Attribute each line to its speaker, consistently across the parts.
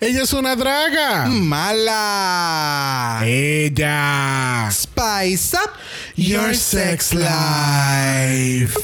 Speaker 1: Ella es una draga.
Speaker 2: Mala.
Speaker 1: Ella.
Speaker 2: Spice up
Speaker 1: Your sex life.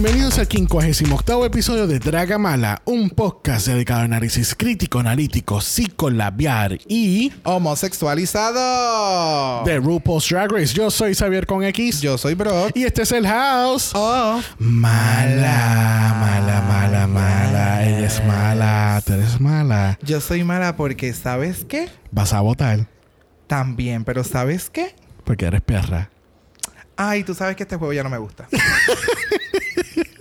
Speaker 1: Bienvenidos al 58 episodio de Draga Mala, un podcast dedicado a análisis crítico, analítico, psicolabiar y
Speaker 2: homosexualizado.
Speaker 1: de RuPaul's Drag Race. Yo soy Xavier con X
Speaker 2: Yo soy Brock.
Speaker 1: y este es el house.
Speaker 2: Oh.
Speaker 1: Mala, mala, mala, mala. Ella es mala. Tú eres mala.
Speaker 2: Yo soy mala porque, ¿sabes qué?
Speaker 1: Vas a votar
Speaker 2: También, pero ¿sabes qué?
Speaker 1: porque eres perra.
Speaker 2: Ay, tú sabes que este juego ya no me gusta.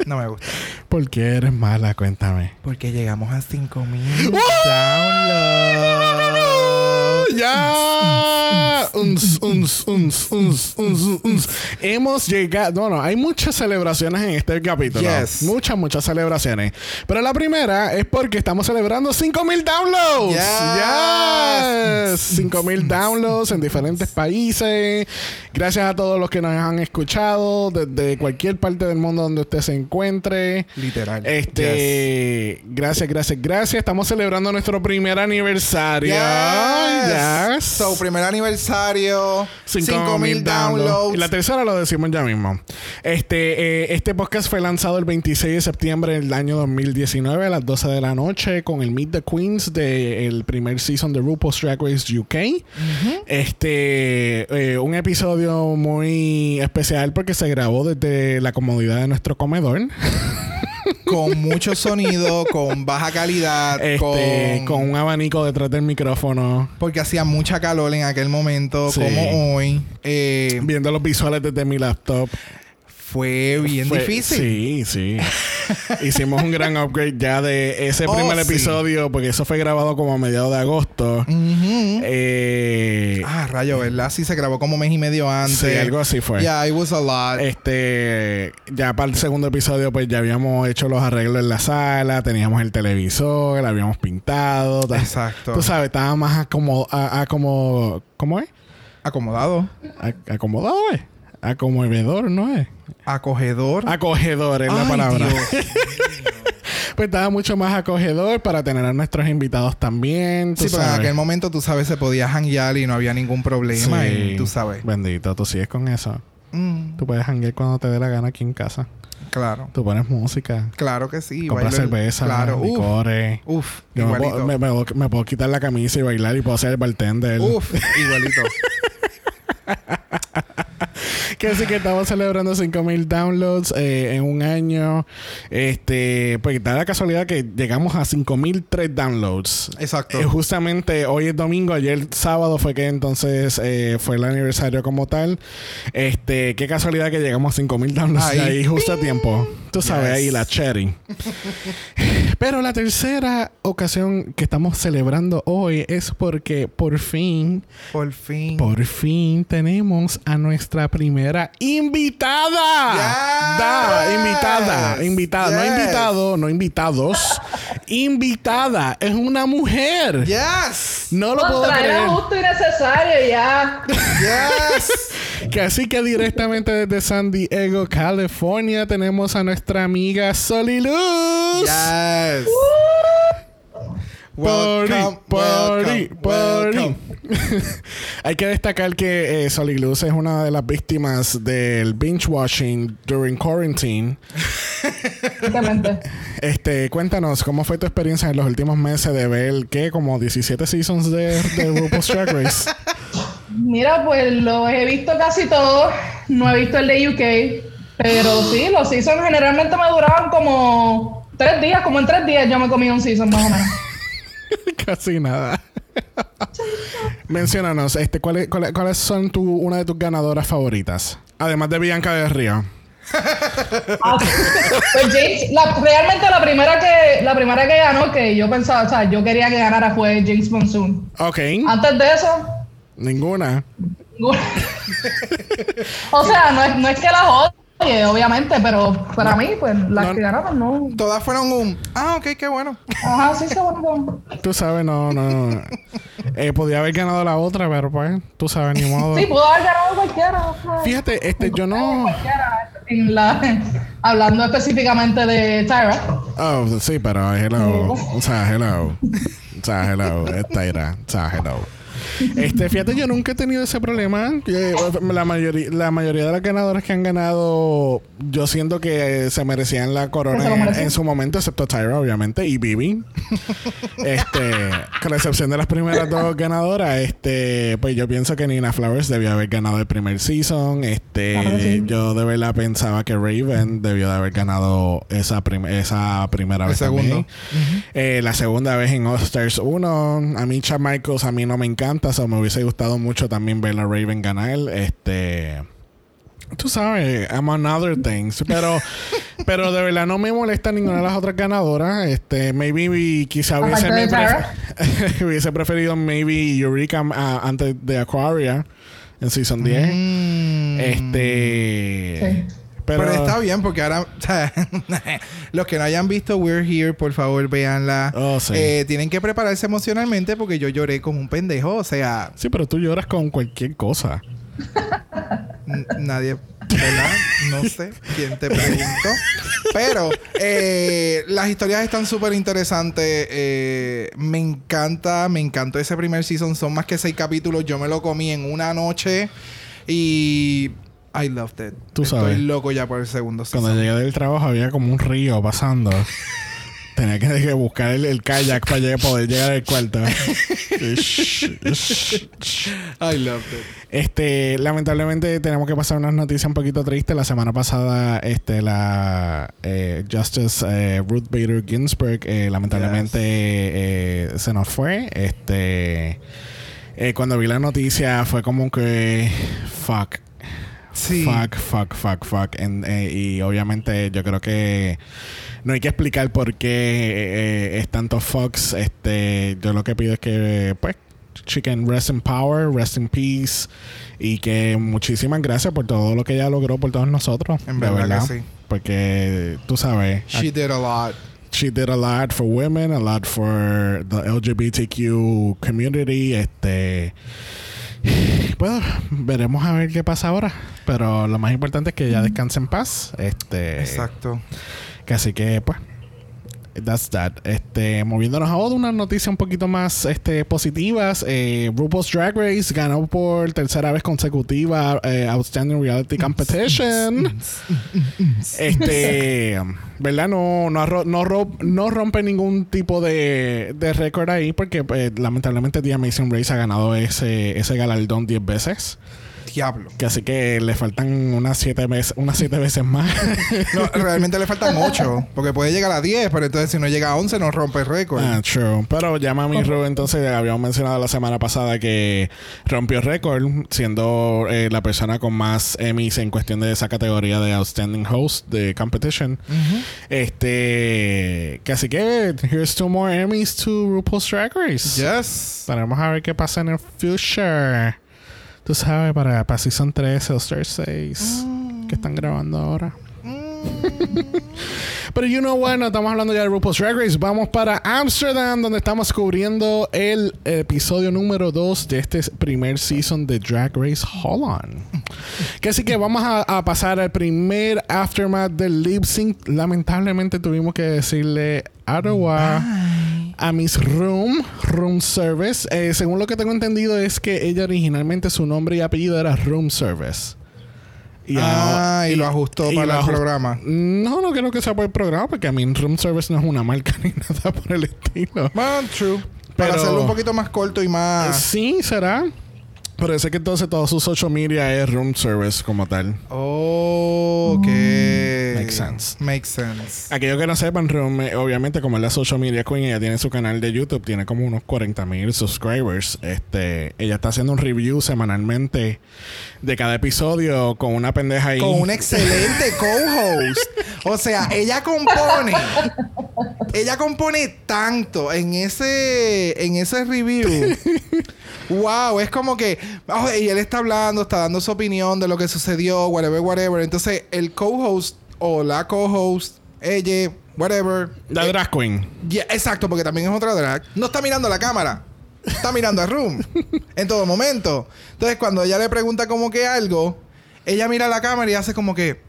Speaker 2: no me gusta.
Speaker 1: ¿Por qué eres mala? Cuéntame.
Speaker 2: Porque llegamos a 5000
Speaker 1: ¡Oh!
Speaker 2: downloads.
Speaker 1: ¡Ya! Uns, uns, uns, uns, uns, uns. Hemos llegado. No, no, hay muchas celebraciones en este capítulo.
Speaker 2: Yes.
Speaker 1: Muchas, muchas celebraciones. Pero la primera es porque estamos celebrando 5000 downloads.
Speaker 2: Yes.
Speaker 1: Yes. 5000 downloads en diferentes países. Gracias a todos los que nos han escuchado desde cualquier parte del mundo donde usted se encuentre.
Speaker 2: Literal.
Speaker 1: Este, gracias, gracias, gracias. Estamos celebrando nuestro primer aniversario.
Speaker 2: Yes.
Speaker 1: Yes.
Speaker 2: So, primer aniversario.
Speaker 1: 5000 downloads. Y la tercera lo decimos ya mismo. Este, eh, este podcast fue lanzado el 26 de septiembre del año 2019 a las 12 de la noche con el Meet the Queens del primer season de RuPaul's Drag Race UK. Este, eh, un episodio muy especial porque se grabó desde la comodidad de nuestro comedor.
Speaker 2: con mucho sonido, con baja calidad,
Speaker 1: Este,
Speaker 2: con...
Speaker 1: con un abanico detrás del micrófono.
Speaker 2: Porque hacía mucha calor en aquel momento,
Speaker 1: Sí.
Speaker 2: como hoy. Eh,
Speaker 1: Viendo los visuales desde mi laptop.
Speaker 2: Fue bien
Speaker 1: Fue-
Speaker 2: difícil.
Speaker 1: Sí, sí. Hicimos un gran upgrade ya de ese
Speaker 2: Oh,
Speaker 1: primer
Speaker 2: sí.
Speaker 1: episodio, porque eso fue grabado como a mediados de agosto.
Speaker 2: Ujú.
Speaker 1: Eh,
Speaker 2: Ah, rayo, ¿verdad? Sí, se grabó como mes y medio antes.
Speaker 1: sí, algo así fue.
Speaker 2: Yeah, it was a lot.
Speaker 1: Este, ya para el segundo episodio, pues ya habíamos hecho los arreglos en la sala, teníamos el televisor, la habíamos pintado. ta-
Speaker 2: Exacto.
Speaker 1: Tú sabes, estaba más acomo, a- acomo- ¿cómo es?
Speaker 2: Acomodado.
Speaker 1: A- acomodado, ¿es? Acomodedor, ¿no es?
Speaker 2: Acogedor.
Speaker 1: Acogedor es la palabra. Pues estaba mucho más acogedor para tener a nuestros invitados también. tú
Speaker 2: Sí, pero en aquel momento tú sabes, se podía janguear y no había ningún problema.
Speaker 1: Sí.
Speaker 2: Y tú sabes.
Speaker 1: Bendito, tú sigues con eso.
Speaker 2: Mm,
Speaker 1: Tú puedes hanguear cuando te dé la gana aquí en casa.
Speaker 2: claro.
Speaker 1: Tú pones música,
Speaker 2: Claro que sí.
Speaker 1: compras cerveza,
Speaker 2: Claro.
Speaker 1: Licores.
Speaker 2: Uf.
Speaker 1: Yo me
Speaker 2: Igualito.
Speaker 1: puedo, me- me- me puedo quitar la camisa y bailar y puedo ser el bartender.
Speaker 2: Uf. Igualito.
Speaker 1: Que sí que estamos celebrando 5000 downloads eh, en un año. Este, pues da la casualidad que llegamos a 5003 downloads.
Speaker 2: Exacto.
Speaker 1: Eh, justamente hoy es domingo, ayer sábado fue que entonces eh, fue el aniversario como tal. Este, qué casualidad que llegamos a 5000 downloads
Speaker 2: Ahí.
Speaker 1: ahí, justo a tiempo. Tú sabes,
Speaker 2: Yes.
Speaker 1: ahí la cherry. Pero la tercera ocasión que estamos celebrando hoy es porque por fin,
Speaker 2: Por fin.
Speaker 1: por fin tenemos a nuestra primera invitada.
Speaker 2: Yes.
Speaker 1: Da, invitada, invitada, no invitado, no invitados. invitada, es una mujer.
Speaker 2: Yes.
Speaker 1: No lo puedo
Speaker 3: Contra, era
Speaker 1: creer.
Speaker 3: justo y necesario ya.
Speaker 2: Yes.
Speaker 1: Que así que directamente desde San Diego, California, tenemos a nuestra amiga Soliluz.
Speaker 2: yes.
Speaker 1: Party,
Speaker 2: Welcome,
Speaker 1: party,
Speaker 2: welcome,
Speaker 1: party.
Speaker 2: welcome.
Speaker 1: Hay que destacar que eh, Soliluz es una de las víctimas del binge watching during quarantine.
Speaker 3: Exactamente.
Speaker 1: Este, cuéntanos, ¿cómo fue tu experiencia en los últimos meses de ver, qué, como 17 seasons de, de RuPaul's Drag Race?
Speaker 3: Mira, pues los he visto casi todos. No he visto el de UK. Pero sí, los seasons generalmente me duraban como tres días. Como en tres días yo me comí un season más o menos.
Speaker 1: Casi nada. Menciónanos, este, ¿cuáles, cuáles, cuáles son tu, una de tus ganadoras favoritas? Además de Bianca del Río.
Speaker 3: Ah, pues James, la- realmente la primera que la primera que ganó, que yo pensaba, o sea, yo quería que ganara fue James Monsoon.
Speaker 1: Ok.
Speaker 3: Antes de eso,
Speaker 1: Ninguna.
Speaker 3: ninguna. o sea, no es, no es que las obviamente, pero para mí, pues las
Speaker 1: No.
Speaker 3: que ganaron no.
Speaker 2: Todas fueron un. Ah, ok, qué bueno.
Speaker 3: Ajá, sí, se bueno.
Speaker 1: Tú sabes, no, no. Eh, podía haber ganado la otra, pero pues, tú sabes, ni modo.
Speaker 3: Sí, pudo haber ganado cualquiera.
Speaker 1: Fíjate, este, yo no.
Speaker 3: En la, hablando específicamente de Tyra.
Speaker 1: Oh, sí, pero hello. O sea, hello. O sea, hello. Es Tyra. O sea, hello. Este, fíjate, yo nunca he tenido ese problema. La, mayoría, la mayoría de las ganadoras que han ganado, yo siento que se merecían la corona en, su momento, excepto Tyra, obviamente, y Bibi. este, con la excepción de las primeras dos ganadoras, este, pues yo pienso que Nina Flowers debió haber ganado el primer season. Este, yo de verdad pensaba que Raven debió de haber ganado esa, esa primera vez. Segundo. Eh, la segunda vez en All Stars 1. A mí, Chad Michaels, a mí no me encanta o me hubiese gustado mucho también ver a Raven ganar. Este. Tú sabes, among other things. Pero, pero de verdad no me molesta ninguna de las otras ganadoras. Este, maybe quizá hubiese, hubiese preferido maybe Eureka uh, antes de Aquaria en Season 10. Mm. Este.
Speaker 2: Pero, está bien porque ahora, los que no hayan visto We're Here, por favor, véanla. Oh, eh, tienen que prepararse emocionalmente porque yo lloré como un pendejo, o sea...
Speaker 1: Sí, pero tú lloras con cualquier cosa.
Speaker 2: nadie, ¿verdad? No sé quién te preguntó. Pero eh, las historias están súper interesantes. Eh, me encanta, me encantó ese primer season. Son más que seis capítulos. Yo me lo comí en una noche. Y I loved it.
Speaker 1: Tú sabes.
Speaker 2: Estoy loco ya por el segundo
Speaker 1: Cuando llegué del trabajo había como un río pasando. Tenía que buscar el, kayak para poder llegar al cuarto.
Speaker 2: I loved it.
Speaker 1: Este, lamentablemente tenemos que pasar unas noticias un poquito tristes. La semana pasada, este, la eh, Justice eh, Ruth Bader Ginsburg, eh, lamentablemente se nos fue. Este, cuando vi la noticia fue como que, fuck Fuck, fuck, fuck, fuck. Eh, y obviamente yo creo que no hay que explicar por qué eh, es tanto Fox. Este, yo lo que pido es que, pues, Chicken rest in power, rest in peace. Y que muchísimas gracias por todo lo que ella logró por todos nosotros. En verdad, sí. Porque tú sabes.
Speaker 2: She did a lot.
Speaker 1: She did a lot for women, a lot for the LGBTQ community. Este pues veremos a ver qué pasa ahora. Pero lo más importante es que ya descanse en paz. Este.
Speaker 2: Exacto.
Speaker 1: Que así que, pues. That's that. Este, moviéndonos a una noticia un poquito más este, positivas. Eh, RuPaul's Drag Race ganó por tercera vez consecutiva eh, Outstanding Reality Competition. este, ¿verdad? No, no, no, rompe ningún tipo de, de récord ahí porque pues, lamentablemente The Amazing Race ha ganado ese, ese galardón 10 veces
Speaker 2: diablo.
Speaker 1: Que así que le faltan unas siete veces, unas siete veces más.
Speaker 2: no, realmente le faltan ocho. Porque puede llegar a diez, pero entonces si no llega a once no rompe el récord.
Speaker 1: Ah, true. Pero ya Mami Ru, entonces habíamos mencionado la semana pasada que rompió récord, siendo eh, la persona con más Emmys en cuestión de esa categoría de Outstanding Host de Competition. Este. Que así que, here's two more Emmys to RuPaul's Drag Race.
Speaker 2: Yes.
Speaker 1: Vamos a ver qué pasa en el future. Tú sabes, para, para Season 13 o Star 6 que están grabando ahora. Pero you know what, no estamos hablando ya de RuPaul's Drag Race. Vamos para Amsterdam, donde estamos cubriendo el episodio número 2 de este primer season de Drag Race Holland. que así que vamos a, pasar al primer aftermath del lip sync. Lamentablemente tuvimos que decirle Ottawa a Miss Room, Room Service. Eh, según lo que tengo entendido es que ella originalmente su nombre y apellido era Room Service.
Speaker 2: Y ah, y, lo ajustó para el programa.
Speaker 1: No, no creo que sea por el programa, porque a mí Room Service no es una marca ni nada por el estilo.
Speaker 2: Man, true. Para hacerlo un poquito más corto y más.
Speaker 1: Sí, será. Parece que entonces todos sus social media es room service como tal.
Speaker 2: Oh, ok.
Speaker 1: Makes sense.
Speaker 2: Makes sense.
Speaker 1: Aquello que no sepan, room, eh, obviamente, como es la social media queen, ella tiene su canal de YouTube, tiene como unos 40 mil subscribers. Este, ella está haciendo un review semanalmente de cada episodio con una pendeja ahí.
Speaker 2: Con un excelente co-host. O sea, ella compone. ella compone tanto en ese, en ese review. wow, es como que oh, y él está hablando, está dando su opinión de lo que sucedió, whatever, whatever. Entonces, el co-host o la co-host, ella, whatever.
Speaker 1: La
Speaker 2: eh,
Speaker 1: drag queen.
Speaker 2: exacto, porque también es otra drag. No está mirando la cámara. Está mirando a Room en todo momento. Entonces, cuando ella le pregunta como que algo, ella mira la cámara y hace como que.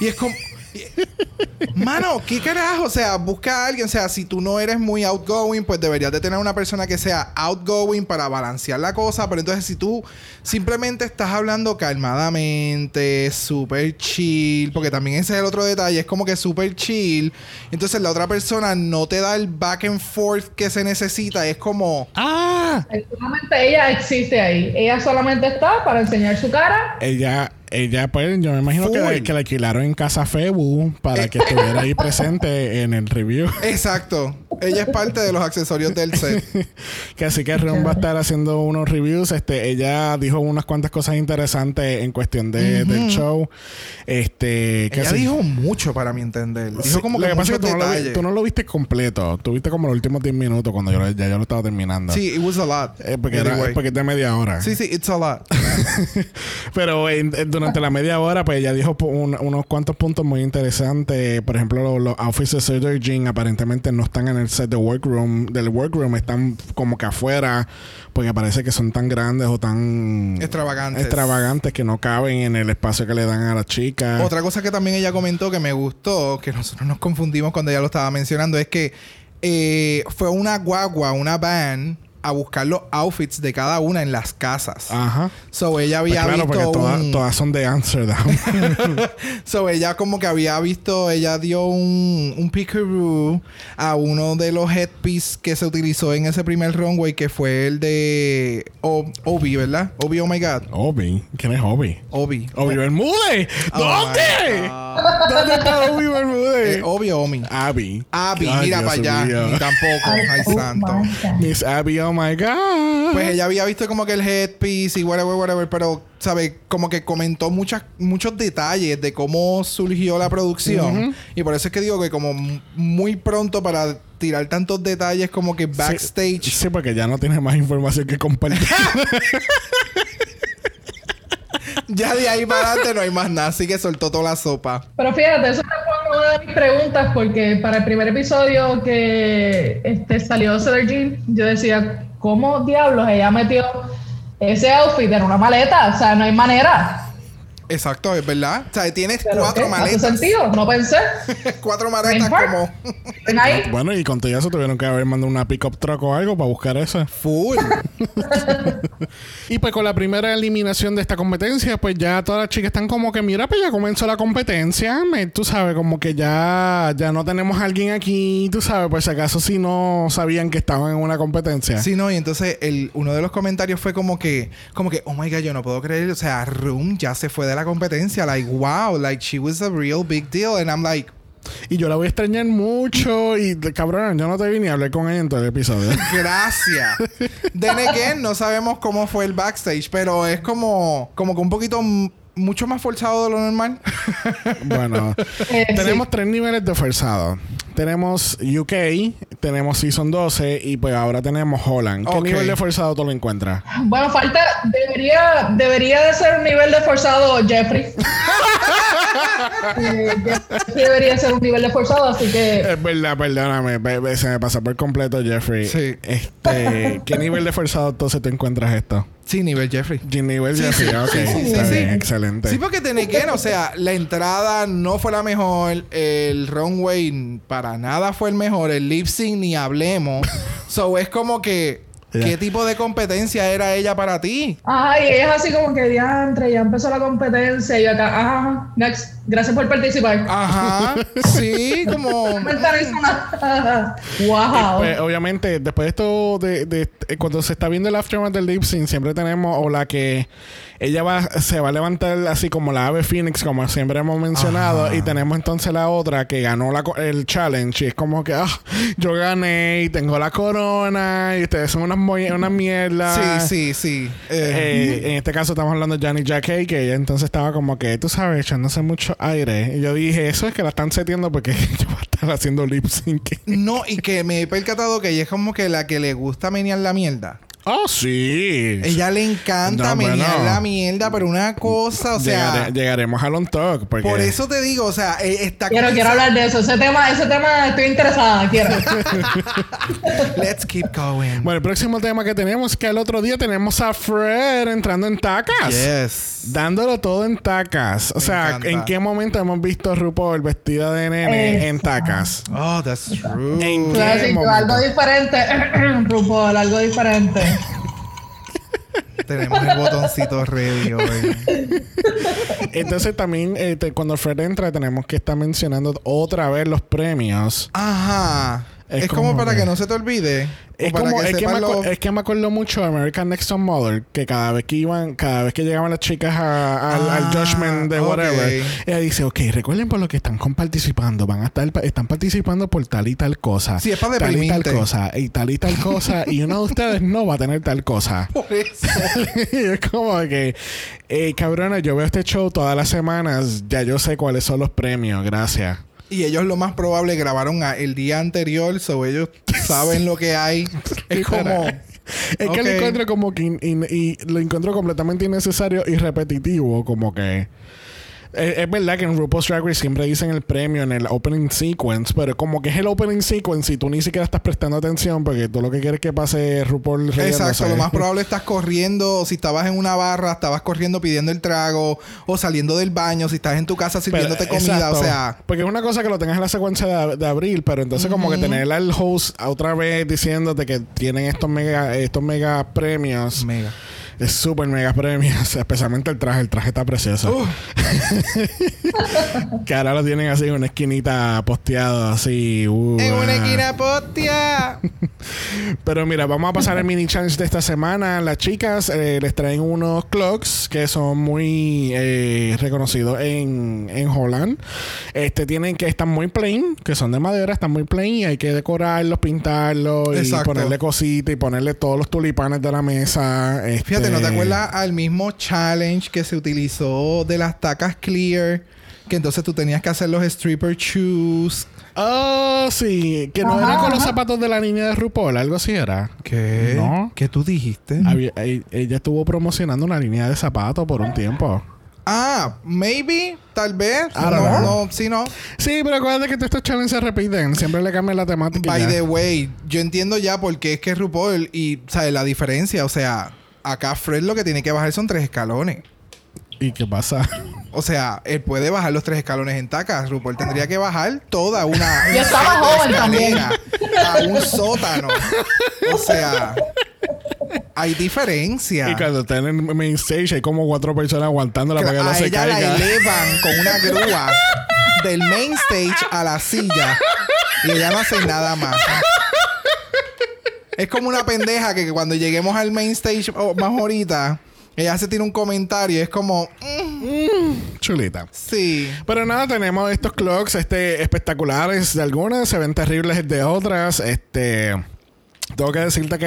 Speaker 2: Y es como. Mano, ¿qué carajo? O sea, busca a alguien. O sea, si tú no eres muy outgoing, pues deberías de tener una persona que sea outgoing para balancear la cosa. Pero entonces, si tú simplemente estás hablando calmadamente, súper chill, porque también ese es el otro detalle, es como que súper chill. Entonces, la otra persona no te da el back and forth que se necesita. Es como.
Speaker 1: ¡Ah!
Speaker 3: Solamente ella existe ahí. Ella solamente está para enseñar su cara.
Speaker 1: Ella, ella, pues, yo me imagino que
Speaker 2: Full.
Speaker 1: que la alquilaron en Casa Febu para que estuviera ahí presente en el review.
Speaker 2: Exacto. Ella es parte de los accesorios del set.
Speaker 1: que así que Ron va a estar haciendo unos reviews. Este, ella dijo unas cuantas cosas interesantes en cuestión de, del show. Este, que
Speaker 2: Ella dijo mucho para mi entender. Dijo
Speaker 1: Sí,
Speaker 2: como
Speaker 1: lo
Speaker 2: que
Speaker 1: que pasa es que tú no, lo, vi-
Speaker 2: detalles.
Speaker 1: tú no lo viste completo. Tú viste como los últimos 10 minutos cuando yo ya yo lo estaba terminando.
Speaker 2: Sí, it was a lot.
Speaker 1: Eh, porque, era,
Speaker 2: Anyway.
Speaker 1: porque es de media hora.
Speaker 2: Sí, sí, it's a lot.
Speaker 1: Pero en- en- durante la media hora, pues ella dijo un- unos cuantos puntos muy interesantes. Por ejemplo, lo- los outfits de Surgery Jean aparentemente no están en el set de workroom, del workroom, están como que afuera, porque parece que son tan grandes o tan
Speaker 2: Extravagantes.
Speaker 1: extravagantes que no caben en el espacio que le dan a la chica.
Speaker 2: Otra cosa que también ella comentó que me gustó, que nosotros nos confundimos cuando ella lo estaba mencionando, es que eh, fue una guagua, una van, a buscar los outfits de cada una en las casas.
Speaker 1: Ajá.
Speaker 2: So ella
Speaker 1: Pues
Speaker 2: había
Speaker 1: claro, porque
Speaker 2: visto
Speaker 1: todas,
Speaker 2: un-
Speaker 1: todas son de Amsterdam.
Speaker 2: So ella como que había visto, ella dio un, un peekaroo a uno de los headpiece que se utilizó en ese primer runway que fue el de O- Obi, ¿verdad? Obi, oh my god.
Speaker 1: Obi. ¿Quién es Obi?
Speaker 2: Obi.
Speaker 1: Obi Bermúdez.
Speaker 2: Oh
Speaker 1: ¿Dónde? ¿Dónde está Obi Bermúdez?
Speaker 2: Eh, Obi Omi.
Speaker 1: Abby.
Speaker 2: Abby,
Speaker 1: Ay,
Speaker 2: mira
Speaker 1: Dios
Speaker 2: para allá. Ni tampoco. Ay,
Speaker 3: Oh
Speaker 2: santo.
Speaker 1: Miss Abby, oh my God.
Speaker 2: Pues ella había visto como que el headpiece y whatever, whatever, pero, ¿sabe? Como que comentó muchas, muchos detalles de cómo surgió la producción. Y por eso es que digo que como muy pronto para tirar tantos detalles como que backstage.
Speaker 1: Sí, sí, porque ya no tiene más información que compartir.
Speaker 2: Ya de ahí para adelante no hay más nada, así que soltó toda la sopa.
Speaker 3: Pero fíjate, eso responde una de mis preguntas porque para el primer episodio que este, salió Jean, yo decía, ¿cómo diablos ella metió ese outfit en una maleta? O sea, no hay manera.
Speaker 2: Exacto, es verdad. O sea, tienes
Speaker 3: Pero,
Speaker 2: cuatro
Speaker 3: ¿qué? ¿Hace
Speaker 2: maletas.
Speaker 3: sentido? No pensé.
Speaker 2: cuatro maletas como
Speaker 3: ahí.
Speaker 1: bueno, y con todo eso tuvieron que haber mandado una pick-up truck o algo para buscar eso.
Speaker 2: full.
Speaker 1: Y pues con la primera eliminación de esta competencia, pues ya todas las chicas están como que, mira, pues ya comenzó la competencia. Me- tú sabes, como que ya, ya no tenemos a alguien aquí, tú sabes, por si acaso si no sabían que estaban en una competencia.
Speaker 2: Sí, no, y entonces el, uno de los comentarios fue como que, como que, oh my god, yo no puedo creer, o sea, Room ya se fue de la competencia, like, wow, like, she was a real big deal, and I'm like,
Speaker 1: Y yo la voy a extrañar mucho y, cabrón, yo no te vine a hablar con ella en todo el episodio.
Speaker 2: gracias. Then again, no sabemos cómo fue el backstage, pero es como, como que un poquito mucho más forzado de lo normal.
Speaker 1: bueno,
Speaker 3: Eh,
Speaker 1: tenemos
Speaker 3: sí.
Speaker 1: tres niveles de forzado. Tenemos UK, tenemos Season 12 y pues ahora tenemos Holland. ¿Qué nivel de forzado tú lo encuentras?
Speaker 3: Bueno, falta, debería, debería de ser un nivel de forzado Jeffrey. Eh, debería ser un nivel de forzado, así que
Speaker 1: Es verdad, perdóname, se me pasó por completo, Jeffrey.
Speaker 2: Sí.
Speaker 1: Este, ¿qué nivel de forzado entonces te encuentras esto?
Speaker 2: Sí, nivel Jeffrey.
Speaker 1: G nivel
Speaker 2: Sí,
Speaker 1: Jeffrey,
Speaker 2: sí,
Speaker 1: ok.
Speaker 2: sí, sí,
Speaker 1: está
Speaker 2: sí,
Speaker 1: bien,
Speaker 2: sí.
Speaker 1: excelente.
Speaker 2: Sí, porque o sea, la entrada no fue la mejor, el runway para nada fue el mejor, el lip sync ni hablemos. so es como que. ¿Qué tipo de competencia era ella para ti?
Speaker 3: Ajá, y ella es así como que diantre, ya empezó la competencia y yo acá, ajá, next, gracias por participar.
Speaker 2: Ajá, sí, como...
Speaker 3: Wow.
Speaker 1: Pues, obviamente, después de esto, de, de- eh, cuando se está viendo el aftermath del lip sync, siempre tenemos o la que ella va, se va a levantar así como la ave Phoenix, como siempre hemos mencionado,
Speaker 2: Ajá.
Speaker 1: y tenemos entonces la otra que ganó la, co- el challenge y es como que, ah, yo gané y tengo la corona y ustedes son unas, unas mierdas.
Speaker 2: Sí, sí, sí. Eh,
Speaker 1: Eh, en este caso estamos hablando de Johnny Jackie, que ella entonces estaba como que, tú sabes, echándose mucho aire. Y yo dije, eso es que la están seteando porque yo voy a estar haciendo lip sync.
Speaker 2: no, y que me he percatado que ella es como que la que le gusta menear la mierda.
Speaker 1: Oh, sí.
Speaker 2: Ella le encanta
Speaker 1: No,
Speaker 2: menear
Speaker 1: bueno.
Speaker 2: la mierda, pero una cosa, o sea...
Speaker 1: Llegare- llegaremos al on talk. Porque
Speaker 2: Por eso te digo, o sea, eh, está
Speaker 3: Quiero, quiero hablar de eso. Ese tema, ese tema estoy interesada. Quiero.
Speaker 2: Let's keep going.
Speaker 1: Bueno, el próximo tema que tenemos es que el otro día tenemos a Fred entrando en tacas.
Speaker 2: Yes.
Speaker 1: Dándolo todo en tacas. O
Speaker 2: Me
Speaker 1: sea,
Speaker 2: encanta.
Speaker 1: ¿en qué momento hemos visto a RuPaul vestida de nene en
Speaker 3: Exacto.
Speaker 1: tacas?
Speaker 2: Oh, that's true.
Speaker 1: ¿En
Speaker 3: a
Speaker 1: qué momento?
Speaker 3: algo diferente. RuPaul, algo diferente.
Speaker 2: Tenemos el botoncito ready hoy.
Speaker 1: Entonces también eh, te- cuando Fred entra tenemos que estar mencionando otra vez los premios.
Speaker 2: Ajá.
Speaker 1: Es
Speaker 2: Es, como,
Speaker 1: como
Speaker 2: para
Speaker 1: que-
Speaker 2: que no se te olvide.
Speaker 1: Es,
Speaker 2: para
Speaker 1: como, es, que me es que me acuerdo mucho de American Next Top Model que cada vez que iban, cada vez que llegaban las chicas a- al, al
Speaker 2: Ah,
Speaker 1: judgment de whatever, ella dice, ok, recuerden por lo que están participando, van a estar, están participando por tal y tal cosa.
Speaker 2: Sí, es para
Speaker 1: tal y tal cosa, y tal y tal cosa, y uno de ustedes no va a tener tal cosa.
Speaker 2: Por eso.
Speaker 1: y es como que, eh, cabrona, yo veo este show todas las semanas, ya yo sé cuáles son los premios, gracias.
Speaker 2: Y ellos lo más probable grabaron a- el día anterior, so ellos saben lo que hay. Es como...
Speaker 1: Es que lo encuentro como que in- in- y lo encuentro completamente innecesario y repetitivo, como que es, es verdad que en RuPaul's Drag Race siempre dicen el premio en el opening sequence, pero como que es el opening sequence y tú ni siquiera estás prestando atención porque tú lo que quieres que pase RuPaul riéndose.
Speaker 2: Exacto, lo más probable estás corriendo, o si estabas en una barra, estabas corriendo pidiendo el trago, o saliendo del baño, si estás en tu casa
Speaker 1: Pero,
Speaker 2: sirviéndote comida,
Speaker 1: exacto.
Speaker 2: o sea,
Speaker 1: Porque es una cosa que lo tengas en la secuencia de, de abril, pero entonces como que tener al host otra vez diciéndote que tienen estos mega, estos mega premios.
Speaker 2: mega.
Speaker 1: Es súper mega premios, especialmente el traje. El traje está precioso.
Speaker 2: Uh,
Speaker 1: Que ahora lo tienen así en una esquinita posteado así. uh,
Speaker 2: en una
Speaker 1: ah.
Speaker 2: esquina postia.
Speaker 1: Pero mira, vamos a pasar el mini challenge de esta semana. Las chicas eh, les traen unos clocks que son muy eh, reconocidos en, en Holland. Este tienen que están muy plain, que son de madera, están muy plain y hay que decorarlos, pintarlos y ponerle cositas y ponerle todos los tulipanes de la mesa. Este,
Speaker 2: Fíjate, ¿no te acuerdas al mismo challenge que se utilizó de las tacas clear? Que entonces tú tenías que hacer los stripper shoes.
Speaker 1: Oh, sí, que no
Speaker 3: Ajá,
Speaker 1: era con los zapatos de la niña de RuPaul, algo así era.
Speaker 2: ¿Qué?
Speaker 1: No.
Speaker 2: ¿Qué tú dijiste?
Speaker 1: Había- e- ella estuvo promocionando una línea de zapatos por un tiempo.
Speaker 2: Ah, maybe, tal vez. No, no, sí, no.
Speaker 1: Sí, pero acuérdate que todos estos challenges se repiten. Siempre le cambian la temática.
Speaker 2: By
Speaker 1: ya.
Speaker 2: the way, yo entiendo ya por qué es que RuPaul y, ¿sabes? La diferencia, o sea, acá Fred lo que tiene que bajar son tres escalones.
Speaker 1: ¿Y qué pasa?
Speaker 2: O sea, él puede bajar los tres escalones en tacas. RuPaul tendría que bajar toda una.
Speaker 3: Yo estaba
Speaker 2: una
Speaker 3: joven también.
Speaker 2: A un sótano. O sea, hay diferencia.
Speaker 1: Y cuando están en el main stage hay como cuatro personas aguantándola para que no
Speaker 2: a
Speaker 1: se
Speaker 2: ella la
Speaker 1: caiga.
Speaker 2: elevan con una grúa del main stage a la silla y ella no hace nada más. Es como una pendeja que cuando lleguemos al main stage o más ahorita, ella se tiene un comentario. Es como, mm,
Speaker 1: Chulita.
Speaker 2: sí.
Speaker 1: Pero nada, tenemos estos clocks este, espectaculares de algunas, se ven terribles de otras. Este. Tengo que decirte que,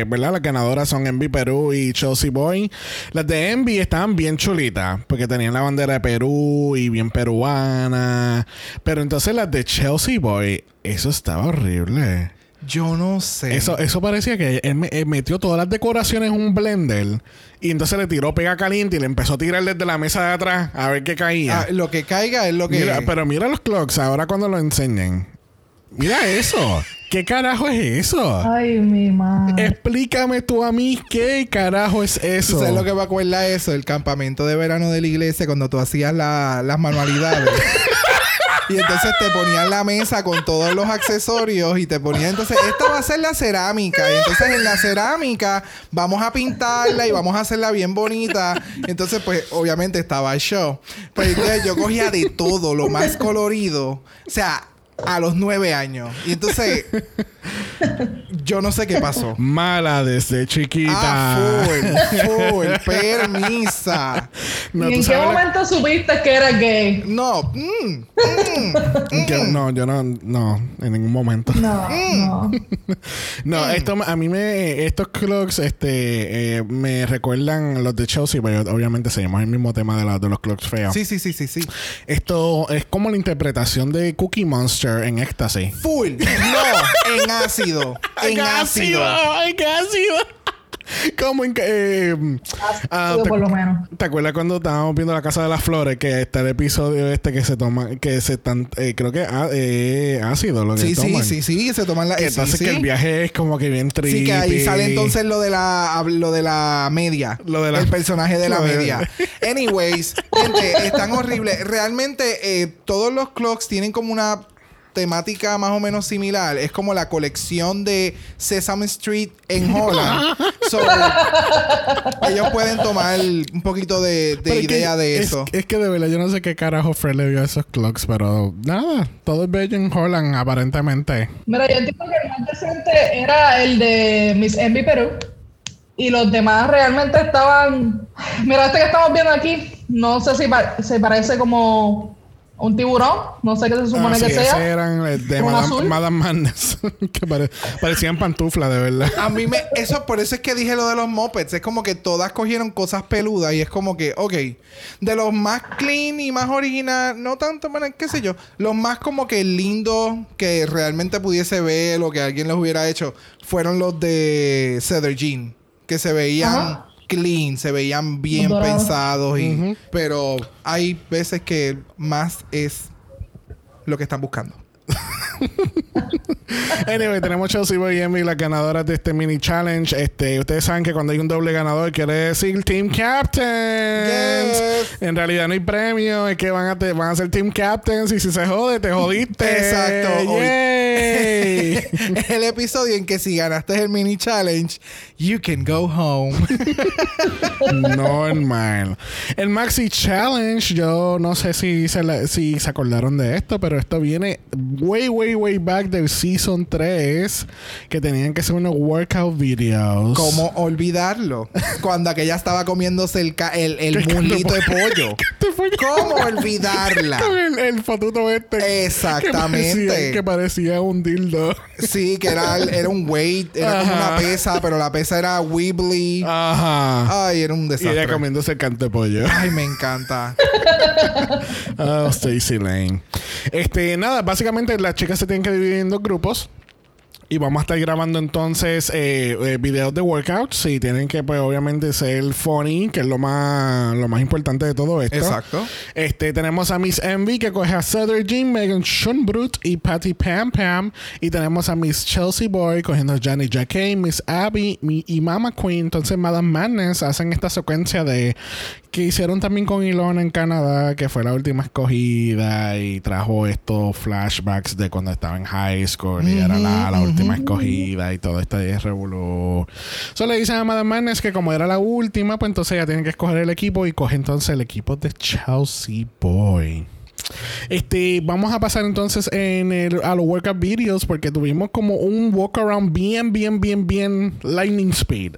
Speaker 1: eh, ¿verdad? Las ganadoras son Envy Perú y Chelsea Boy. Las de Envy estaban bien chulitas, porque tenían la bandera de Perú y bien peruana. Pero entonces las de Chelsea Boy, eso estaba horrible.
Speaker 2: Yo no sé.
Speaker 1: Eso, eso parecía que él, me- él metió todas las decoraciones en un blender y entonces le tiró pega caliente y le empezó a tirar desde la mesa de atrás a ver qué caía.
Speaker 2: Ah, lo que caiga es lo que.
Speaker 1: Mira, pero mira los clocks ahora cuando lo enseñen. Mira eso. ¿Qué carajo es eso?
Speaker 3: Ay, mi madre.
Speaker 1: Explícame tú a mí qué carajo es
Speaker 2: ¿Tú
Speaker 1: eso.
Speaker 2: sabes lo que me acuerda eso? El campamento de verano de la iglesia cuando tú hacías la- las manualidades. y entonces te ponían la mesa con todos los accesorios y te ponían entonces, esta va a ser la cerámica. Y entonces en la cerámica vamos a pintarla y vamos a hacerla bien bonita. Entonces, pues, obviamente estaba el show. Pero entonces yo cogía de todo, lo más colorido. O sea, a los nueve años. Y entonces, yo no sé qué pasó.
Speaker 1: Mala desde chiquita.
Speaker 2: Ah, full, full, permisa.
Speaker 1: No,
Speaker 3: ¿Y en qué
Speaker 1: sabes la-
Speaker 3: momento supiste que era gay?
Speaker 2: No, mm, mm,
Speaker 1: que- no, yo no, no, en ningún momento.
Speaker 3: No, no.
Speaker 1: No, esto a mí me estos clocks este eh, me recuerdan los de Chelsea, pero obviamente seguimos el mismo tema de, la- de los clocks feos.
Speaker 2: sí, sí, sí, sí, sí.
Speaker 1: Esto es como la interpretación de Cookie Monster en Ecstasy.
Speaker 2: Full. No, en ácido. En ácido.
Speaker 1: ¡Ay, qué ácido! Como en que. Eh, ah, te,
Speaker 3: por lo menos.
Speaker 1: ¿Te acuerdas cuando estábamos viendo la Casa de las Flores? Que está el episodio este que se toma. Que se tan. Eh, creo que ah, eh, ácido lo que
Speaker 2: Sí,
Speaker 1: toman.
Speaker 2: sí, sí, sí, se toman la.
Speaker 1: Que entonces
Speaker 2: sí,
Speaker 1: que
Speaker 2: sí.
Speaker 1: el viaje es como que bien triste.
Speaker 2: Sí, que ahí sale entonces lo de la lo de la media.
Speaker 1: Lo de la-
Speaker 2: el personaje de la media. Anyways, gente, es tan horrible. Realmente, eh, todos los clocks tienen como una temática más o menos similar. Es como la colección de Sesame Street en Holland. so, ellos pueden tomar un poquito de, de
Speaker 1: Pero es que-
Speaker 2: idea de
Speaker 1: es-
Speaker 2: eso.
Speaker 1: Es, que de verdad yo no sé qué carajo Fred le dio a esos clocks, pero nada, todo es bello en Holland, aparentemente.
Speaker 3: Mira, yo entiendo que el más decente era el de Miss Envy Perú. Y los demás realmente estaban. Mira, este que estamos viendo aquí, no sé si pa- se parece como un tiburón. No sé qué se supone
Speaker 1: Ah,
Speaker 3: que
Speaker 1: sí, ese
Speaker 3: sea.
Speaker 1: eran eh, de
Speaker 3: ¿Un
Speaker 1: Madame? Madame Madness, que pare- parecían pantuflas, de verdad.
Speaker 2: A mí me... Eso, por eso es que dije lo de los mopeds. Es como que todas cogieron cosas peludas y es como que, ok, de los más clean y más original, no tanto, bueno, qué sé yo, los más como que lindos que realmente pudiese ver o que alguien los hubiera hecho, fueron los de Cedar Jean, que se veían
Speaker 3: Ajá.
Speaker 2: Clean, se veían bien pensados y... Pero hay veces que más es lo que están buscando.
Speaker 1: Anyway, tenemos Chelsea Boy y Emmy, las ganadoras de este mini challenge. Este, ustedes saben que cuando hay un doble ganador quiere decir Team Captains.
Speaker 2: Yes.
Speaker 1: En realidad no hay premio, es que van a, te- van a ser Team Captains y si se jode, te jodiste.
Speaker 2: Exacto. Hoy- el episodio en que si ganaste el mini challenge, you can go home.
Speaker 1: Normal. El Maxi Challenge, yo no sé si se, la- si se acordaron de esto, pero esto viene way, way, way back del Season 3, que tenían que ser unos workout videos.
Speaker 2: ¿Cómo olvidarlo? Cuando aquella estaba comiéndose el, ca- el, el de pollo. ¿Cómo olvidarla?
Speaker 1: Con el, el fotuto este.
Speaker 2: Exactamente.
Speaker 1: Que parecía, que parecía un dildo.
Speaker 2: Sí, que era, era un weight, era como una pesa, pero la pesa era wibbly.
Speaker 1: Ajá.
Speaker 2: Ay, era un
Speaker 1: y ella
Speaker 2: desastre.
Speaker 1: comiéndose el canto de pollo.
Speaker 2: Ay, me encanta.
Speaker 1: Oh, Stacy Lane. Este, nada, básicamente las chicas se tienen que dividir en dos grupos. equipos Y vamos a estar grabando entonces eh, eh, videos de workouts. Y tienen que, pues, obviamente, ser funny, que es lo más, lo más importante de todo esto.
Speaker 2: Exacto.
Speaker 1: Este, tenemos a Miss Envy, que coge a Cedar Jean, Megan Schunbrut y Patty Pam Pam. Y tenemos a Miss Chelsea Boy cogiendo a Johnny Jacquet, Miss Abby mi- y Mama Queen. Entonces, Madame Madness hacen esta secuencia de que hicieron también con Ilona en Canadá, que fue la última escogida y trajo estos flashbacks de cuando estaba en high school y era la, la última escogida y todo este revolú. Solo le dicen a Madame Madness que como era la última, pues entonces ella tiene que escoger el equipo y coge entonces el equipo de Chelsea Boy. Este, vamos a pasar entonces en el, a los workout videos porque tuvimos como un walk around bien, bien, bien, bien lightning speed.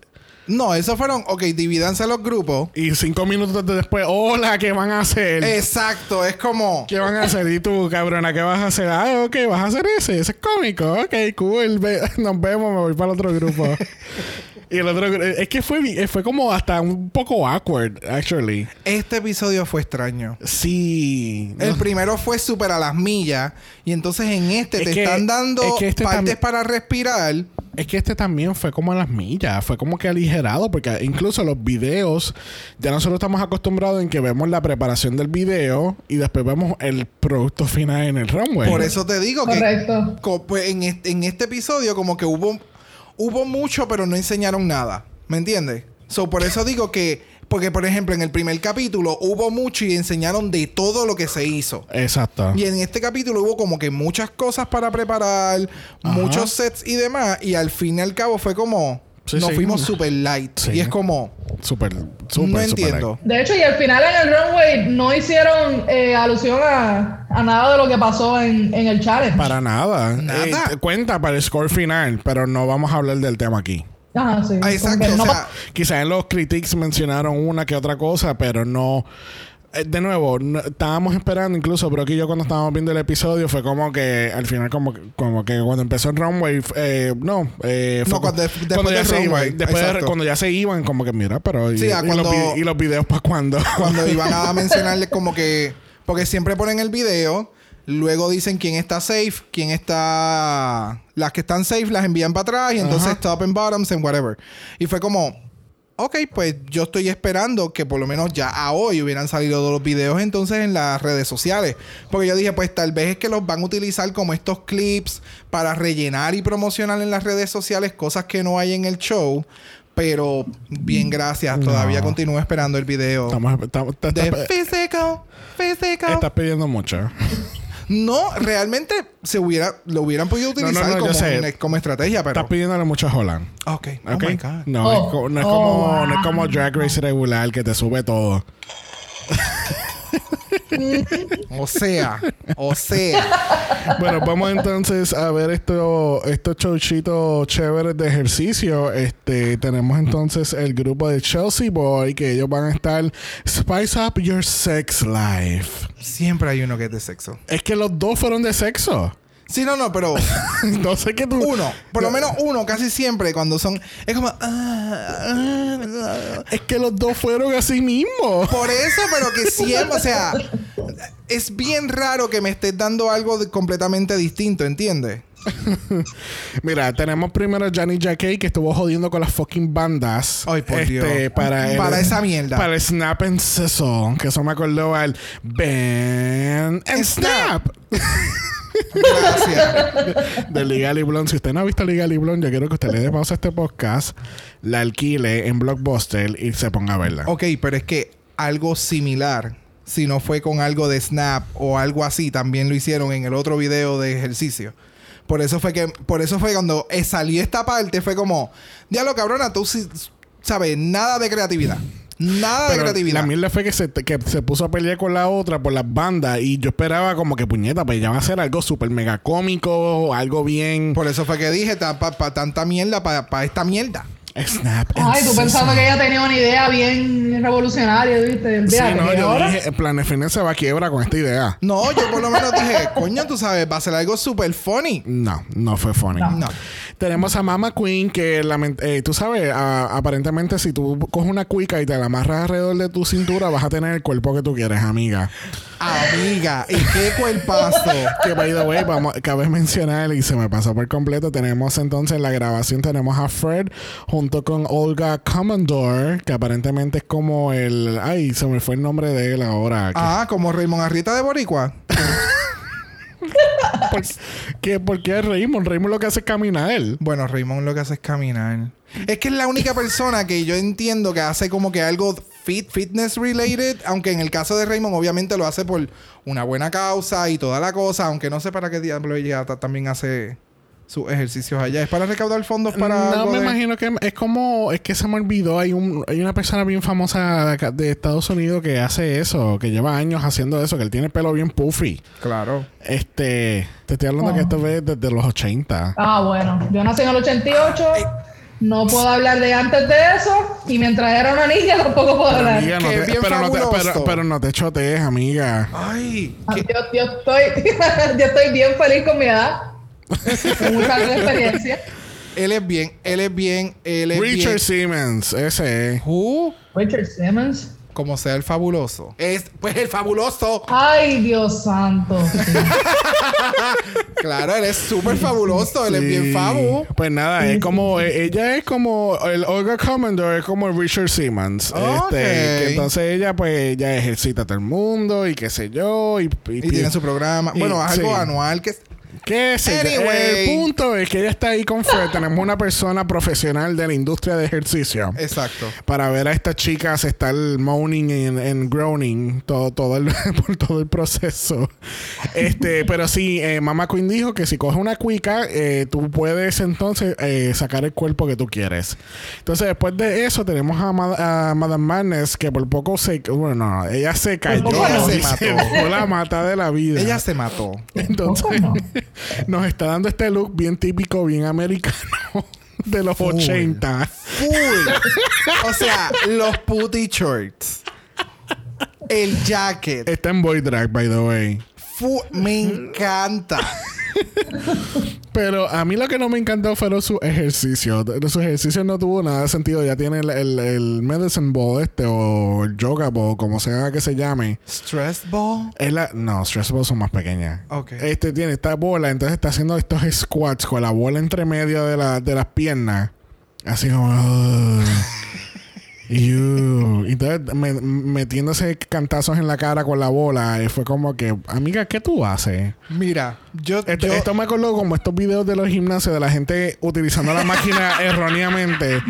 Speaker 2: No, esos fueron, ok, divídanse los grupos.
Speaker 1: Y cinco minutos después, hola, ¿qué van a hacer?
Speaker 2: Exacto, es como.
Speaker 1: ¿Qué van a hacer? Y tú, cabrona, ¿qué vas a hacer? Ah, ok, vas a hacer ese. Ese es cómico. Ok, cool. Ve- nos vemos, me voy para el otro grupo. y el otro gru- Es que fue, fue como hasta un poco awkward, actually.
Speaker 2: Este episodio fue extraño.
Speaker 1: Sí.
Speaker 2: El
Speaker 1: No-
Speaker 2: primero fue súper a las millas. Y entonces en este
Speaker 1: Es
Speaker 2: te
Speaker 1: que-
Speaker 2: están dando
Speaker 1: es que este
Speaker 2: partes para respirar.
Speaker 1: Es que este también fue como a las millas, fue como que aligerado, porque incluso los videos, ya nosotros estamos acostumbrados en que vemos la preparación del video y después vemos el producto final en el runway.
Speaker 2: Por eso te digo que
Speaker 3: Correcto.
Speaker 2: co- pues, en, este, en este episodio como que hubo, hubo mucho, pero no enseñaron nada. ¿Me entiendes? So, por eso digo que... Porque, por ejemplo, en el primer capítulo hubo mucho y enseñaron de todo lo que se hizo.
Speaker 1: Exacto.
Speaker 2: Y en este capítulo hubo como que muchas cosas para preparar,
Speaker 1: Ajá.
Speaker 2: muchos sets y demás. Y al fin y al cabo fue como...
Speaker 1: Sí,
Speaker 2: nos
Speaker 1: sí.
Speaker 2: fuimos super light.
Speaker 1: Sí.
Speaker 2: Y es como...
Speaker 1: Súper, súper,
Speaker 2: no
Speaker 1: súper
Speaker 2: entiendo.
Speaker 3: De hecho, y al final en el runway no hicieron eh, alusión a, a nada de lo que pasó en, en el challenge.
Speaker 1: Para nada.
Speaker 2: Nada.
Speaker 1: Eh, cuenta para el score final, pero no vamos a hablar del tema aquí.
Speaker 3: Ajá, sí.
Speaker 2: Ah, exacto. O sea,
Speaker 1: Quizás en los critiques mencionaron una que otra cosa, pero no. Eh, De nuevo, no- estábamos esperando, incluso Brock y yo cuando estábamos viendo el episodio, fue como que al final, como, que- como que cuando empezó el runway, eh, no, eh, fue
Speaker 2: No, cuando-
Speaker 1: cu-
Speaker 2: después
Speaker 1: cuando ya se
Speaker 2: runway,
Speaker 1: iban, después de- cuando ya se iban, como que mira, pero y,
Speaker 2: Sí, a
Speaker 1: y los,
Speaker 2: cuando-
Speaker 1: y los videos para cuándo.
Speaker 2: cuando iban a mencionarles como que porque siempre ponen el video Luego dicen quién está safe, quién está. Las que están safe las envían para atrás y entonces
Speaker 1: Ajá.
Speaker 2: top and bottoms and whatever. Y fue como. Ok, pues yo estoy esperando que por lo menos ya a hoy hubieran salido todos los videos entonces en las redes sociales. Porque yo dije, pues tal vez es que los van a utilizar como estos clips para rellenar y promocionar en las redes sociales cosas que no hay en el show. Pero bien, gracias. Todavía
Speaker 1: No.
Speaker 2: continúo esperando el video.
Speaker 1: Estamos, estamos- te-
Speaker 2: De physical, physical.
Speaker 1: estás pidiendo mucho.
Speaker 2: No, realmente se hubiera, lo hubieran podido
Speaker 1: No, no,
Speaker 2: utilizar
Speaker 1: no,
Speaker 2: como,
Speaker 1: sé.
Speaker 2: una- como estrategia, pero.
Speaker 1: Estás pidiéndole mucho a Holland.
Speaker 2: Ok, oh
Speaker 1: ¿Ok?
Speaker 2: my God.
Speaker 1: No,
Speaker 3: Oh.
Speaker 1: es, co- no es
Speaker 3: Oh,
Speaker 1: como, no es como Drag Race regular que te sube todo.
Speaker 2: O sea, o sea.
Speaker 1: Bueno, vamos entonces a ver esto, estos showchitos chéveres de ejercicio. Este, tenemos entonces el grupo de Chelsea Boy que ellos van a estar Spice Up Your Sex Life.
Speaker 2: Siempre hay uno que es de sexo.
Speaker 1: Es que los dos fueron de sexo.
Speaker 2: Sí, no, no, pero
Speaker 1: no sé qué tú.
Speaker 2: uno, por lo menos uno, casi siempre cuando son. Es como. ah, ah.
Speaker 1: Es que los dos fueron así mismo.
Speaker 2: Por eso, pero que siempre, o sea, es bien raro que me estés dando algo de- completamente distinto, ¿entiendes?
Speaker 1: Mira, tenemos primero a Johnny Jackie que estuvo jodiendo con las fucking bandas.
Speaker 2: Ay, por Dios.
Speaker 1: Para, el-
Speaker 2: Para esa mierda.
Speaker 1: Para el Snap and Sizzle. Que eso me acordó al Ben and Snap.
Speaker 2: Gracias.
Speaker 1: de Legally Blonde. Si usted no ha visto Legally Blonde, yo quiero que usted le dé pausa a este podcast, la alquile en Blockbuster y se ponga a verla.
Speaker 2: Ok, pero es que algo similar, si no fue con algo de Snap o algo así, también lo hicieron en el otro video de ejercicio. Por eso fue que, por eso fue cuando salió esta parte, fue como, diablo cabrona, tú sí, sabes, nada de creatividad. Nada de creatividad.
Speaker 1: la mierda fue que se, que se puso a pelear con la otra por las bandas y yo esperaba como que puñeta, pues ya va a ser algo súper mega cómico, algo bien
Speaker 2: Por eso fue que dije, para tanta mierda, para esta mierda.
Speaker 1: snap.
Speaker 3: Ay, tú pensando que ella tenía una idea bien revolucionaria, ¿viste?
Speaker 1: Sí, no, yo
Speaker 3: ahora-
Speaker 1: dije, Planet se va a quiebra con esta idea.
Speaker 2: No, yo por lo menos dije, coño, tú sabes, va a ser algo súper funny.
Speaker 1: No, no fue funny.
Speaker 3: No.
Speaker 2: No.
Speaker 1: Tenemos a Mama Queen que eh, tú sabes, a- aparentemente si tú coges una cuica y te la amarras alrededor de tu cintura vas a tener el cuerpo que tú quieres, amiga.
Speaker 2: Amiga, ¿y qué cuerpazo?
Speaker 1: Que by the way, vamos, cabe mencionar y se me pasó por completo. Tenemos entonces en la grabación tenemos a Fred junto con Olga Commodore, que aparentemente es como el ay, se me fue el nombre de él ahora. que-
Speaker 2: Ah, como Raymond Arrieta de Boricua.
Speaker 1: ¿Por, que, ¿Por qué Raymond? Raymond lo que hace es caminar.
Speaker 2: Bueno, Raymond lo que hace es caminar. Es que es la única persona que yo entiendo que hace como que algo fit, fitness related, aunque en el caso de Raymond obviamente lo hace por una buena causa y toda la cosa, aunque no sé para qué diablo ella ta- también hace sus ejercicios allá. ¿Es para recaudar fondos para
Speaker 1: no
Speaker 2: algo
Speaker 1: me
Speaker 2: de-
Speaker 1: imagino que es como es que se me olvidó hay un hay una persona bien famosa de, acá- de Estados Unidos que hace eso que lleva años haciendo eso que él tiene el pelo bien puffy
Speaker 2: Claro.
Speaker 1: este te estoy hablando
Speaker 3: Oh.
Speaker 1: que esto es desde los 80
Speaker 3: Ah, bueno. Yo nací en el 88. No puedo hablar de antes de eso. Y mientras era una niña tampoco puedo hablar.
Speaker 1: Amiga, no te- pero, no te, pero, pero no te chotees amiga
Speaker 2: Ay,
Speaker 3: Ah, Yo, yo estoy, yo estoy bien feliz con mi edad. Experiencia.
Speaker 2: él es bien, él es bien, él es
Speaker 1: Richard
Speaker 2: bien.
Speaker 1: Simmons ese es.
Speaker 2: Who?
Speaker 3: Richard Simmons.
Speaker 2: Como sea el fabuloso. Es, pues el fabuloso.
Speaker 3: Ay, Dios santo.
Speaker 2: Claro, él es súper fabuloso. Él es bien fabu.
Speaker 1: Pues nada, es como eh, ella es como el Olga Commodore es como el Richard Simmons. Este, que entonces ella pues ella ejercita a todo el mundo y qué sé yo y,
Speaker 2: Y tiene su programa.
Speaker 1: y-
Speaker 2: Bueno, algo
Speaker 1: sí.
Speaker 2: anual que
Speaker 1: ¿Qué sé yo?
Speaker 2: Anyway.
Speaker 1: El punto es que ella está ahí con Fred. Tenemos una persona profesional de la industria de ejercicio.
Speaker 2: Exacto.
Speaker 1: Para ver a estas chicas estar moaning and groaning todo, todo el, por todo el proceso. Este, pero sí, eh, Mama Queen dijo que si coges una cuica, eh, tú puedes entonces eh, sacar el cuerpo que tú quieres. Entonces, después de eso, tenemos a, Ma- a Madame Madness, que por poco se. Bueno, no, ella se cayó y
Speaker 2: Se mató.
Speaker 1: la mata de la vida.
Speaker 2: Ella se mató.
Speaker 1: Entonces,
Speaker 3: ¿Cómo
Speaker 1: nos está dando este look bien típico, bien americano de los 80.
Speaker 2: Full. o sea, los putty shorts. El jacket.
Speaker 1: Está en boy drag, by the way.
Speaker 2: Fu- me encanta.
Speaker 1: Pero a mí lo que no me encantó fueron sus ejercicios. Sus ejercicios no tuvo nada de sentido. Ya tiene el, el, el medicine ball este o el yoga ball, como sea que se llame.
Speaker 2: ¿Stress ball?
Speaker 1: Es la, no, stress balls son más pequeñas.
Speaker 2: Ok.
Speaker 1: Este tiene esta bola, entonces está haciendo estos squats con la bola entre medio de, la, de las piernas. Así como... Y Entonces, me- metiéndose cantazos en la cara con la bola, y fue como que, amiga, ¿qué tú haces?
Speaker 2: Mira, yo,
Speaker 1: Esto,
Speaker 2: yo-
Speaker 1: esto me acordó como estos videos de los gimnasios de la gente utilizando la máquina erróneamente.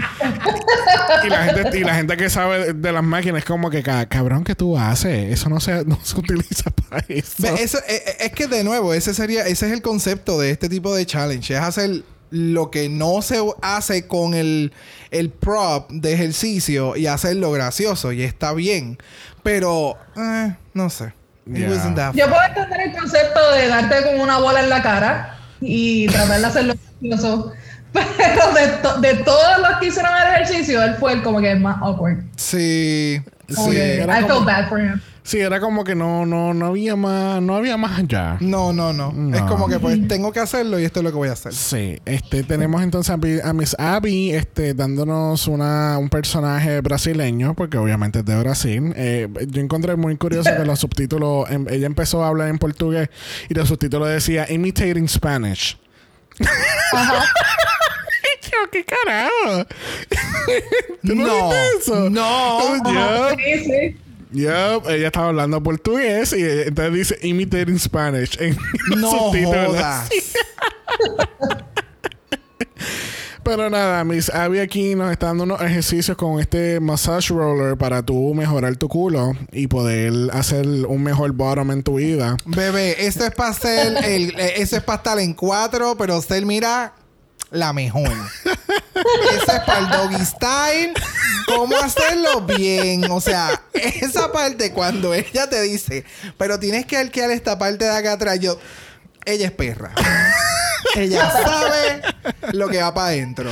Speaker 1: Y la gente, y la gente que sabe de, las máquinas es como que, "Ca- cabrón, ¿qué tú haces? Eso no se, no se utiliza para eso.
Speaker 2: Eso, eh, eh, es que de nuevo, ese sería, ese es el concepto de este tipo de challenge. Es hacer lo que no se hace con el, el prop de ejercicio y hacerlo gracioso. Y está bien. Pero, eh, no sé.
Speaker 1: Yeah.
Speaker 3: Yo puedo entender el concepto de darte con una bola en la cara y tratar de hacerlo gracioso. Pero de, to- de todos los que hicieron el ejercicio, él fue el como que el más awkward.
Speaker 2: Sí.
Speaker 3: Como
Speaker 2: Sí.
Speaker 3: I felt bad for him.
Speaker 1: Sí, era como que no, no, no había más, no había más allá.
Speaker 2: No, no, no,
Speaker 1: No.
Speaker 2: Es como que pues tengo que hacerlo y esto es lo que voy a hacer.
Speaker 1: Sí, este, tenemos entonces a, Miss Abby este, dándonos una, un personaje brasileño, porque obviamente es de Brasil. Eh, yo encontré muy curioso que los subtítulos, em- ella empezó a hablar en portugués y los subtítulos decía Imitating Spanish.
Speaker 3: Ajá.
Speaker 1: Yo, ¿qué carajo? ¿Tú no,
Speaker 2: No,
Speaker 1: viste eso?
Speaker 2: no.
Speaker 1: Yup,
Speaker 3: Sí, sí.
Speaker 1: Yup. ella estaba hablando portugués y eh, entonces dice Imitating Spanish en
Speaker 2: No jodas.
Speaker 1: Pero nada, Miss Abby aquí nos está dando unos ejercicios con este massage roller para tú mejorar tu culo y poder hacer un mejor bottom en tu vida.
Speaker 2: Bebé, esto es para hacer el, eh, eso es para estar en cuatro, pero usted mira la mejor. Eso es para el doggy style. ¿Cómo hacerlo bien? O sea, esa parte cuando ella te dice, pero tienes que arquear esta parte de acá atrás, yo, ella es perra. ella sabe lo que va para adentro.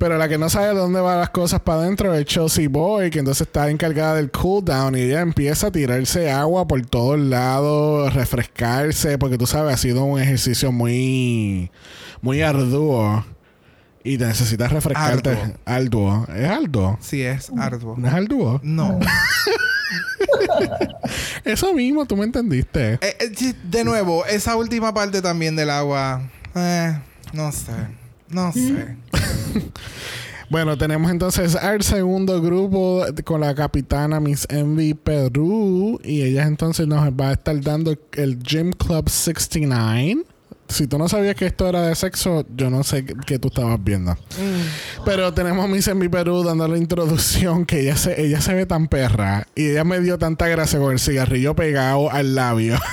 Speaker 1: Pero la que no sabe dónde van las cosas para adentro es Chelsea Boy, que entonces está encargada del cool down y ella empieza a tirarse agua por todos lados, refrescarse, porque tú sabes, ha sido un ejercicio muy, muy arduo. Y te necesitas refrescarte. Arduo. ¿Es arduo?
Speaker 2: Sí, es arduo.
Speaker 1: ¿No es arduo?
Speaker 2: No.
Speaker 1: Eso mismo, tú me entendiste.
Speaker 2: Eh, eh, de nuevo, esa última parte también del agua. Eh, no sé. No sé.
Speaker 1: Bueno, tenemos entonces al segundo grupo con la capitana Miss Envy Perú. Y ella entonces nos va a estar dando el Gym Club 69. Si tú no sabías que esto era de sexo, yo no sé qué, tú estabas viendo. Pero tenemos a Miss Envy Perú dando la introducción que ella se, ella se ve tan perra. Y ella me dio tanta gracia con el cigarrillo pegado al labio.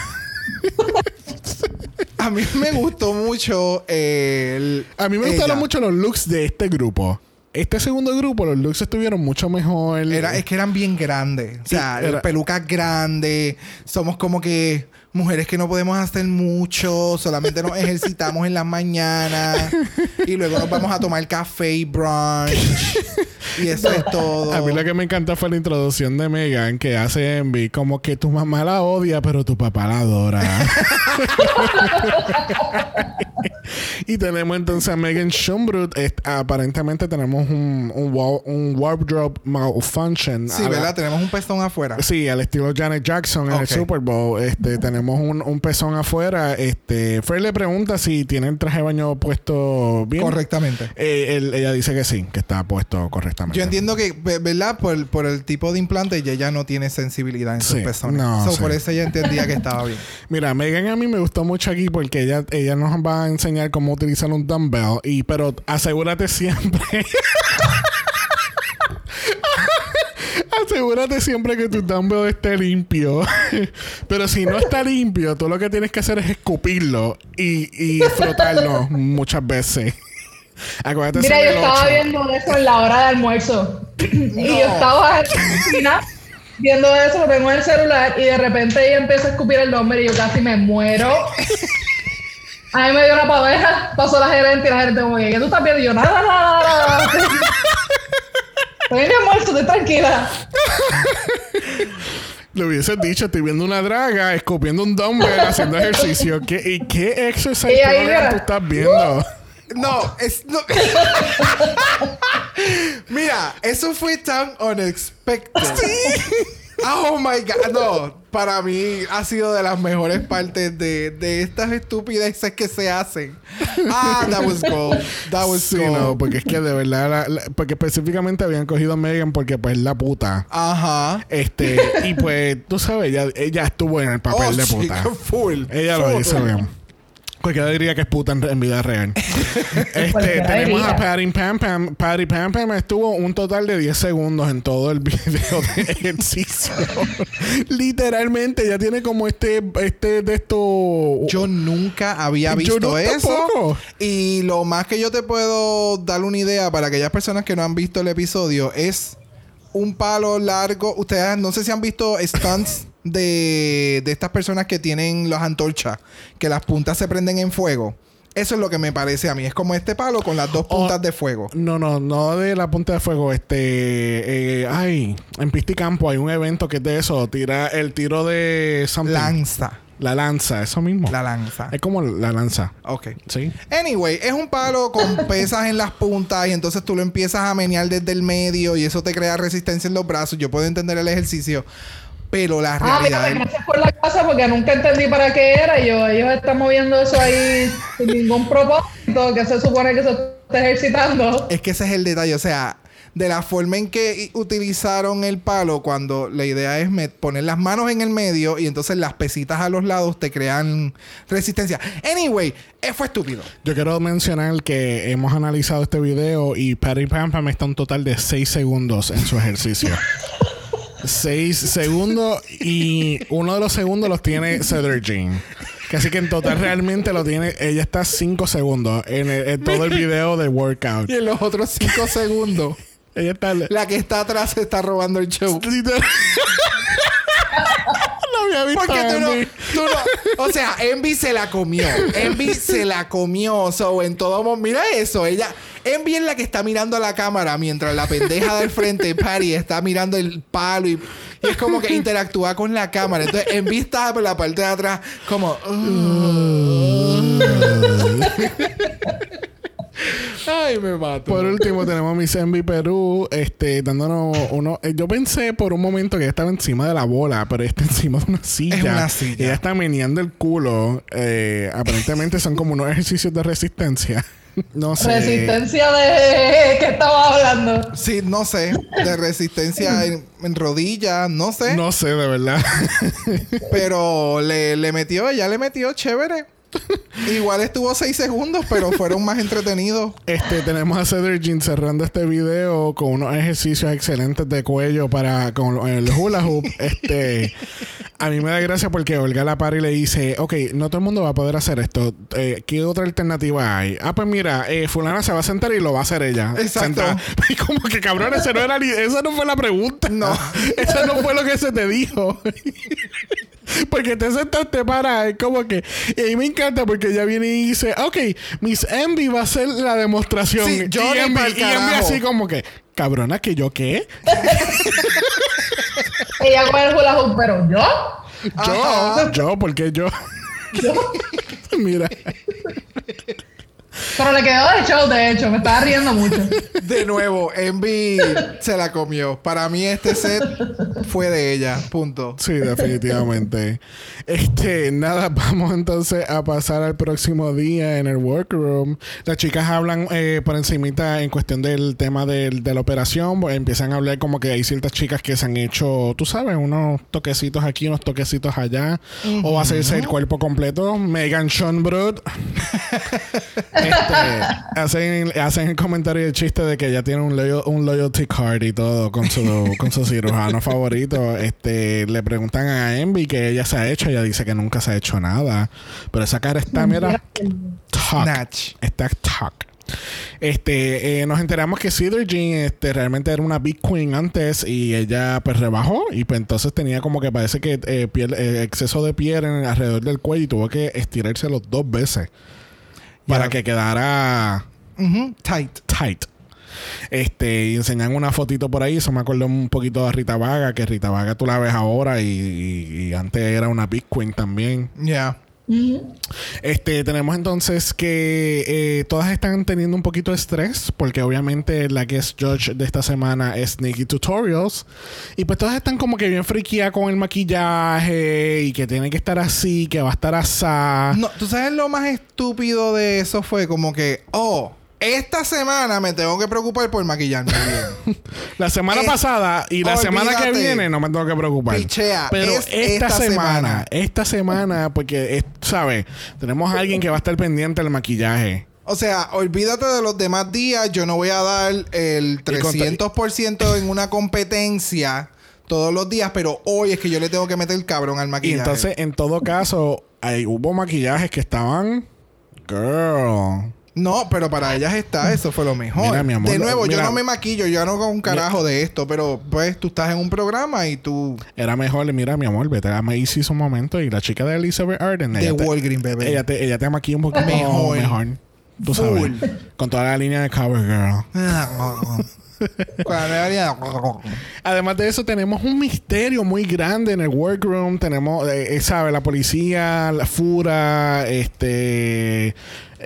Speaker 2: A mí me gustó mucho el.
Speaker 1: A mí me
Speaker 2: ella.
Speaker 1: gustaron mucho los looks de este grupo. Este segundo grupo, los looks estuvieron mucho mejor.
Speaker 2: Era, es que eran bien grandes. O sea,
Speaker 1: Sí,
Speaker 2: pelucas grandes. Somos como que mujeres que no podemos hacer mucho. Solamente nos ejercitamos en las mañanas. Y luego nos vamos a tomar café y brunch. Y eso es todo.
Speaker 1: A mí lo que me encanta fue la introducción de Megan que hace Envy como que tu mamá la odia, pero tu papá la adora. y tenemos entonces a Megan Schumbrut. Es- aparentemente tenemos un, un, un wardrobe malfunction.
Speaker 2: Sí,
Speaker 1: A la-
Speaker 2: ¿verdad? Tenemos un pezón afuera.
Speaker 1: Sí, al estilo Janet Jackson en el
Speaker 2: Ok.
Speaker 1: Super Bowl. Este, tenemos un, un pezón afuera. Este, Fred le pregunta si tiene el traje de baño puesto bien.
Speaker 2: Correctamente.
Speaker 1: Eh, él- ella dice que sí, que está puesto correctamente.
Speaker 2: Yo entiendo que, ve- ¿verdad? Por, por el tipo de implante, ella ya no tiene sensibilidad en sus
Speaker 1: Sí,
Speaker 2: pezones.
Speaker 1: no,
Speaker 2: So,
Speaker 1: sí.
Speaker 2: Por eso ella entendía que estaba bien.
Speaker 1: Mira, Megan a mí me gustó mucho aquí porque ella, ella nos va a enseñar cómo utilizar un dumbbell. Y, pero asegúrate siempre. asegúrate siempre que tu dumbbell esté limpio. pero si no está limpio, tú lo que tienes que hacer es escupirlo y, y frotarlo muchas veces. Acuérdate
Speaker 3: Mira, yo estaba viendo eso en la hora de almuerzo. y yo estaba en la cocina viendo eso, lo tengo en el celular y de repente ella empieza a escupir el nombre y yo casi me muero. A mí me dio una paveja, pasó la gerente y la gerente como que, ¿qué tú estás viendo? Y yo, nada, nada, nada. nada. Estoy en mi almuerzo, estoy tranquila.
Speaker 1: Le hubieses dicho, estoy viendo una draga, escupiendo un dumbbell, haciendo ejercicio. ¿Qué, ¿Y qué exercise
Speaker 3: Y ahí,
Speaker 1: program
Speaker 3: mira.
Speaker 1: tú estás viendo?
Speaker 2: No, es. No. Mira, eso fue tan unexpected. Oh my god. No, para mí ha sido de las mejores partes de, de estas estupideces que se hacen. Ah, that was gold. That was
Speaker 1: Sí,
Speaker 2: gold.
Speaker 1: no, porque es que de verdad, la- la- porque específicamente habían cogido a Megan porque pues la puta.
Speaker 2: Ajá.
Speaker 1: Este, y pues, tú sabes, ella, ella estuvo en el papel
Speaker 2: Oh,
Speaker 1: de puta.
Speaker 2: full.
Speaker 1: Ella lo
Speaker 2: full.
Speaker 1: hizo bien. Cualquiera diría que es puta en, en vida real. este, tenemos
Speaker 3: diría.
Speaker 1: a Patty Pam Pam. Patty Pam Pam estuvo un total de 10 segundos en todo el video de ejercicio. Literalmente, ella tiene como este, este de esto.
Speaker 2: Yo nunca había
Speaker 1: Yo
Speaker 2: visto
Speaker 1: no
Speaker 2: eso.
Speaker 1: tampoco.
Speaker 2: Y lo más que yo te puedo dar una idea para aquellas personas que no han visto el episodio es un palo largo. Ustedes no sé si han visto stunts de, de estas personas que tienen las antorchas, que las puntas se prenden en fuego. Eso es lo que me parece a mí. Es como este palo con las dos
Speaker 1: Oh.
Speaker 2: puntas de fuego.
Speaker 1: No, no, no de la punta de fuego. Este. eh, ay, en Pista y Campo hay un evento que es de eso. Tira el tiro de. something.
Speaker 2: Lanza.
Speaker 1: La lanza, eso mismo.
Speaker 2: La lanza.
Speaker 1: Es como la lanza.
Speaker 2: Ok.
Speaker 1: Sí.
Speaker 2: Anyway, es un palo con pesas en las puntas y entonces tú lo empiezas a menear desde el medio y eso te crea resistencia en los brazos. Yo puedo entender el ejercicio, pero la
Speaker 3: Ah,
Speaker 2: realidad
Speaker 3: mira,
Speaker 2: es-
Speaker 3: gracias por la casa porque nunca entendí para qué era. Yo, ellos están moviendo eso ahí sin ningún propósito, que se supone que se está ejercitando.
Speaker 2: es que ese es el detalle. O sea, de la forma en que i- utilizaron el palo, cuando la idea es poner las manos en el medio y entonces las pesitas a los lados te crean resistencia. Anyway, eh, fue estúpido.
Speaker 1: Yo quiero mencionar que hemos analizado este video y Patty Pam Pam está un total de 6 segundos en su ejercicio. 6 segundos y uno de los segundos los tiene Cedar Jean. Así que en total realmente lo tiene. Ella está 5 segundos en, el- en todo el video de workout.
Speaker 2: Y en los otros cinco segundos,
Speaker 1: Ella está.
Speaker 2: la que está atrás se está robando el show.
Speaker 1: No había visto
Speaker 2: Porque
Speaker 1: a
Speaker 2: tú no, tú no- O sea, Envy se la comió. Envy se la comió. So, en todo momento. Mira eso. Ella. Envy es la que está mirando a la cámara mientras la pendeja del frente, Patty, está mirando el palo y, y es como que interactúa con la cámara. Entonces, Envy está por la parte de atrás, como. Ay, me mato.
Speaker 1: Por último, tenemos a Miss Envy Perú, este, dándonos uno. eh, yo pensé por un momento que ella estaba encima de la bola, pero ella está encima de una silla.
Speaker 2: Es una silla.
Speaker 1: Ella está meneando el culo. Eh, aparentemente son como unos ejercicios de resistencia. No sé.
Speaker 3: Resistencia de... ¿Qué estaba hablando?
Speaker 2: Sí, no sé. De resistencia en, en rodillas, no sé.
Speaker 1: No sé, de verdad.
Speaker 2: Pero le, le metió, ella le metió chévere. Igual estuvo seis segundos, pero fueron más entretenidos.
Speaker 1: Este, tenemos a Cedar Jean cerrando este video con unos ejercicios excelentes de cuello para con el hula hoop. Este, a mí me da gracia porque Olga la para y le dice, ok, no todo el mundo va a poder hacer esto. Eh, ¿Qué otra alternativa hay? Ah, pues mira, eh, fulana se va a sentar y lo va a hacer ella.
Speaker 2: Exacto.
Speaker 1: Sentada. Y como que cabrón, ese no era ni- esa no fue la pregunta.
Speaker 2: No.
Speaker 1: Eso no fue lo que se te dijo. Porque te sentaste para, es como que. Y a me encanta porque ella viene y dice, ok, Miss Envy va a hacer la demostración.
Speaker 2: Sí, yo
Speaker 1: y Envy, y Envy así como que, cabrona, que yo qué?
Speaker 3: Ella con el hula hoop, pero yo.
Speaker 1: Yo,
Speaker 2: Ajá.
Speaker 1: yo, porque yo. Mira,
Speaker 3: Pero le quedó de show, de hecho. Me estaba riendo mucho.
Speaker 2: De nuevo, Envy se la comió. Para mí este set fue de ella. Punto.
Speaker 1: sí, definitivamente. Este, nada, vamos entonces a pasar al próximo día en el workroom. Las chicas hablan eh, por encimita en cuestión del tema del- de la operación. empiezan a hablar como que hay ciertas chicas que se han hecho, tú sabes, unos toquecitos aquí, unos toquecitos allá. O hacerse el cuerpo completo. Megan Schonbrud. Este, hacen, hacen el comentario y el chiste de que ella tiene un, loyalty card y todo con su, con su cirujano favorito. Este, le preguntan a Envy que ella se ha hecho. Ella dice que nunca se ha hecho nada. Pero esa cara está, mira, talk.
Speaker 2: Snatch.
Speaker 1: Está talk. Este, eh, nos enteramos que Cedar Jean este, realmente era una Big Queen antes y ella pues rebajó y pues entonces tenía como que parece que eh, piel, eh, exceso de piel en, alrededor del cuello y tuvo que estirárselo dos veces para que quedara
Speaker 2: Tight.
Speaker 1: tight. Este, y enseñan una fotito por ahí. Eso me acuerdo un poquito de Rita Vaga, que Rita Vaga tú la ves ahora y, y- y antes era una Big Queen también.
Speaker 2: Ya.
Speaker 1: Este, tenemos entonces que eh, todas están teniendo un poquito de estrés, porque obviamente la guest judge de esta semana es Nikki Tutorials. Y pues todas están como que bien friquía con el maquillaje y que tiene que estar así, que va a estar asá.
Speaker 2: No, tú sabes lo más estúpido de eso fue como que, oh, esta semana me tengo que preocupar por maquillarme bien.
Speaker 1: La semana
Speaker 2: Es-
Speaker 1: pasada y la semana que viene no me tengo que preocupar.
Speaker 2: Pichea,
Speaker 1: Pero
Speaker 2: es
Speaker 1: esta,
Speaker 2: esta
Speaker 1: semana,
Speaker 2: semana.
Speaker 1: esta semana, porque, es- ¿sabes? Tenemos a alguien que va a estar pendiente del maquillaje.
Speaker 2: O sea, olvídate de los demás días. Yo no voy a dar el
Speaker 1: Y contra-
Speaker 2: 300% en una competencia todos los días, pero hoy es que yo le tengo que meter el cabrón al
Speaker 1: Y
Speaker 2: maquillaje.
Speaker 1: entonces, en todo caso, hay, hubo maquillajes que estaban. Girl.
Speaker 2: No, pero para ellas está, eso fue lo mejor.
Speaker 1: Mira, mi amor,
Speaker 2: de nuevo,
Speaker 1: mira-
Speaker 2: yo no me maquillo, yo no hago un carajo de esto, pero pues tú estás en un programa y tú.
Speaker 1: Era mejor, mira, mi amor, vete a Macy's un momento y la chica de Elizabeth Arden.
Speaker 2: De Walgreens, bebé.
Speaker 1: Ella te, ella te maquilla un poquito
Speaker 2: Mejor.
Speaker 1: mejor. Tú sabes.
Speaker 2: Full.
Speaker 1: Con toda la línea de CoverGirl. Además de eso, tenemos un misterio muy grande en el workroom. Tenemos, eh, eh, ¿sabe? La policía, la FURA, este,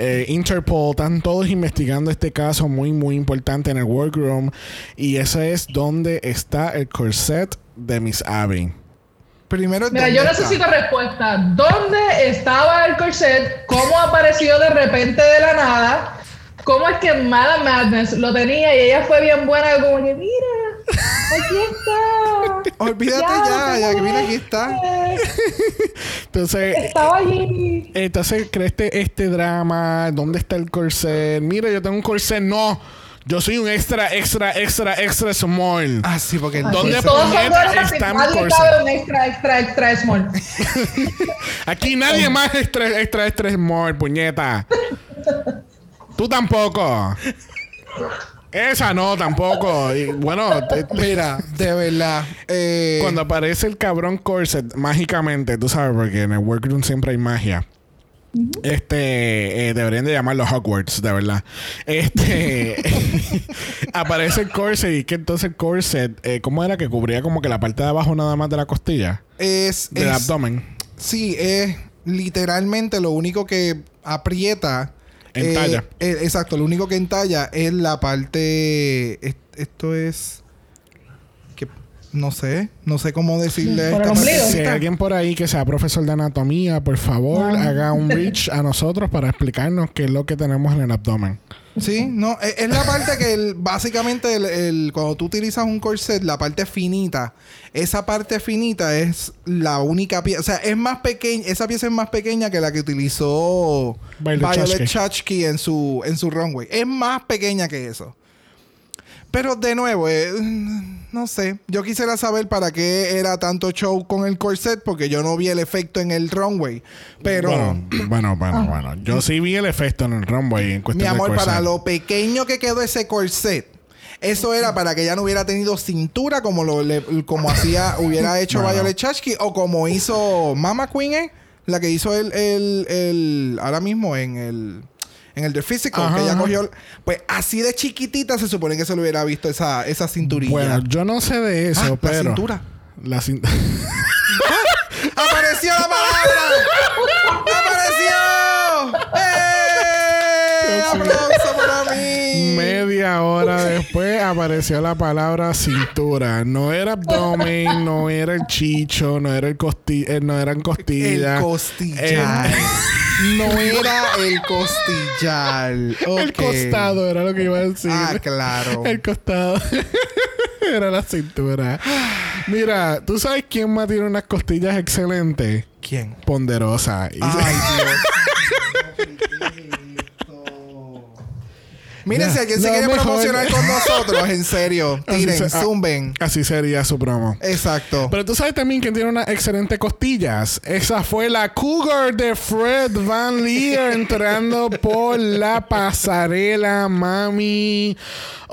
Speaker 1: eh, Interpol, están todos investigando este caso muy, muy importante en el workroom. Y ese es donde está el corset de Miss Abby.
Speaker 2: Primero,
Speaker 3: Mira,
Speaker 2: ¿dónde
Speaker 3: yo
Speaker 2: está?
Speaker 3: necesito respuesta. ¿Dónde estaba el corset? ¿Cómo apareció de repente de la nada? ¿Cómo es que Madame Madness lo tenía y ella fue bien buena como que mira, aquí está.
Speaker 2: Olvídate ya, ya, que mira, aquí está.
Speaker 1: Entonces,
Speaker 3: Estaba allí.
Speaker 1: entonces crea este, este drama. ¿Dónde está el corset? Mira, yo tengo un corset. No. Yo soy un extra, extra, extra, extra small.
Speaker 2: Ah, sí, porque
Speaker 1: ¿Dónde
Speaker 2: entonces-
Speaker 3: Todos son
Speaker 1: puñeta
Speaker 3: buenos,
Speaker 1: está mi corset?
Speaker 3: un extra, extra, extra small.
Speaker 1: Aquí nadie
Speaker 2: Oh.
Speaker 1: más extra, extra, extra small, puñeta. Tú tampoco. Esa no, tampoco. Y bueno, te-
Speaker 2: Mira, de verdad. eh,
Speaker 1: cuando aparece el cabrón corset mágicamente, tú sabes, porque en el workroom siempre hay magia. Este, eh, deberían de llamarlo Hogwarts, de verdad. Este, aparece el corset y que entonces el corset, eh, ¿cómo era que cubría como que la parte de abajo nada más de la costilla?
Speaker 2: es,
Speaker 1: Del
Speaker 2: es-
Speaker 1: abdomen.
Speaker 2: Sí, es literalmente lo único que aprieta.
Speaker 1: Entalla.
Speaker 2: eh, eh, exacto, lo único que entalla es la parte. es- esto es. Que no sé, no sé cómo decirle esta.
Speaker 1: Si hay alguien por ahí que sea profesor de anatomía, por favor,
Speaker 3: Ah.
Speaker 1: haga un reach a nosotros para explicarnos qué es lo que tenemos en el abdomen.
Speaker 2: Sí, no, es, es la parte que el- básicamente el, el- cuando tú utilizas un corset, la parte finita, esa parte finita es la única pieza, o sea, es más pequeña, esa pieza es más pequeña que la que utilizó
Speaker 1: Violet
Speaker 2: Violet
Speaker 1: Chachki.
Speaker 2: Chachki en su en su runway, es más pequeña que eso. Pero de nuevo, eh, no sé, yo quisiera saber para qué era tanto show con el corset porque yo no vi el efecto en el runway, pero
Speaker 1: Bueno, bueno, bueno, bueno. Yo sí vi el efecto en el runway en
Speaker 2: Mi
Speaker 1: cuestión
Speaker 2: amor,
Speaker 1: de corset.
Speaker 2: para lo pequeño que quedó ese corset, eso era para que ella no hubiera tenido cintura como lo le- como hacía, hubiera hecho
Speaker 1: Bueno.
Speaker 2: Violet Chachki o como hizo Mama Queen, ¿eh? la que hizo el, el, el- ahora mismo en el en el The Physical,
Speaker 1: Ajá,
Speaker 2: que ella cogió, pues así de chiquitita se supone que se le hubiera visto esa, esa cinturilla.
Speaker 1: Bueno, yo no sé de eso,
Speaker 2: Ah, la
Speaker 1: pero...
Speaker 2: cintura.
Speaker 1: La cintura.
Speaker 2: ¡Apareció la palabra! ¡Apareció! ¡Eh! ¡Aplauso para mí!
Speaker 1: Media hora después apareció la palabra cintura. No era abdomen, no era el chicho, no era el costi eh, no eran
Speaker 2: El
Speaker 1: costillas.
Speaker 2: costillar. No era el costillar.
Speaker 1: El costado era lo que iba a decir.
Speaker 2: Ah, claro.
Speaker 1: El costado. Era la cintura. Mira, ¿tú sabes quién más tiene unas costillas excelentes?
Speaker 2: ¿Quién?
Speaker 1: Ponderosa.
Speaker 2: Ay, Dios. Miren, si alguien se quiere
Speaker 1: mejor.
Speaker 2: promocionar con nosotros, en serio,
Speaker 1: Así
Speaker 2: tiren,
Speaker 1: se- ah.
Speaker 2: zumben.
Speaker 1: Así sería su promo.
Speaker 2: Exacto.
Speaker 1: Pero tú sabes también que tiene unas excelentes costillas. Esa fue la Cougar de Fred Van Leer entrando por la pasarela, mami.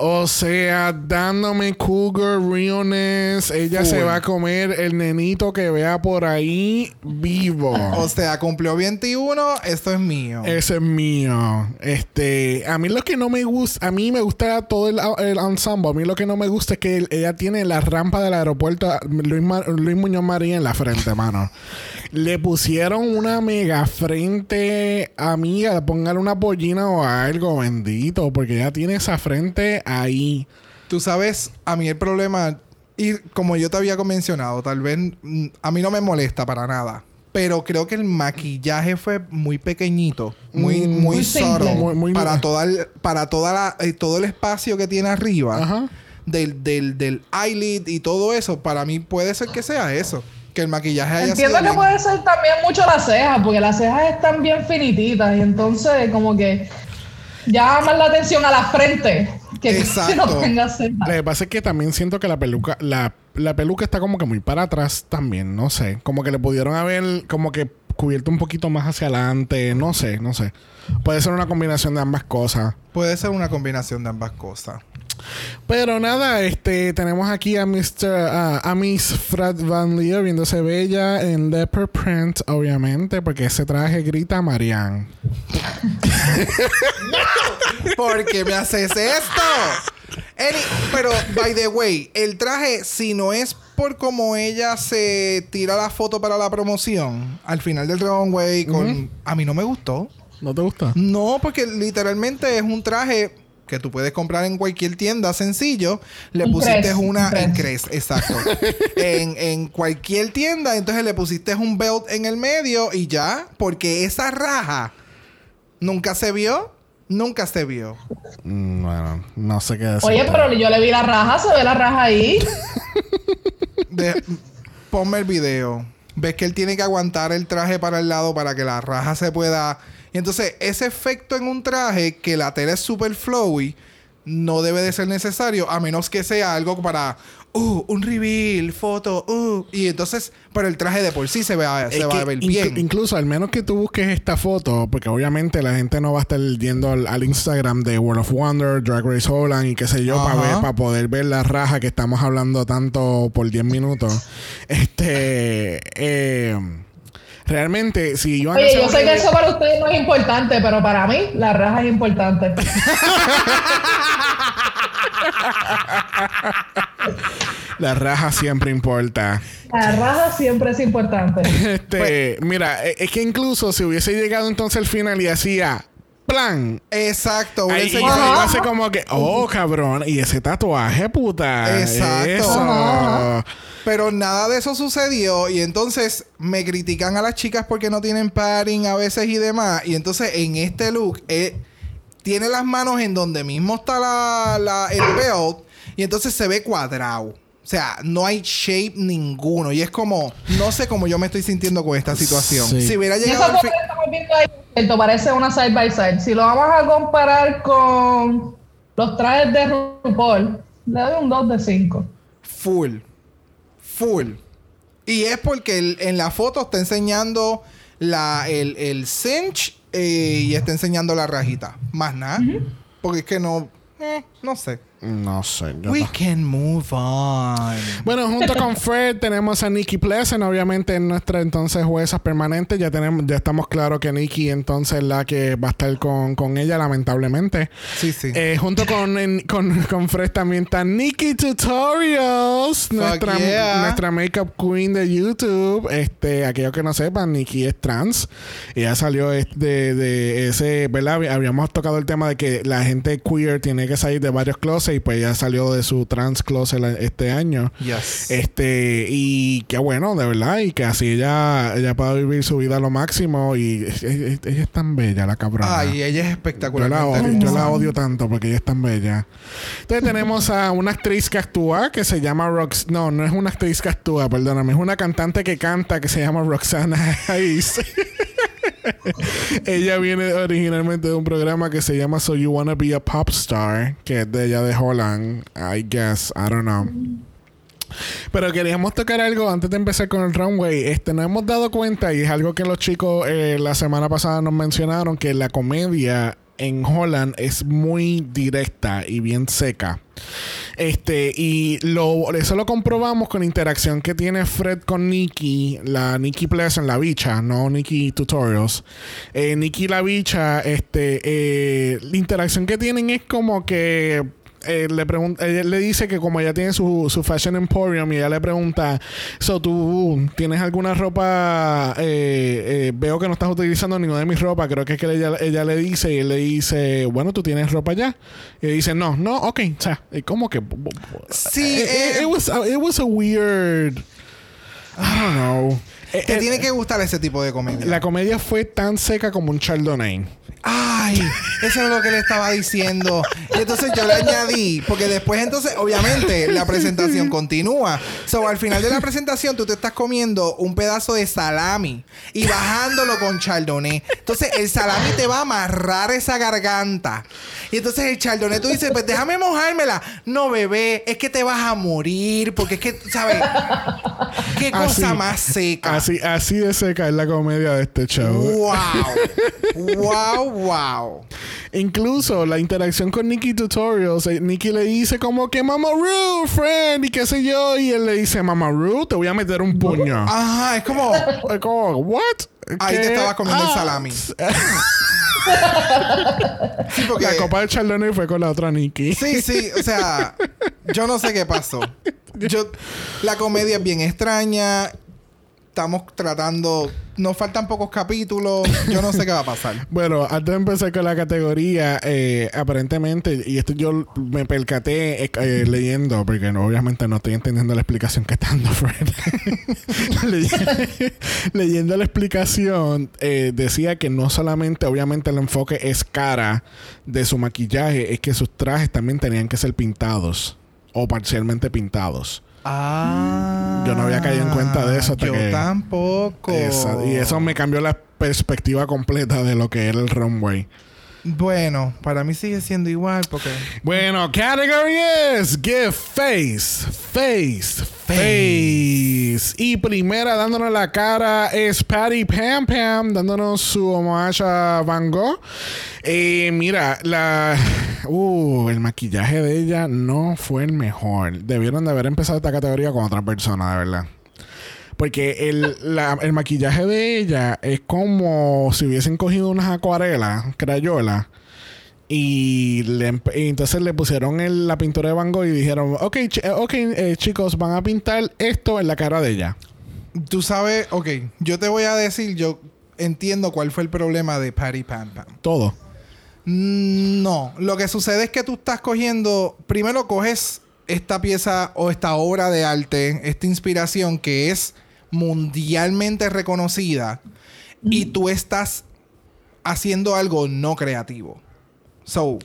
Speaker 1: O sea, dándome cougar realness. Ella se va a comer el nenito que vea por ahí vivo.
Speaker 2: O sea, cumplió 21, esto es mío.
Speaker 1: Ese es mío. Este, a mí lo que no me gusta, a mí me gusta todo el, el ensemble. A mí lo que no me gusta es que ella tiene la rampa del aeropuerto Luis, Luis Muñoz María en la frente, mano. Le pusieron una mega frente, amiga. Póngale una pollina o algo, bendito. Porque ella tiene esa frente ahí.
Speaker 2: Tú sabes, a mí el problema, y como yo te había mencionado, tal vez mm, a mí no me molesta para nada. Pero creo que el maquillaje fue muy pequeñito, muy,
Speaker 1: Mm,
Speaker 2: muy
Speaker 3: Muy
Speaker 2: subtle.
Speaker 1: Muy- muy-
Speaker 2: para toda el- para toda la, eh, todo el espacio que tiene arriba
Speaker 1: Ajá.
Speaker 2: del, del, del eyelid y todo eso. Para mí puede ser que sea eso. Que el maquillaje haya
Speaker 3: Entiendo
Speaker 2: sido
Speaker 3: que
Speaker 2: bien-
Speaker 3: puede ser también mucho las cejas, porque las cejas están bien finititas y entonces como que llama más la atención a la frente que que
Speaker 2: Exacto.
Speaker 3: no tenga cejas.
Speaker 1: Lo que pasa es que también siento que la peluca, la, la peluca está como que muy para atrás también, no sé. Como que le pudieron haber como que cubierto un poquito más hacia adelante, no sé, no sé. Puede ser una combinación de ambas cosas.
Speaker 2: Puede ser una combinación de ambas cosas.
Speaker 1: Pero nada, este tenemos aquí a Mr. a- a Miss Fred Van Leer viéndose bella en leopard print, obviamente, porque ese traje grita Marianne.
Speaker 2: ¿Por qué me haces esto? Any- pero, by the way, el traje, si no es por cómo ella se tira la foto para la promoción, al final del runway, con... A mí no me gustó.
Speaker 1: ¿No te gusta?
Speaker 2: No, porque literalmente es un traje que tú puedes comprar en cualquier tienda sencillo. Le pusiste
Speaker 3: Cres,
Speaker 2: una...
Speaker 3: un
Speaker 2: En
Speaker 3: Cres.
Speaker 2: Cres, exacto. en, en cualquier tienda, entonces le pusiste un belt en el medio y ya, porque esa raja nunca se vio, nunca se vio.
Speaker 1: Mm, Bueno, no sé qué decir.
Speaker 3: Oye, pero yo le vi la raja, se ve la raja ahí.
Speaker 2: De- ponme el video. Ves que él tiene que aguantar el traje para el lado para que la raja se pueda. Y entonces, ese efecto en un traje que la tela es super flowy no debe de ser necesario a menos que sea algo para. Uh, un reveal, foto, uh. Y entonces, pero el traje de por sí se, vea, se va a ver bien.
Speaker 1: Incluso, al menos que tú busques esta foto, porque obviamente la gente no va a estar yendo al, al Instagram de World of Wonder, Drag Race Holland y qué sé yo, para
Speaker 2: Ajá.
Speaker 1: ver, para poder ver la raja que estamos hablando tanto por 10 minutos. Este. eh, realmente, si yo
Speaker 3: Oye, yo sé que eso para ustedes no es importante, pero para mí la raja es importante.
Speaker 1: La raja siempre importa.
Speaker 3: La raja siempre es importante.
Speaker 1: Este, mira, eh, es que incluso si hubiese llegado entonces al final y hacía plan.
Speaker 2: Exacto.
Speaker 1: Ahí,
Speaker 2: hubiese-
Speaker 1: hace como que, oh cabrón, y ese tatuaje, puta.
Speaker 2: Exacto.
Speaker 1: Eso.
Speaker 3: Ajá.
Speaker 2: Pero nada de eso sucedió y entonces me critican a las chicas porque no tienen padding a veces y demás. Y entonces en este look eh, tiene las manos en donde mismo está la, la- el belt y entonces se ve cuadrado. O sea, no hay shape ninguno. Y es como, no sé cómo yo me estoy sintiendo con esta situación.
Speaker 1: Sí.
Speaker 2: Si hubiera llegado al fin...
Speaker 3: que estamos viendo ahí, esto parece una side by side. Si lo vamos a comparar con los trajes de RuPaul, le doy un 2 de 5.
Speaker 2: Full. Full. Y es porque el- en la foto está enseñando la, el, el cinch eh, y está enseñando la rajita. Más nada. Porque es que no... eh, no sé.
Speaker 1: No sé. yo
Speaker 2: We
Speaker 1: no-
Speaker 2: can move on.
Speaker 1: Bueno, junto con Fred tenemos a Nikki Pleasant, obviamente en nuestra entonces jueza permanente. Ya tenemos, ya estamos claros que Nikki entonces es la que va a estar con, con ella, lamentablemente.
Speaker 2: Sí, sí.
Speaker 1: Eh, junto con, en- con, con Fred también está Nikki Tutorials, nuestra,
Speaker 2: yeah.
Speaker 1: nuestra makeup queen de YouTube. Este, aquellos que no sepan, Nikki es trans. Ella salió es- de, de ese, ¿verdad? Hab- Habíamos tocado el tema de que la gente queer tiene que salir de varios closets y pues ella salió de su trans closet este año.
Speaker 2: Yes.
Speaker 1: Este, y qué bueno, de verdad, y que así ella, ella pueda vivir su vida a lo máximo. Y ella es tan bella, la cabrona.
Speaker 2: Ay, ella es
Speaker 1: Yo
Speaker 2: espectacular.
Speaker 1: la, odio, yo la odio tanto porque ella es tan bella. Entonces tenemos a una actriz que actúa que se llama Rox... No, no es una actriz que actúa, perdóname. Es una cantante que canta que se llama Roxana Hayes. ella viene originalmente de un programa que se llama So You Wanna Be a Pop Star, que es de ella de Holland. I guess, I don't know. Pero queríamos tocar algo antes de empezar con el runway. Este, nos hemos dado cuenta, y es algo que los chicos eh, la semana pasada nos mencionaron, que la comedia en Holland es muy directa y bien seca. Este, y eso lo comprobamos con la interacción que tiene Fred con Nikki, la Nikki Pleasant, la bicha, no Nikki Tutorials. Eh, Nikki la bicha, este, eh, la interacción que tienen es como que eh, le pregunta, ella le dice que como ella tiene su, su fashion emporium y ella le pregunta, so tú tienes alguna ropa, eh, eh, veo que no estás utilizando ninguna de mis ropa, creo que es que ella, ella le dice y él le dice, bueno, tú tienes ropa ya. Y dice, no, no, ok, o sea, como que...
Speaker 2: Sí,
Speaker 1: it, was, it was a weird... I don't know.
Speaker 2: Te tiene que gustar ese tipo de comedia.
Speaker 1: La comedia fue tan seca como un Chardonnay.
Speaker 2: Ay, eso es lo que le estaba diciendo. Y entonces yo le añadí, porque después entonces, obviamente, la presentación continúa. So, al final de la presentación, tú te estás comiendo un pedazo de salami y bajándolo con chardonnay. Entonces, el salami te va a amarrar esa garganta. Y entonces el chardonnay, tú dices, pues déjame mojármela. No, bebé, es que te vas a morir, porque es que, ¿sabes? Qué cosa más seca.
Speaker 1: Así, así de seca es la comedia de este show.
Speaker 2: Wow. wow, wow.
Speaker 1: Incluso la interacción con Nicky Tutorials, eh, Nicky le dice como que Mama Ru, friend, y qué sé yo, y él le dice, Mama Ru, te voy a meter un puño.
Speaker 2: Ajá, es como,
Speaker 1: es como, what?
Speaker 2: Ahí te estaba comiendo el salami.
Speaker 1: sí, porque... La copa de Chardonnay fue con la otra Nicky.
Speaker 2: Sí, sí, o sea, yo no sé qué pasó. Yo, la comedia es bien extraña estamos tratando. Nos faltan pocos capítulos. Yo no sé qué va a pasar.
Speaker 1: bueno, antes de empezar con la categoría, eh, aparentemente, y esto yo me percaté eh, eh, leyendo, porque obviamente no estoy entendiendo la explicación que está dando Fred. leyendo la explicación, decía que no solamente, obviamente, el enfoque es cara de su maquillaje, es que sus trajes también tenían que ser pintados o parcialmente pintados.
Speaker 2: Ah.
Speaker 1: Yo no había caído en cuenta de eso.
Speaker 2: yo tampoco.
Speaker 1: y eso me cambió la perspectiva completa de lo que era el runway.
Speaker 2: Bueno, para mí sigue siendo igual porque...
Speaker 1: Bueno, category es Give Face, Face, Face. Y primera dándonos la cara es Patty Pam Pam, dándonos su homage a Van Gogh. Eh, mira, la... Uh, el maquillaje de ella no fue el mejor. Debieron de haber empezado esta categoría con otra persona, de verdad. Porque el, el maquillaje de ella es como si hubiesen cogido unas acuarelas, crayolas. Y, entonces le pusieron la pintura de Van Gogh y dijeron, ok, okay eh, chicos, van a pintar esto en la cara de ella.
Speaker 2: Tú sabes, ok, yo te voy a decir, yo entiendo cuál fue el problema de Patty Pam Pam.
Speaker 1: Todo.
Speaker 2: Mm, no, lo que sucede es que tú estás cogiendo, primero coges esta pieza o esta obra de arte, esta inspiración que es mundialmente reconocida y tú estás haciendo algo no creativo. So,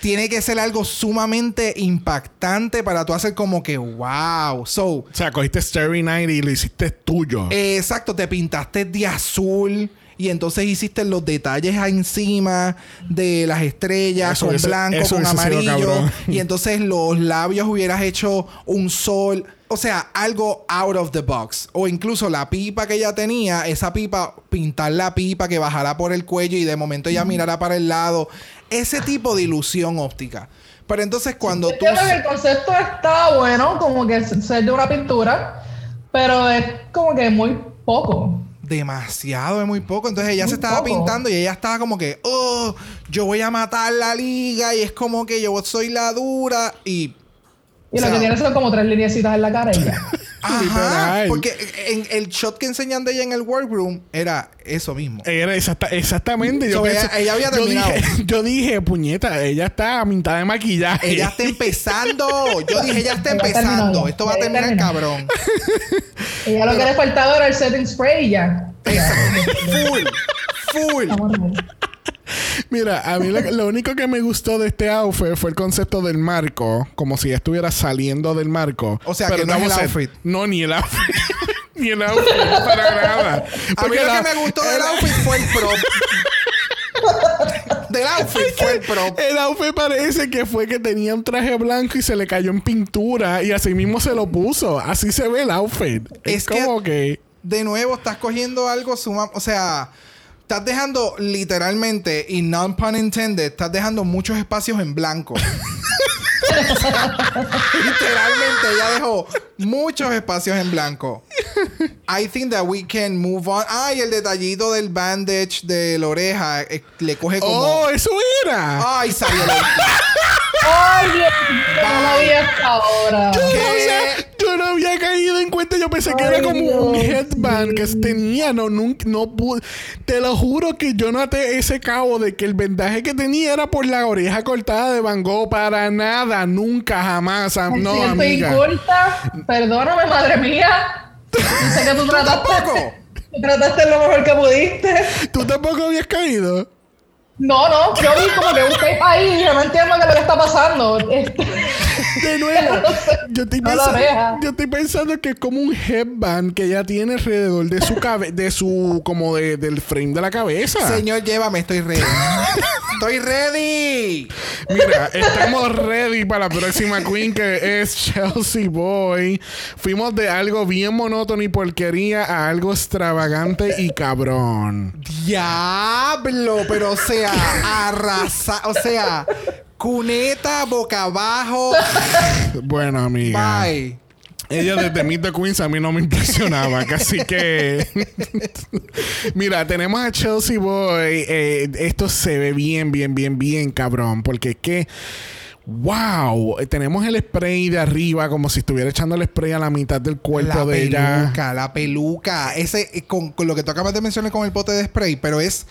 Speaker 2: tiene que ser algo sumamente impactante para tú hacer como que wow. So,
Speaker 1: o sea, cogiste Starry Night y lo hiciste tuyo.
Speaker 2: exacto, te pintaste de azul y entonces hiciste los detalles encima de las estrellas con blanco, con amarillo y entonces los labios hubieras hecho un sol, o sea, algo out of the box. O incluso la pipa que ella tenía, esa pipa pintar la pipa que bajara por el cuello y de momento ella mirara para el lado, ese tipo de ilusión óptica. Pero entonces cuando tú
Speaker 3: el concepto está bueno, como que ser de una pintura, pero es como que muy poco.
Speaker 2: Demasiado, es muy poco. Entonces ella se estaba pintando y ella estaba como que, oh, yo voy a matar la liga y es como que yo soy la dura y...
Speaker 3: Y lo que tiene son como tres lineecitas en la cara y ya.
Speaker 2: Ajá, porque en el shot que enseñan de ella en el workroom era eso mismo.
Speaker 1: Era exactamente. Yo
Speaker 2: ella, había terminado.
Speaker 1: Yo dije, puñeta, ella está mintada de maquillaje.
Speaker 2: Ella está empezando. Yo dije, ella está empezando. Esto va a terminar cabrón.
Speaker 3: ella lo que le faltaba era el setting spray y ya.
Speaker 2: full. Full.
Speaker 1: Mira, a mí lo, único que me gustó de este outfit fue el concepto del marco, como si estuviera saliendo del marco.
Speaker 2: O sea, que no es el outfit.
Speaker 1: No, ni el outfit. ni el outfit, para nada.
Speaker 2: Porque a mí lo que me gustó del outfit fue el prop. del outfit fue el prop.
Speaker 1: El outfit parece que fue que tenía un traje blanco y se le cayó en pintura y así mismo se lo puso. Así se ve el outfit. Es, como que,
Speaker 2: De nuevo, estás cogiendo algo suma... O sea estás dejando literalmente, y non pun intended, estás dejando muchos espacios en blanco. literalmente ella dejó muchos espacios en blanco. I think that we can move on. Ay, el detallito del bandage de la oreja eh, le coge como.
Speaker 1: ¡Oh, eso era!
Speaker 2: Ay, salió la-
Speaker 3: Ay, Dios, yo no lo hasta ahora.
Speaker 1: Yo no, había, yo no había caído en cuenta. Yo pensé que
Speaker 3: Ay,
Speaker 1: era como un headband que tenía. No, nunca, no pude. Te lo juro que yo noté ese cabo de que el vendaje que tenía era por la oreja cortada de Van Gogh. Para nada, nunca, jamás. No,
Speaker 3: siento
Speaker 1: amiga.
Speaker 3: inculta. Perdóname, madre mía. Yo sé que tú trataste.
Speaker 2: tampoco?
Speaker 3: Tú trataste lo mejor que pudiste.
Speaker 1: ¿Tú tampoco habías caído?
Speaker 3: No, no, yo vi como que un tape ahí y no entiendo qué lo que está pasando. Este,
Speaker 1: De nuevo, estoy, pensando, yo estoy pensando que es como un headband que ella tiene alrededor de su cabeza, de su, como de, del frame de la cabeza.
Speaker 2: Señor, llévame, estoy ready. estoy ready.
Speaker 1: Mira, estamos ready para la próxima queen que es Chelsea Boy. Fuimos de algo bien monótono y porquería a algo extravagante y cabrón.
Speaker 2: Diablo, pero o sea, arrasa, o sea, cuneta boca abajo.
Speaker 1: Bueno, amiga.
Speaker 2: Bye.
Speaker 1: Ella desde Meet the Queens a mí no me impresionaba, así que... Mira, tenemos a Chelsea Boy. eh, esto se ve bien, bien, bien, bien, cabrón. Porque es que... ¡Wow! Tenemos el spray de arriba como si estuviera echando el spray a la mitad del cuerpo
Speaker 2: La
Speaker 1: de ella.
Speaker 2: peluca, la peluca. Ese, eh, con, con lo que tú acabas de mencionar con el pote de spray, pero es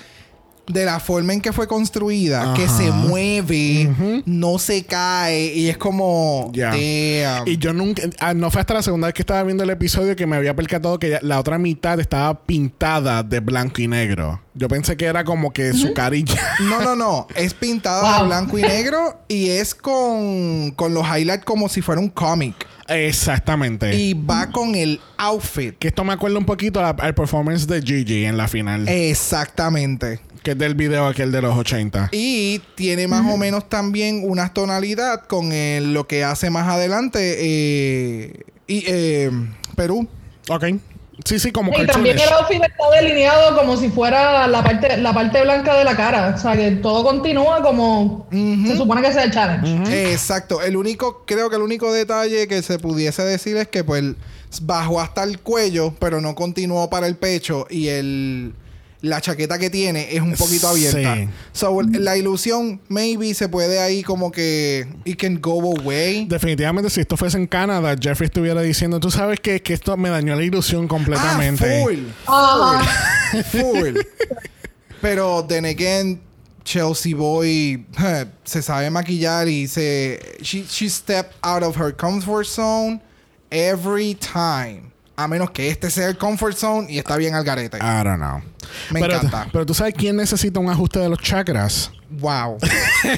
Speaker 2: de la forma en que fue construida, que se mueve, no se cae, y es como. Damn.
Speaker 1: Y yo nunca, ah, no fue hasta la segunda vez que estaba viendo el episodio que me había percatado que la otra mitad estaba pintada de blanco y negro. Yo pensé que era como que su carilla.
Speaker 2: No, no, no. Es pintada de blanco y negro y es con, con los highlights como si fuera un cómic.
Speaker 1: Exactamente.
Speaker 2: Y va con el outfit.
Speaker 1: que esto me acuerda un poquito la- al performance de Gigi en la final.
Speaker 2: Exactamente.
Speaker 1: que es del video aquel de los 80.
Speaker 2: Y tiene más o menos también una tonalidad con el- lo que hace más adelante eh, y, eh, Perú.
Speaker 1: Ok. Sí, sí, como
Speaker 3: Y también el outfit está delineado como si fuera la parte, la parte blanca de la cara. O sea, que todo continúa como se supone que sea el challenge.
Speaker 2: Exacto. El único, creo que el único detalle que se pudiese decir es que pues bajó hasta el cuello, pero no continuó para el pecho y el la chaqueta que tiene es un poquito abierta.
Speaker 1: Sí.
Speaker 2: So la ilusión maybe se puede ahí como que it can go away.
Speaker 1: Definitivamente, si esto fuese en Canadá, Jeffrey estuviera diciendo, tú sabes que, que esto me dañó la ilusión completamente.
Speaker 2: Ah, full. Full. Pero then again, Chelsea Boy se sabe maquillar y se she, she stepped out of her comfort zone every time. A menos que este sea el comfort zone y está bien al garete.
Speaker 1: I don't know.
Speaker 2: Me
Speaker 1: pero,
Speaker 2: encanta.
Speaker 1: Pero tú sabes quién necesita un ajuste de los chakras.
Speaker 2: Wow.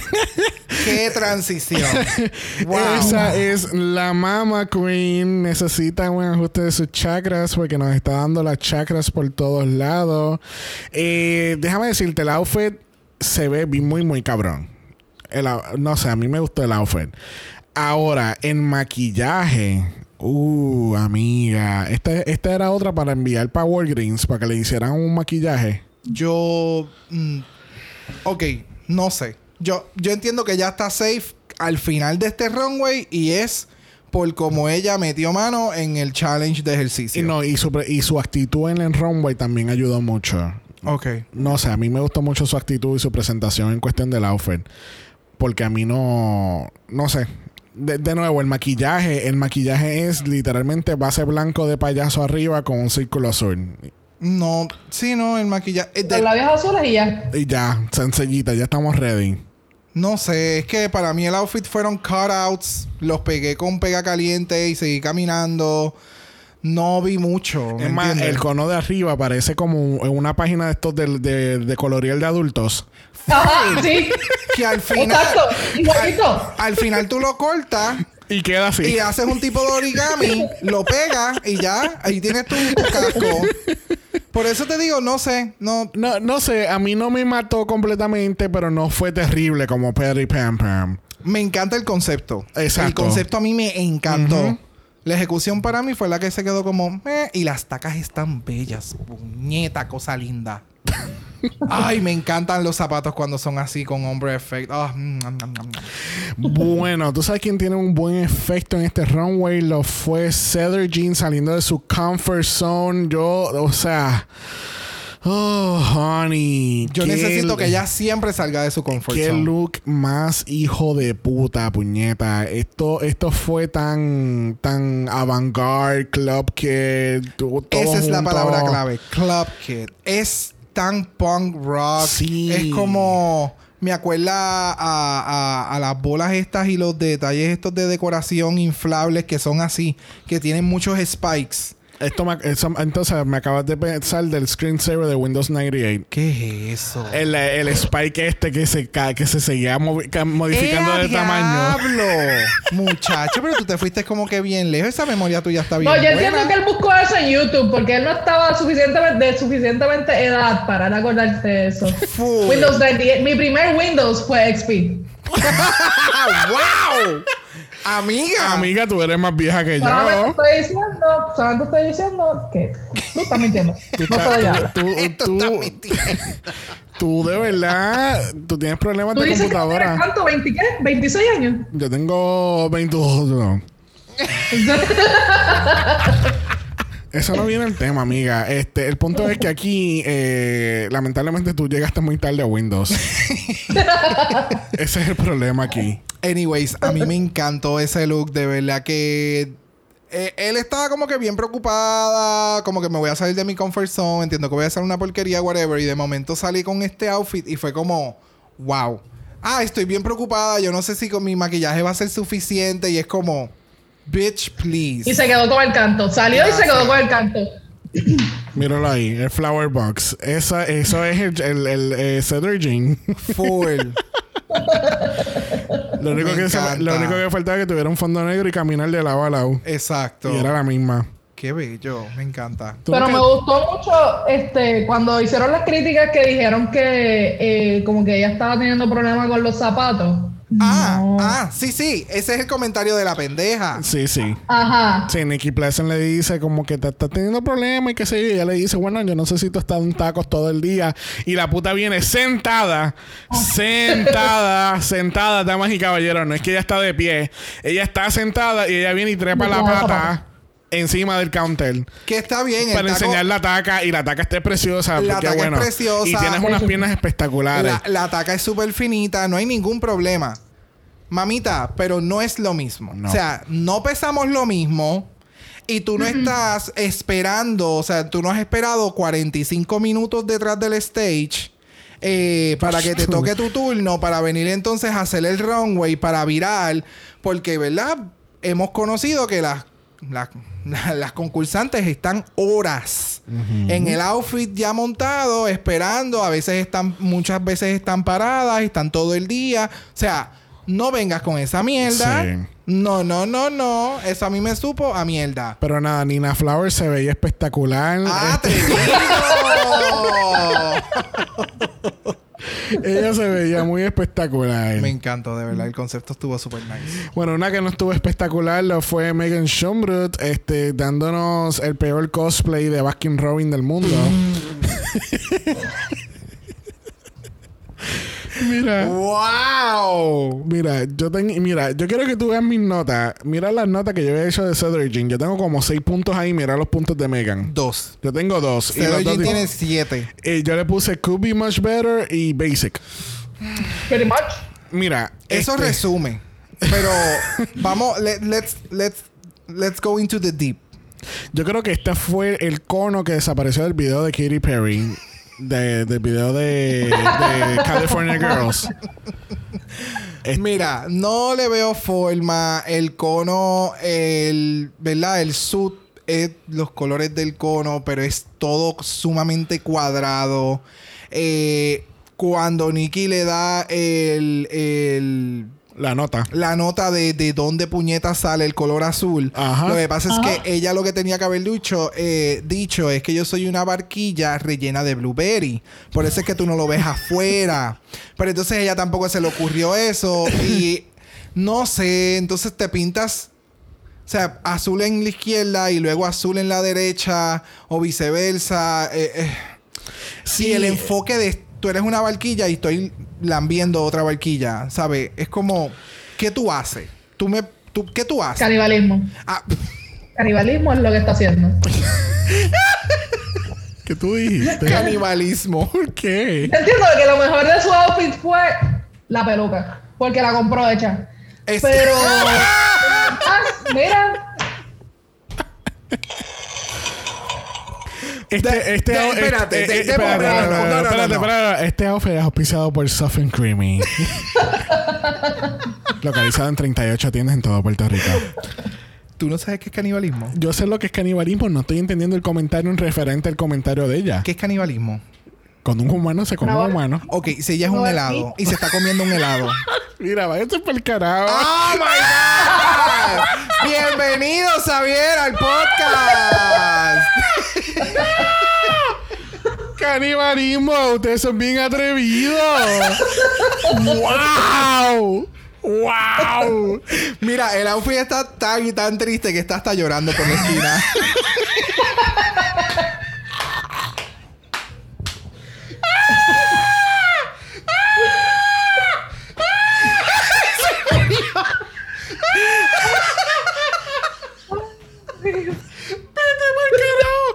Speaker 2: Qué transición. Wow.
Speaker 1: Esa es la Mama Queen. Necesita un ajuste de sus chakras porque nos está dando las chakras por todos lados. Eh, déjame decirte, el outfit se ve muy, muy cabrón. El no sé, a mí me gustó el outfit. Ahora, en maquillaje. Uh, amiga. Esta, esta era otra para enviar para Walgreens para que le hicieran un maquillaje.
Speaker 2: Yo. mm, ok, no sé. Yo, yo entiendo que ya está safe al final de este runway y es por como ella metió mano en el challenge de ejercicio.
Speaker 1: Y, no, y, su, y su actitud en el runway también ayudó mucho.
Speaker 2: Ok.
Speaker 1: No sé, a mí me gustó mucho su actitud y su presentación en cuestión del outfit. Porque a mí no. No sé. De, de nuevo, el maquillaje. El maquillaje es literalmente base blanco de payaso arriba con un círculo azul.
Speaker 2: No, sí, no, el maquillaje. eh,
Speaker 3: Los labios azules y ya.
Speaker 1: Y ya, sencillita, ya estamos ready.
Speaker 2: no sé, es que para mí el outfit fueron cutouts. Los pegué con pega caliente y seguí caminando. No vi mucho. ¿me
Speaker 1: Es más,
Speaker 2: entiendes?
Speaker 1: el cono de arriba parece como en una página de estos de, de, de colorear de adultos.
Speaker 3: Ajá, sí.
Speaker 2: que al final.
Speaker 3: Exacto. Igualito.
Speaker 2: Al final tú lo cortas
Speaker 1: Y queda así.
Speaker 2: y haces un tipo de origami, lo pegas y ya, ahí tienes tu, tu casco. Por eso te digo, no sé, no.
Speaker 1: No, no sé, a mí no me mató completamente, pero no fue terrible como Perry Pam Pam.
Speaker 2: Me encanta el concepto.
Speaker 1: Exacto.
Speaker 2: El concepto a mí me encantó. La ejecución para mí fue la que se quedó como, "Meh", y las tacas están bellas. Puñeta, cosa linda. Ay, me encantan los zapatos cuando son así con hombre efecto. Mm,
Speaker 1: bueno, tú sabes quién tiene un buen efecto en este runway. Lo fue Cedar Jean saliendo de su comfort zone. Yo, o sea. Oh, honey.
Speaker 2: Yo necesito que ella siempre salga de su comfort
Speaker 1: qué look más hijo de puta, puñeta. Esto, esto fue tan, tan avant-garde, club kid.
Speaker 2: Esa es la palabra clave. Club kid. Es tan punk rock. Sí. Es como me acuerda a, a, las bolas estas y los detalles estos de decoración inflables que son así, que tienen muchos spikes.
Speaker 1: Esto me, entonces me acabas de pensar del screensaver de Windows 98.
Speaker 2: ¿Qué es eso?
Speaker 1: El, el spike este que se que se seguía modificando de tamaño.
Speaker 2: Muchacho, pero tú te fuiste como que bien lejos. Esa memoria tuya está bien.
Speaker 3: No, yo entiendo que él buscó eso en YouTube porque él no estaba suficientemente, de suficientemente edad para acordarse de eso. Windows 98. Mi primer Windows fue XP.
Speaker 2: ¡Wow! Amiga.
Speaker 1: Amiga, tú eres más vieja que yo.
Speaker 3: Solamente estoy diciendo, solamente estoy diciendo que tú estás mintiendo. Tú, no estás,
Speaker 1: tú, tú, tú, tú, de verdad, tú tienes problemas ¿Tú de dices computadora.
Speaker 3: Que ¿Cuánto? ¿20 qué? ¿26 años?
Speaker 1: Yo tengo 22. No. Eso no viene el tema, amiga. Este, el punto es que aquí, eh, lamentablemente, tú llegaste muy tarde a Windows. Ese es el problema aquí.
Speaker 2: Anyways, a mí me encantó ese look. De verdad que eh, él estaba como que bien preocupada, como que me voy a salir de mi comfort zone, entiendo que voy a hacer una porquería, whatever, y de momento salí con este outfit y fue como, wow. Ah, estoy bien preocupada, yo no sé si con mi maquillaje va a ser suficiente y es como, bitch, please.
Speaker 3: Y se quedó con el canto, salió y se quedó con el canto.
Speaker 1: Míralo ahí, el flower box. Esa, eso es el, el, el, eh, Jean.
Speaker 2: Full.
Speaker 1: lo, único que lo único que faltaba es que tuviera un fondo negro y caminar de lado a lado.
Speaker 2: Exacto.
Speaker 1: Y era la misma.
Speaker 2: Qué bello, me encanta.
Speaker 3: Pero me gustó mucho este cuando hicieron las críticas que dijeron que eh, como que ella estaba teniendo problemas con los zapatos.
Speaker 2: Ah, ah, sí, sí. Ese es el comentario de la pendeja.
Speaker 1: Sí, sí.
Speaker 3: Ajá.
Speaker 1: Sí, Nicky Pleasant le dice como que te está teniendo problemas y qué sé yo. Y ella le dice, bueno, yo no sé si tú estás en tacos todo el día. Y la puta viene sentada, sentada, sentada, damas y caballeros. No es que ella está de pie. Ella está sentada y ella viene y trepa la pata encima del counter.
Speaker 2: Que está bien.
Speaker 1: Para enseñar la taca y la taca esté preciosa.
Speaker 2: La taca
Speaker 1: bueno.
Speaker 2: es preciosa.
Speaker 1: Y tienes unas piernas espectaculares.
Speaker 2: La, la taca es súper finita, no hay ningún problema. Mamita, pero no es lo mismo. O sea, no pesamos lo mismo. Y tú no estás esperando, o sea, tú no has esperado 45 minutos detrás del stage eh, para que te toque tu turno, para venir entonces a hacer el runway, para virar, porque, ¿verdad? Hemos conocido que las las, concursantes están horas en el outfit ya montado, esperando. A veces están, muchas veces están paradas, están todo el día. O sea, no vengas con esa mierda. No, no, no, no. Eso a mí me supo a mierda.
Speaker 1: Pero nada, Nina Flower se veía espectacular.
Speaker 2: ¡Ah, este...
Speaker 1: Ella se veía muy espectacular.
Speaker 2: Me encantó, de verdad. El concepto estuvo súper nice.
Speaker 1: Bueno, una que no estuvo espectacular lo fue Megan Schombrut, este, dándonos el peor cosplay de Baskin Robin del mundo. Mira.
Speaker 2: ¡Wow!
Speaker 1: Mira, yo tengo. Mira, yo quiero que tú veas mis notas. Mira las notas que yo he hecho de Cedric Jean. Yo tengo como seis puntos ahí. Mira los puntos de Megan.
Speaker 2: Dos.
Speaker 1: Yo tengo dos.
Speaker 2: Cedric Jean tiene siete.
Speaker 1: Y yo le puse Could Be Much Better y Basic.
Speaker 3: Pretty much.
Speaker 1: Mira.
Speaker 2: Eso
Speaker 1: este-
Speaker 2: resume. Pero vamos, let's, let's, let's go into the deep.
Speaker 1: Yo creo que este fue el cono que desapareció del video de Katy Perry de, del video de, California Girls.
Speaker 2: Mira, no le veo forma. El cono, el, ¿verdad? El suit es los colores del cono, pero es todo sumamente cuadrado. Eh, cuando Nikki le da el, el
Speaker 1: la nota.
Speaker 2: La nota de, de dónde puñeta sale el color azul. Lo que pasa es que ella lo que tenía que haber dicho, eh, dicho es que yo soy una barquilla rellena de blueberry. Por eso es que tú no lo ves afuera. Pero entonces ella tampoco se le ocurrió eso. y no sé, entonces te pintas o sea, azul en la izquierda y luego azul en la derecha o viceversa. Eh, eh. Si el enfoque de tú eres una barquilla y estoy lambiendo otra barquilla, ¿sabes? Es como, ¿qué tú haces? Tú me, tú, ¿Qué tú haces?
Speaker 3: Canibalismo.
Speaker 2: Ah,
Speaker 3: Canibalismo es lo que está haciendo.
Speaker 1: ¿Qué tú dijiste?
Speaker 2: canibalismo.
Speaker 1: ¿Por qué?
Speaker 3: Entiendo que lo mejor de su outfit fue la peluca. Porque la compró hecha.
Speaker 2: Es-
Speaker 3: Pero. ah, mira.
Speaker 1: Este, este,
Speaker 2: espérate,
Speaker 1: este- espérate,
Speaker 2: no, no, no, no,
Speaker 1: espérate,
Speaker 2: no.
Speaker 1: espérate. Este outfit es auspiciado por Soft and Creamy. Localizado en 38 tiendas en todo Puerto Rico.
Speaker 2: ¿Tú no sabes qué es canibalismo?
Speaker 1: Yo sé lo que es canibalismo, no estoy entendiendo el comentario en referente al comentario de ella.
Speaker 2: ¿Qué es canibalismo?
Speaker 1: Cuando un humano se come a un
Speaker 3: No.
Speaker 1: humano.
Speaker 2: Ok, si ella es un
Speaker 3: No,
Speaker 2: helado y se está comiendo un helado.
Speaker 1: Mira, váyase por el carajo.
Speaker 2: ¡Oh, my God! Bienvenidos, Javier, al podcast.
Speaker 1: Canibalismo, ustedes son bien atrevidos. ¡Wow! ¡Wow!
Speaker 2: Mira, el outfit está tan y tan triste que está hasta llorando por la esquina.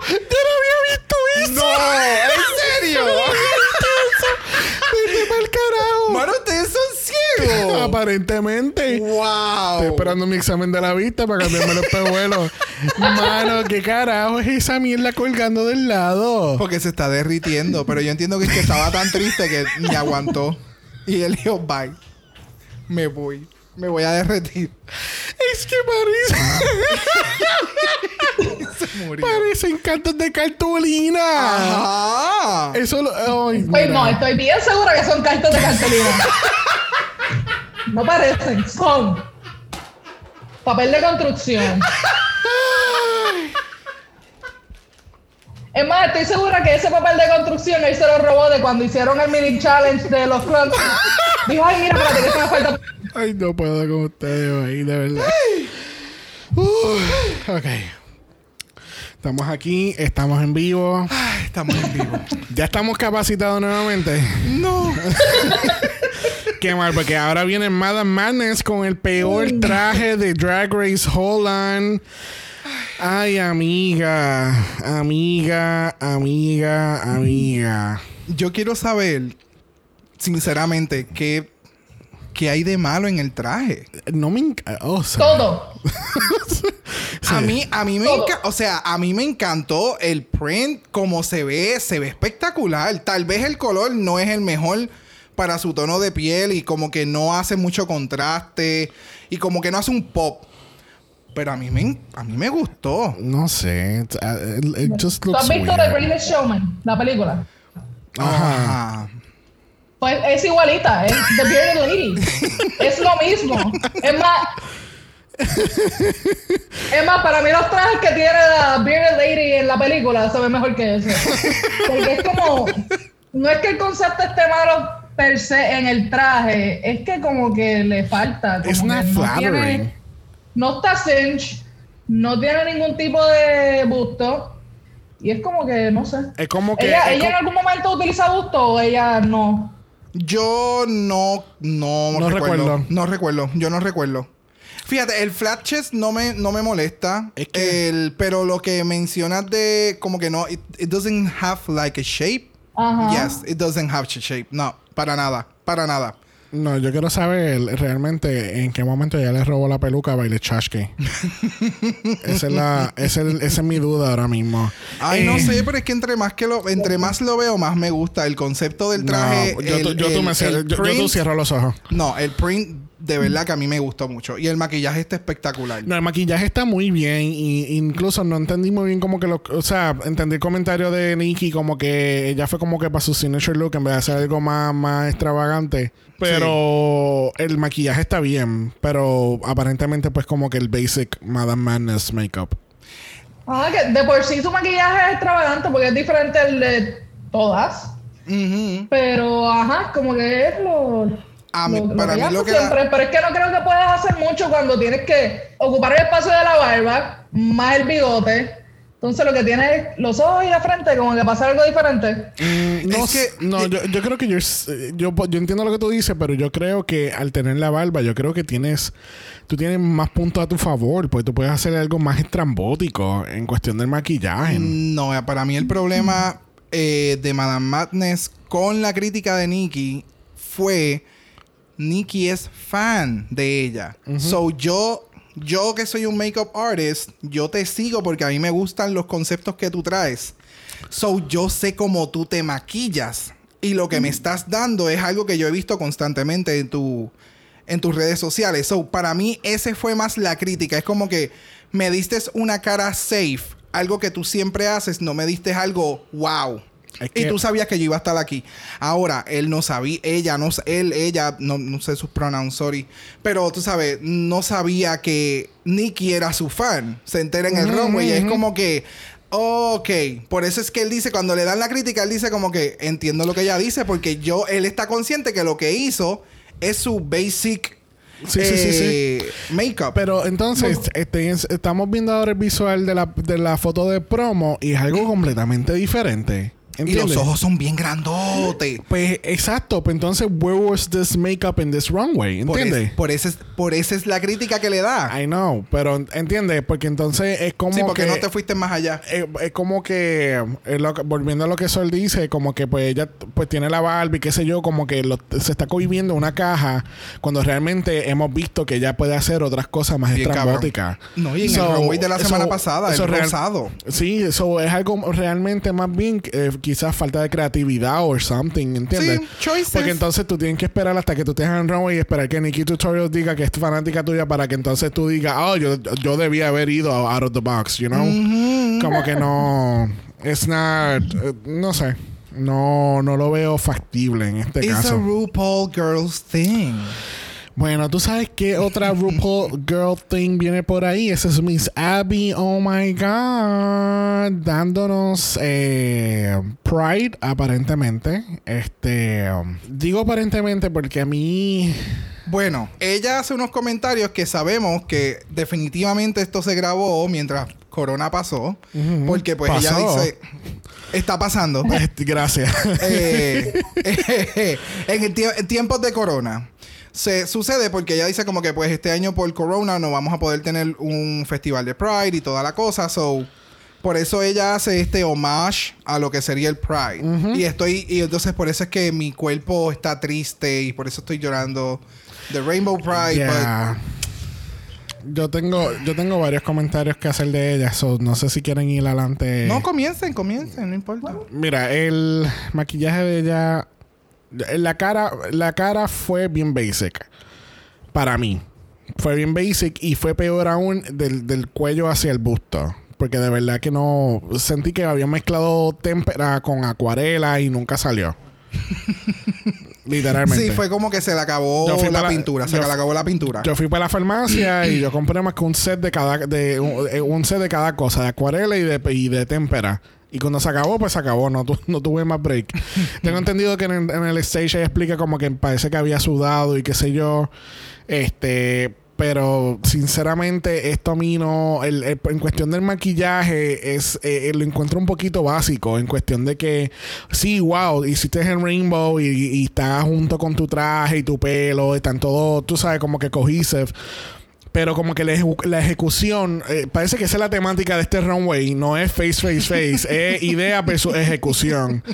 Speaker 1: ¡Yo no había visto eso!
Speaker 2: ¡No! ¿En serio?
Speaker 1: ¡Vete por carajo!
Speaker 2: Mano, ustedes son ciegos.
Speaker 1: Aparentemente.
Speaker 2: ¡Wow!
Speaker 1: Estoy esperando mi examen de la vista para cambiarme los pehuelos. Mano, ¿qué carajo es esa mierda colgando del lado?
Speaker 2: Porque se está derritiendo. Pero yo entiendo que es que estaba tan triste que ni aguantó. Y él dijo, bye. Me voy. Me voy a derretir.
Speaker 1: Es que parece.
Speaker 2: Se murió.
Speaker 1: Parecen cantos de cartulina.
Speaker 2: Ajá.
Speaker 1: Eso lo. Ay,
Speaker 3: Pues no, estoy bien segura que son cartas de cartulina. No parecen, son papel de construcción. Es más, estoy segura que ese papel de construcción él se lo robó de cuando hicieron el mini challenge de los clubs. Dijo, ay, mira, espérate, que se me falta.
Speaker 1: Ay, no puedo con ustedes hoy, de verdad. Ok. Estamos aquí, estamos en vivo.
Speaker 2: Ay, estamos en vivo.
Speaker 1: Ya estamos capacitados nuevamente.
Speaker 2: No.
Speaker 1: Qué mal, porque ahora viene Madame Madness con el peor traje de Drag Race Holland. Ay, amiga, amiga, amiga, amiga.
Speaker 2: Yo quiero saber, sinceramente, qué, qué hay de malo en el traje.
Speaker 1: No me encanta.
Speaker 3: Todo.
Speaker 2: A mí, a mí me o sea, a mí me encantó el print, como se ve, se ve espectacular. Tal vez el color no es el mejor para su tono de piel y como que no hace mucho contraste y como que no hace un pop. Pero a mí me, a mí me gustó.
Speaker 1: No sé. It, it- it just
Speaker 3: ¿Tú has visto
Speaker 1: weird.
Speaker 3: The Greatest Showman, la película?
Speaker 2: Ajá.
Speaker 3: Pues es igualita, es The Bearded Lady. es lo mismo. Es más. Es más, para mí los trajes que tiene la Bearded Lady en la película se ven mejor que ese. Porque es como. No es que el concepto esté malo per se en el traje, es que como que le falta. como
Speaker 1: not
Speaker 3: no
Speaker 1: flattering.
Speaker 3: tiene- no está cinch, no tiene ningún tipo de busto. Y es como que, no sé.
Speaker 1: Es como que.
Speaker 3: ¿Ella,
Speaker 1: es
Speaker 3: ella en algún momento utiliza busto o ella no?
Speaker 2: Yo no, no,
Speaker 1: No
Speaker 2: recuerdo.
Speaker 1: recuerdo.
Speaker 2: No recuerdo. Yo no recuerdo. Fíjate, el flat chest no me, no me molesta.
Speaker 1: Es que-
Speaker 2: El- pero lo que mencionas de como que no, it, it doesn't have like a shape. Yes, it doesn't have a shape. No, para nada, para nada.
Speaker 1: No, yo quiero saber realmente en qué momento ella le robó la peluca a Baile Chashke. esa, es la, esa, es, esa es mi duda ahora mismo.
Speaker 2: Ay, no
Speaker 1: Eh,
Speaker 2: sé, pero es que entre más que lo, entre más lo veo, más me gusta el concepto del
Speaker 1: no,
Speaker 2: traje.
Speaker 1: yo,
Speaker 2: el-
Speaker 1: tú- yo tú
Speaker 2: el-
Speaker 1: me cierro- yo- yo tú
Speaker 2: print-
Speaker 1: cierro los ojos.
Speaker 2: No, el print de verdad que a mí me gustó mucho. Y el maquillaje está espectacular.
Speaker 1: No, el maquillaje está muy bien. Y incluso no entendí muy bien como que lo... O sea, entendí el comentario de Nikki como que ella fue como que para su signature look en vez de hacer algo más, más extravagante. Pero el maquillaje está bien. Pero aparentemente pues como que el basic Madame Madness makeup.
Speaker 3: Ah, que de por sí su maquillaje es extravagante porque es diferente al de todas.
Speaker 2: Ujú.
Speaker 3: Pero, ajá, como que es lo.
Speaker 2: A mí- para mí lo que da-
Speaker 3: siempre. Pero es que no creo que puedas hacer mucho cuando tienes que ocupar el espacio de la barba, más el bigote, Entonces lo que tiene es los ojos y la frente, como que pasa algo diferente.
Speaker 1: Mm, no, sé, no yo, yo, creo que yo, yo, yo entiendo lo que tú dices, pero yo creo que al tener la barba, yo creo que tienes tú tienes más puntos a tu favor, porque tú puedes hacer algo más estrambótico en cuestión del maquillaje.
Speaker 2: No, para mí el problema eh, de Madame Madness con la crítica de Nikki fue Nikki es fan de ella. So yo, yo que soy un makeup artist, yo te sigo porque a mí me gustan los conceptos que tú traes. So yo sé cómo tú te maquillas. Y lo que me estás dando es algo que yo he visto constantemente en tu en tus redes sociales. So, para mí, ese fue más la crítica. Es como que me diste una cara safe, algo que tú siempre haces, no me diste algo wow. Y tú sabías que yo iba a estar aquí. Ahora, él no sabía, ella, no, él, ella, no, no sé sus pronouns, sorry. Pero tú sabes, no sabía que Nicky era su fan. Se entera en el runway y es como que, Ok, por eso es que él dice, cuando le dan la crítica, él dice como que entiendo lo que ella dice, porque yo, él está consciente que lo que hizo es su basic
Speaker 1: Sí, sí, sí, sí.
Speaker 2: Eh, makeup.
Speaker 1: Pero entonces, este, estamos viendo ahora el visual de la, de la foto de promo y es algo completamente diferente.
Speaker 2: Y los ojos son bien grandotes.
Speaker 1: Pues exacto, pues entonces, where was this makeup in this runway? ¿Entiendes?
Speaker 2: Por, eso es, por esa es la crítica que le da.
Speaker 1: I know, pero entiendes, porque entonces es como.
Speaker 2: Sí, porque no te fuiste más allá.
Speaker 1: Es, como que, volviendo a lo que Sol dice, como que pues ella pues tiene la Barbie, qué sé yo, como que se está cohibiendo una caja cuando realmente hemos visto que ella puede hacer otras cosas más estrambóticas.
Speaker 2: No, y en el runway de la semana pasada, el rosado.
Speaker 1: Sí, eso es algo realmente más bien. Eh, quizás falta de creatividad o something, ¿entiendes?
Speaker 2: Sí, choices.
Speaker 1: Porque entonces tú tienes que esperar hasta que tú estés en runway y esperar que Nikki Tutorials diga que es fanática tuya para que entonces tú digas, oh, yo, yo debía haber ido out of the box, you know? Como que no. It's not. Eh, no sé. No, no lo veo factible en este caso.
Speaker 2: It's a RuPaul Girls thing.
Speaker 1: Bueno, tú sabes qué otra RuPaul Girl Thing viene por ahí. Esa es Miss Abby, oh my god, dándonos eh, Pride aparentemente. Este, digo aparentemente porque a mí.
Speaker 2: Bueno, ella hace unos comentarios que sabemos que definitivamente esto se grabó mientras Corona pasó, porque pues ella dice está pasando.
Speaker 1: Gracias.
Speaker 2: Eh, en, el en tiempos de Corona se sucede porque ella dice como que pues este año por corona no vamos a poder tener un festival de Pride y toda la cosa, so por eso ella hace este homage a lo que sería el Pride. Y estoy y entonces por eso es que mi cuerpo está triste y por eso estoy llorando de Rainbow Pride,
Speaker 1: Yo tengo, yo tengo varios comentarios que hacer de ella, so no sé si quieren ir adelante.
Speaker 2: No, comiencen, comiencen, no importa.
Speaker 1: Mira, el maquillaje de ella la cara, la cara fue bien basic. Para mí. Fue bien basic y fue peor aún del, cuello hacia el busto. Porque de verdad que no. Sentí que había mezclado témpera con acuarela y nunca salió. Literalmente.
Speaker 2: Sí, fue como que se le acabó la, pintura. Se le acabó la pintura.
Speaker 1: Yo fui para la farmacia y yo compré más que un set de cada, de, un, set de cada cosa, de acuarela y de, y de témpera. Y cuando se acabó, pues se acabó. No, no tuve más break. Tengo entendido que en, el stage ella explica como que parece que había sudado y qué sé yo. Este. Pero sinceramente, esto a mí no. en cuestión del maquillaje, es eh, lo encuentro un poquito básico. En cuestión de que, sí, wow, hiciste el rainbow y, y está junto con tu traje y tu pelo, están todos, tú sabes, como que cohesive pero como que la, ejecución, eh, parece que esa es la temática de este runway, no es face, face, face, es idea versus ejecución.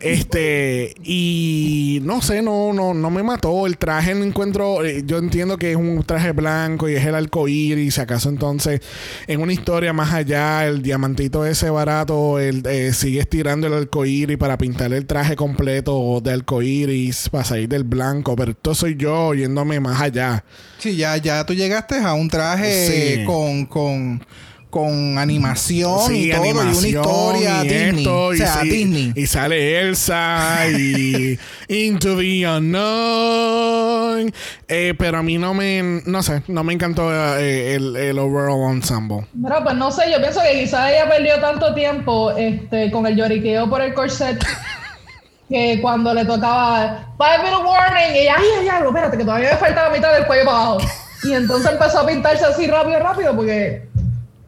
Speaker 1: Este, y no sé, no, no, no me mató. El traje no encuentro, eh, yo entiendo que es un traje blanco y es el arcoíris, acaso entonces en una historia más allá, el diamantito ese barato, el, eh, sigue estirando el arcoíris para pintar el traje completo de arcoíris, para salir del blanco, pero esto soy yo yéndome más allá.
Speaker 2: Sí, ya, ya tú llegaste a un traje con, con, con animación y todo, y una historia Disney. o sea, Disney.
Speaker 1: Y sale Elsa y Into the Unknown. Eh, pero a mí no me, no sé, no me encantó eh, el, el, overall ensemble.
Speaker 3: Pero pues no sé, yo pienso que quizás ella perdió tanto tiempo este, con el lloriqueo por el corset. que cuando le tocaba five minute warning y ay, ay, ay, espérate, que todavía me faltaba mitad del cuello para abajo. Y entonces empezó a pintarse así rápido, rápido, porque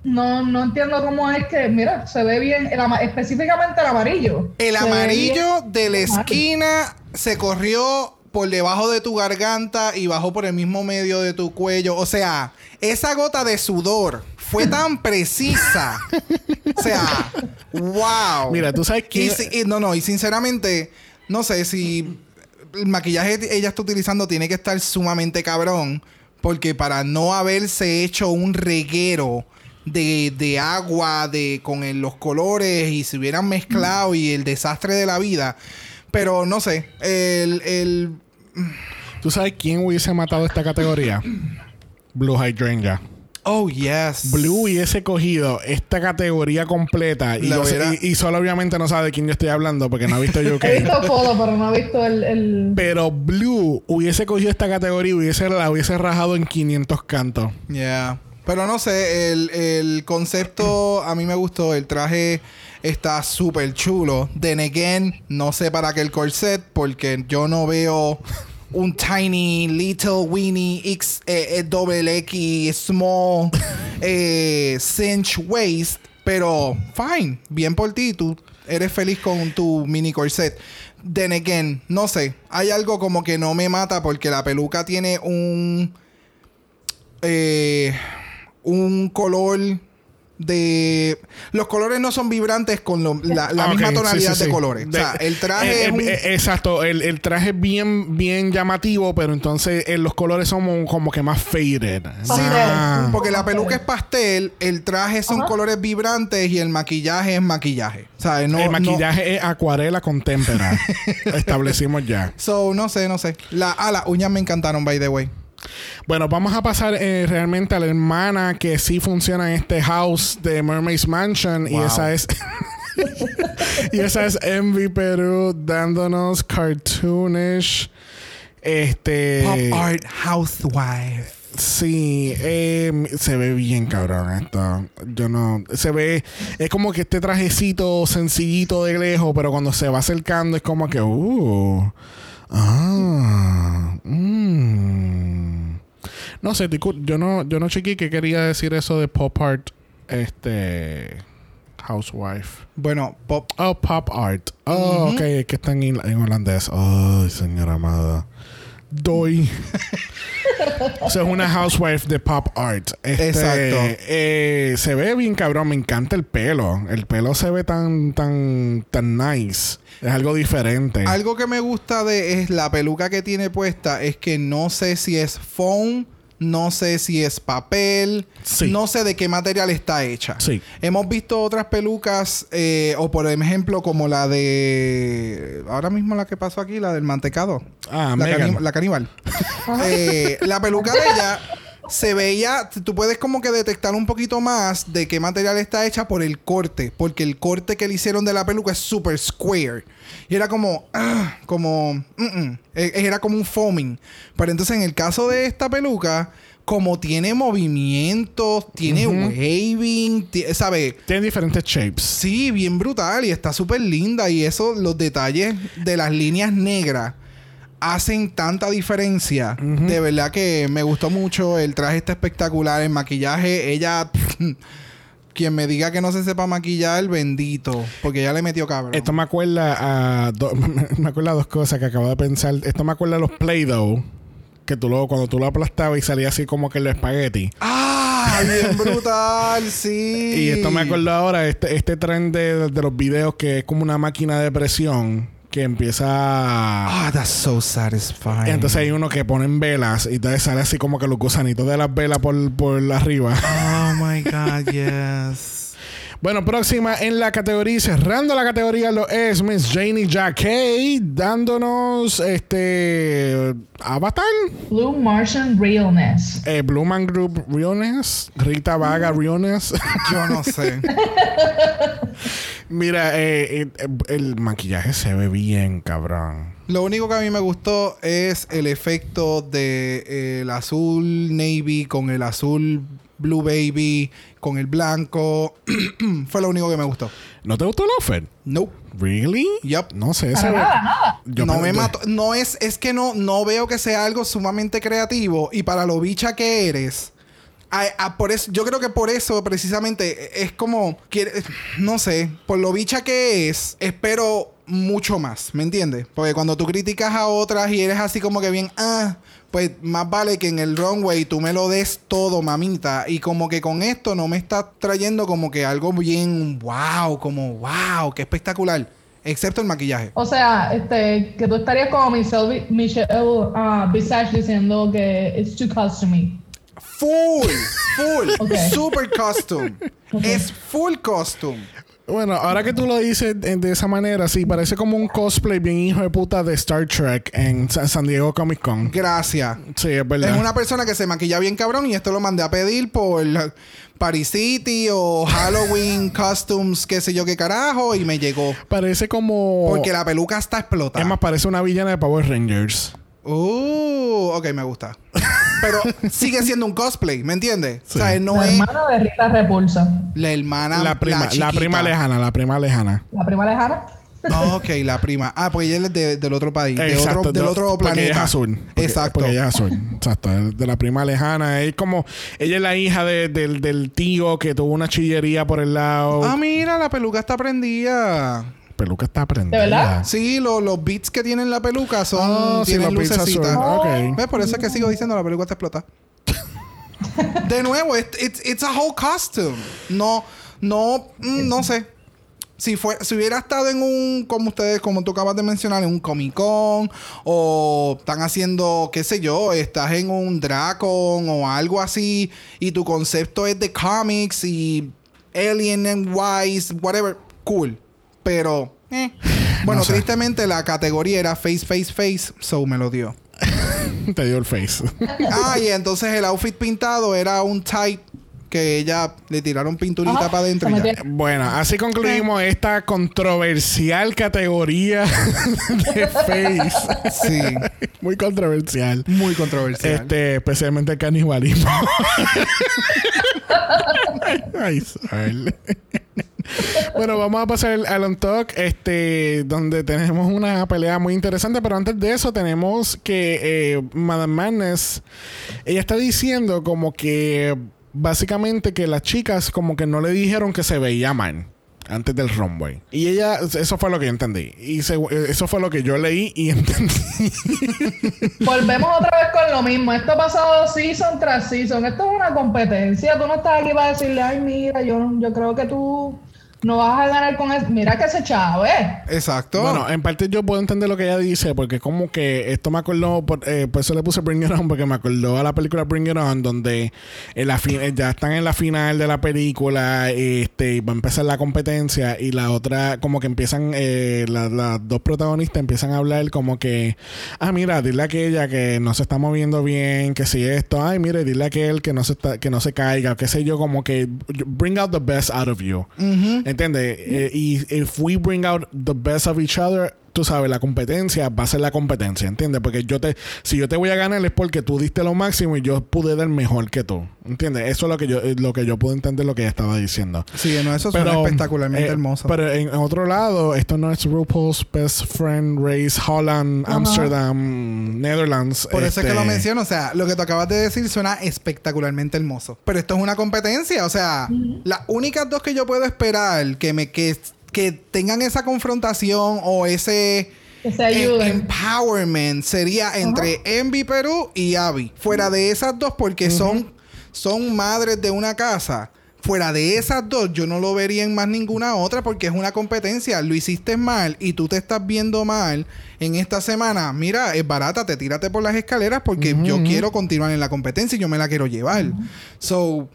Speaker 3: no, no entiendo cómo es que, mira, se ve bien, el ama- específicamente el amarillo.
Speaker 2: El amarillo de la esquina se corrió por debajo de tu garganta y bajó por el mismo medio de tu cuello. O sea, esa gota de sudor fue tan precisa. O sea, wow.
Speaker 1: Mira, tú sabes quién...
Speaker 2: si- y no, no, y sinceramente, no sé si el maquillaje que ella está utilizando tiene que estar sumamente cabrón. Porque para no haberse hecho un reguero de, de agua de, con los colores y se hubieran mezclado y el desastre de la vida. Pero no sé, el, el
Speaker 1: ¿Tú sabes quién hubiese matado esta categoría? Blue Hydrangea.
Speaker 2: Oh yes.
Speaker 1: Blue hubiese cogido esta categoría completa y, yo solo obviamente no sabe de quién yo estoy hablando porque no ha visto UK.
Speaker 3: He visto fotos, pero no he visto el... el...
Speaker 1: Pero Blue hubiese cogido esta categoría y hubiese, la hubiese rajado en 500 cantos.
Speaker 2: Yeah. Pero no sé, el, el concepto a mí me gustó. El traje está súper chulo. Then again, no sé para qué el corset, porque yo no veo un tiny, little, weeny, X, eh, eh, double X, small, eh, cinch waist. Pero, fine, bien por ti. Tú eres feliz con tu mini corset. Then again, no sé. Hay algo como que no me mata porque la peluca tiene un eh, un color de los colores no son vibrantes con lo- la, la
Speaker 1: Ah,
Speaker 2: misma
Speaker 1: ok,
Speaker 2: tonalidad
Speaker 1: sí, sí,
Speaker 2: de
Speaker 1: sí.
Speaker 2: colores. o sea,
Speaker 1: De-
Speaker 2: el traje
Speaker 1: eh,
Speaker 2: es
Speaker 1: eh,
Speaker 2: un-
Speaker 1: eh, exacto, el, el traje es bien, bien llamativo, pero entonces eh, los colores son como, como que más faded.
Speaker 2: Sí,
Speaker 1: Ah.
Speaker 2: no, porque la peluca es pastel, el traje son
Speaker 3: Ajá.
Speaker 2: colores vibrantes y el maquillaje es maquillaje. ¿Sabes? No,
Speaker 1: el
Speaker 2: no-
Speaker 1: maquillaje es acuarela con témpera. Establecimos ya.
Speaker 2: so, no sé, no sé. La, ah, las uñas me encantaron, by the way.
Speaker 1: Bueno, vamos a pasar eh, realmente a la hermana que sí funciona en este house de Mermaid's Mansion. Y esa es. y esa es Envy Perú dándonos cartoonish. Este.
Speaker 2: Pop art housewife.
Speaker 1: Sí, eh, se ve bien cabrón esto. Yo no. Se ve. Es como que este trajecito sencillito de lejos, pero cuando se va acercando es como que. Uh, ah. mm. No sé, yo no, yo no chequeé que quería decir eso de pop art. Este. Housewife.
Speaker 2: Bueno, pop.
Speaker 1: Oh, pop art. Oh, ok, es que está en, en holandés. Ay, señora amada. Doy. o sea, es una housewife de pop art. Este,
Speaker 2: Exacto.
Speaker 1: eh, se ve bien cabrón. Me encanta el pelo. El pelo se ve tan, tan, tan nice. Es algo diferente.
Speaker 2: Algo que me gusta de es la peluca que tiene puesta es que no sé si es foam, no sé si es papel,
Speaker 1: Sí.
Speaker 2: no sé de qué material está hecha.
Speaker 1: Sí.
Speaker 2: Hemos visto otras pelucas, eh, o por ejemplo como la de... Ahora mismo la que pasó aquí, la del mantecado.
Speaker 1: Ah,
Speaker 2: la, cani- la caníbal. Eh, la peluca de ella se veía, tú puedes como que detectar un poquito más de qué material está hecha por el corte, porque el corte que le hicieron de la peluca es super square. Y era como, ah, como, mm, mm. Eh, era como un foaming. Pero entonces en el caso de esta peluca, como tiene movimientos, tiene waving, ¿sabes?
Speaker 1: Tiene diferentes shapes.
Speaker 2: Sí, bien brutal y está súper linda. Y eso, los detalles de las líneas negras hacen tanta diferencia. De verdad que me gustó mucho. El traje está espectacular. El maquillaje, ella. quien me diga que no se sepa maquillar, bendito. Porque ella le metió cabrón.
Speaker 1: Esto me acuerda a do- me acuerda a dos cosas que acabo de pensar. Esto me acuerda a los Play-Doh. Que tú luego, cuando tú lo aplastabas y salía así como que el espagueti.
Speaker 2: ¡Ah! Bien brutal, sí.
Speaker 1: Y esto me acuerdo ahora, este, este tren de, de los videos que es como una máquina de presión que empieza a...
Speaker 2: Ah, that's so satisfying.
Speaker 1: Entonces hay uno que ponen velas y entonces sale así como que los gusanitos de las velas por, por arriba.
Speaker 2: Oh my God, yes.
Speaker 1: Bueno, próxima en la categoría, cerrando la categoría lo es Miss Janie Jacquet, dándonos este Avatar,
Speaker 3: Blue Martian Realness.
Speaker 1: eh, Blue Man Group Realness, Rita Vaga Realness.
Speaker 2: Yo no sé.
Speaker 1: Mira, eh, eh, eh, el maquillaje se ve bien, cabrón.
Speaker 2: Lo único que a mí me gustó es el efecto de eh, el azul navy con el azul blue baby con el blanco. Fue lo único que me gustó.
Speaker 1: ¿No te gustó el outfit?
Speaker 2: Nope.
Speaker 1: ¿Really?
Speaker 2: Yup.
Speaker 1: No sé,
Speaker 3: Para
Speaker 1: se ve-
Speaker 3: nada, nada.
Speaker 1: Yo
Speaker 2: no me mato. No es, es que no, no veo que sea algo sumamente creativo. Y para lo bicha que eres, por eso, yo creo que por eso precisamente es como, no sé, por lo bicha que es, espero mucho más, ¿me entiendes? Porque cuando tú criticas a otras y eres así como que bien, ah, pues más vale que en el runway tú me lo des todo, mamita. Y como que con esto no me estás trayendo como que algo bien wow, como wow, qué espectacular. Excepto el maquillaje.
Speaker 3: O sea, este, que tú estarías como Michelle, Michelle uh, Visage diciendo que it's too customary.
Speaker 2: Full, full, super custom. Es full costume.
Speaker 1: Bueno, ahora que tú lo dices de esa manera, sí, parece como un cosplay bien hijo de puta de Star Trek en San Diego Comic Con.
Speaker 2: Gracias.
Speaker 1: Sí, es verdad.
Speaker 2: Es una persona que se maquilla bien cabrón y esto lo mandé a pedir por Paris City o Halloween Costumes, qué sé yo qué carajo, y me llegó.
Speaker 1: Parece como.
Speaker 2: Porque la peluca está explotada.
Speaker 1: Es más, parece una villana de Power Rangers.
Speaker 2: Uh, ok, me gusta. Pero sigue siendo un cosplay, ¿me entiendes? O sea, no
Speaker 3: la hermana de Rita Repulsa.
Speaker 2: La hermana.
Speaker 1: La prima, la, prima lejana, la prima lejana.
Speaker 3: La prima lejana.
Speaker 2: ok, la prima. Ah, porque ella es del otro país. del otro planeta.
Speaker 1: Porque ella es azul. Exacto. Porque ella es azul. Exacto. De la prima lejana. Es como. Ella es la hija del, del tío que tuvo una chillería por el lado.
Speaker 2: Ah, mira, la peluca está prendida
Speaker 1: peluca está prendida.
Speaker 3: ¿De verdad?
Speaker 2: Sí, los beats que tiene la peluca son. Oh, tienen lucecitas.
Speaker 1: Okay.
Speaker 2: ¿Ves? Por eso es que sigo diciendo la peluca está explota. de nuevo, it's, it's a whole costume. No, no, mm, no sé. Si, fue, si hubiera estado en un, como ustedes, como tú acabas de mencionar, en un Comic Con, o están haciendo, qué sé yo, estás en un Dracon o algo así, y tu concepto es de comics y Alien and Wise, whatever, cool. Pero, eh. Bueno, tristemente la categoría era face, face, face, so me lo dio.
Speaker 1: Te dio el face.
Speaker 2: ah, y entonces el outfit pintado era un tight que ella le tiraron pinturita para adentro.
Speaker 1: Bueno, así concluimos esta controversial categoría de face.
Speaker 2: Sí.
Speaker 1: Muy controversial.
Speaker 2: Muy controversial.
Speaker 1: Este, especialmente el canibalismo. Ay, bueno, vamos a pasar al on talk, este, donde tenemos una pelea muy interesante, pero antes de eso tenemos que eh, Madame Madness, ella está diciendo como que básicamente que las chicas como que no le dijeron que se veía mal antes del runway. Y ella, eso fue lo que yo entendí. Y eso fue lo que yo leí y entendí.
Speaker 3: Volvemos otra vez con lo mismo. Esto ha pasado season tras season. Esto es una competencia. Tú no estás aquí para decirle, ay, mira, yo, yo creo que tú no vas a ganar con eso. Mira que ese chavo, ¿eh?
Speaker 2: Exacto.
Speaker 1: Bueno, en parte yo puedo entender lo que ella dice, porque como que esto me acordó, por, eh, eso le puse Bring It On, porque me acordó a la película Bring It On, donde en la ya están en la final de la película, este, va a empezar la competencia y la otra, como que empiezan, eh, las dos protagonistas empiezan a hablar como que, ah, mira, dile a aquella que no se está moviendo bien, que si esto, ay, mire, dile a aquel que no se, está, que no se caiga, qué sé yo, como que bring out the best out of you. Eh, Eh, y eh, if we bring out the best of each other, tú sabes, la competencia va a ser la competencia, ¿entiendes? Porque yo te, si yo te voy a ganar es porque tú diste lo máximo y yo pude dar mejor que tú, ¿entiendes? Eso es lo que yo, lo que yo pude entender lo que ella estaba diciendo.
Speaker 2: Sí, no, eso suena espectacularmente eh, hermoso.
Speaker 1: Pero en, otro lado, esto no es RuPaul's Best Friend Race Holland, Amsterdam, Netherlands.
Speaker 2: Por eso es que lo
Speaker 1: este,
Speaker 2: menciono, o sea, lo que tú acabas de decir suena espectacularmente hermoso. Pero esto es una competencia, o sea, las únicas dos que yo puedo esperar que me que que tengan esa confrontación o ese empowerment sería entre Envy Perú y Abby. Fuera de esas dos, porque son, son madres de una casa. Fuera de esas dos, yo no lo vería en más ninguna otra porque es una competencia. Lo hiciste mal y tú te estás viendo mal en esta semana. Mira, es barata, te tírate por las escaleras porque yo quiero continuar en la competencia y yo me la quiero llevar. So,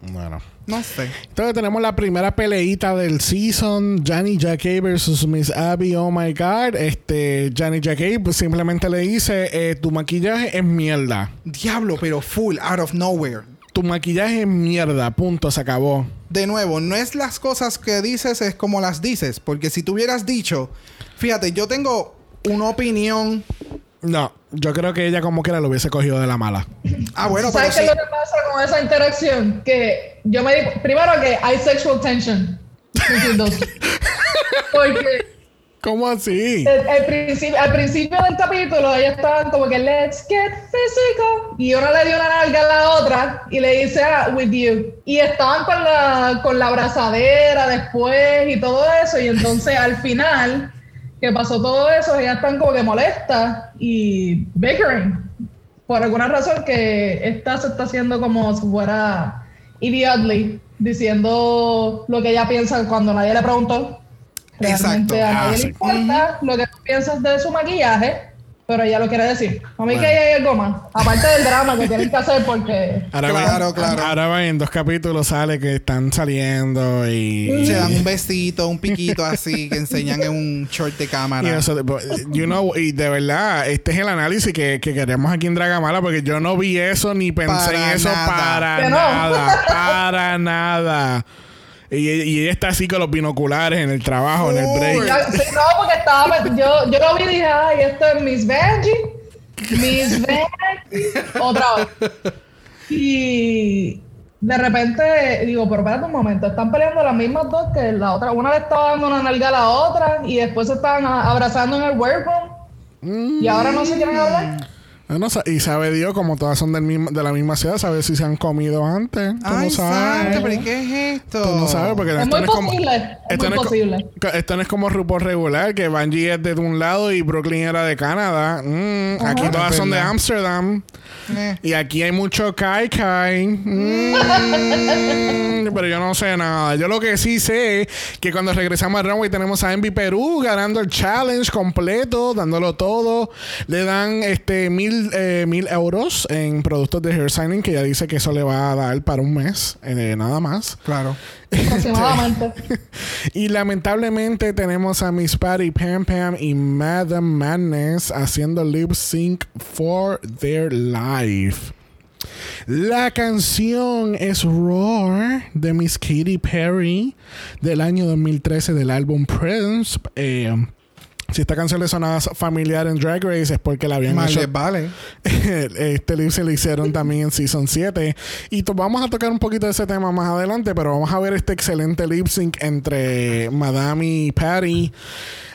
Speaker 1: bueno.
Speaker 2: No sé.
Speaker 1: Entonces tenemos la primera peleita del season. Johnny Jackie versus Miss Abby. Oh my God. Este, Johnny Jackie pues, simplemente le dice: eh, Tu maquillaje es mierda.
Speaker 2: Diablo, pero full, out of nowhere.
Speaker 1: Tu maquillaje es mierda. Punto, se acabó.
Speaker 2: De nuevo, no es las cosas que dices, es como las dices. Porque si tú hubieras dicho, fíjate, yo tengo una opinión
Speaker 1: no, yo creo que ella como quiera lo hubiese cogido de la mala.
Speaker 2: Ah, bueno,
Speaker 3: ¿Sabes qué es lo que pasa con esa interacción? Que yo me digo, primero que hay sexual tension. Porque
Speaker 1: ¿Cómo así?
Speaker 3: El, principio, al principio del capítulo ellos estaban como que let's get physical y uno le dio una nalga a la otra y le dice ah, with you y estaban con la con la abrazadera después y todo eso y entonces al final que pasó todo eso ellas están como que molestas y bickering por alguna razón que esta se está haciendo como si fuera idiotly diciendo lo que ella piensa cuando nadie le preguntó. Realmente a nadie ah, le importa lo que tú piensas de su maquillaje, pero ella lo quiere decir. A mí que hay algo más. Aparte del drama que tienen que hacer porque...
Speaker 1: Ahora, claro, claro. ahora en dos capítulos sale que están saliendo y...
Speaker 2: Se dan un besito, un piquito así que enseñan en un short de cámara.
Speaker 1: Y, eso, you know, y de verdad, este es el análisis que, que queremos aquí en Dragamala porque yo no vi eso ni pensé en eso para nada. Para nada. Y, ella está así con los binoculares en el trabajo, en el break.
Speaker 3: Sí, no, porque estaba. Yo, yo lo vi y dije, ay, esto es Miss Benji. Miss Benji. Otra vez. Y de repente digo, pero espérate un momento, están peleando las mismas dos que la otra. Una le estaba dando una nalga a la otra y después se estaban abrazando en el workroom. Y ahora no se quieren hablar.
Speaker 1: Ah, y sabe Dios, como todas son del mismo, de la misma ciudad, sabe si se han comido antes.
Speaker 2: Tú Ay, no sabes. ¿pero qué es esto?
Speaker 1: Tú no sabes porque
Speaker 3: es
Speaker 1: esto
Speaker 3: muy
Speaker 1: no es como. Esto,
Speaker 3: es
Speaker 1: no
Speaker 3: posible.
Speaker 1: esto no es como RuPaul regular, que Bungie es de un lado y Brooklyn era de Canadá. Mm, aquí todas son de Amsterdam. Eh. Y aquí hay mucho Kai Kai. Mm, pero yo no sé nada. Yo lo que sí sé es que cuando regresamos a Runway tenemos a Envy Perú ganando el challenge completo, dándolo todo. Le dan este mil eh, mil, euros en productos de hair signing que ya dice que eso le va a dar para un mes, eh, nada más.
Speaker 2: Claro.
Speaker 1: y lamentablemente tenemos a Miss Patty Pam Pam y Madam Madness haciendo lip sync for their life. La canción es Roar de Miss Katy Perry del año 2013 del álbum Prince. Eh, si esta canción le sonaba familiar en Drag Race es porque la habían
Speaker 2: hecho. vale.
Speaker 1: este lip se lo hicieron también en Season 7. Y vamos a tocar un poquito de ese tema más adelante, pero vamos a ver este excelente lip sync entre Madame y Patty.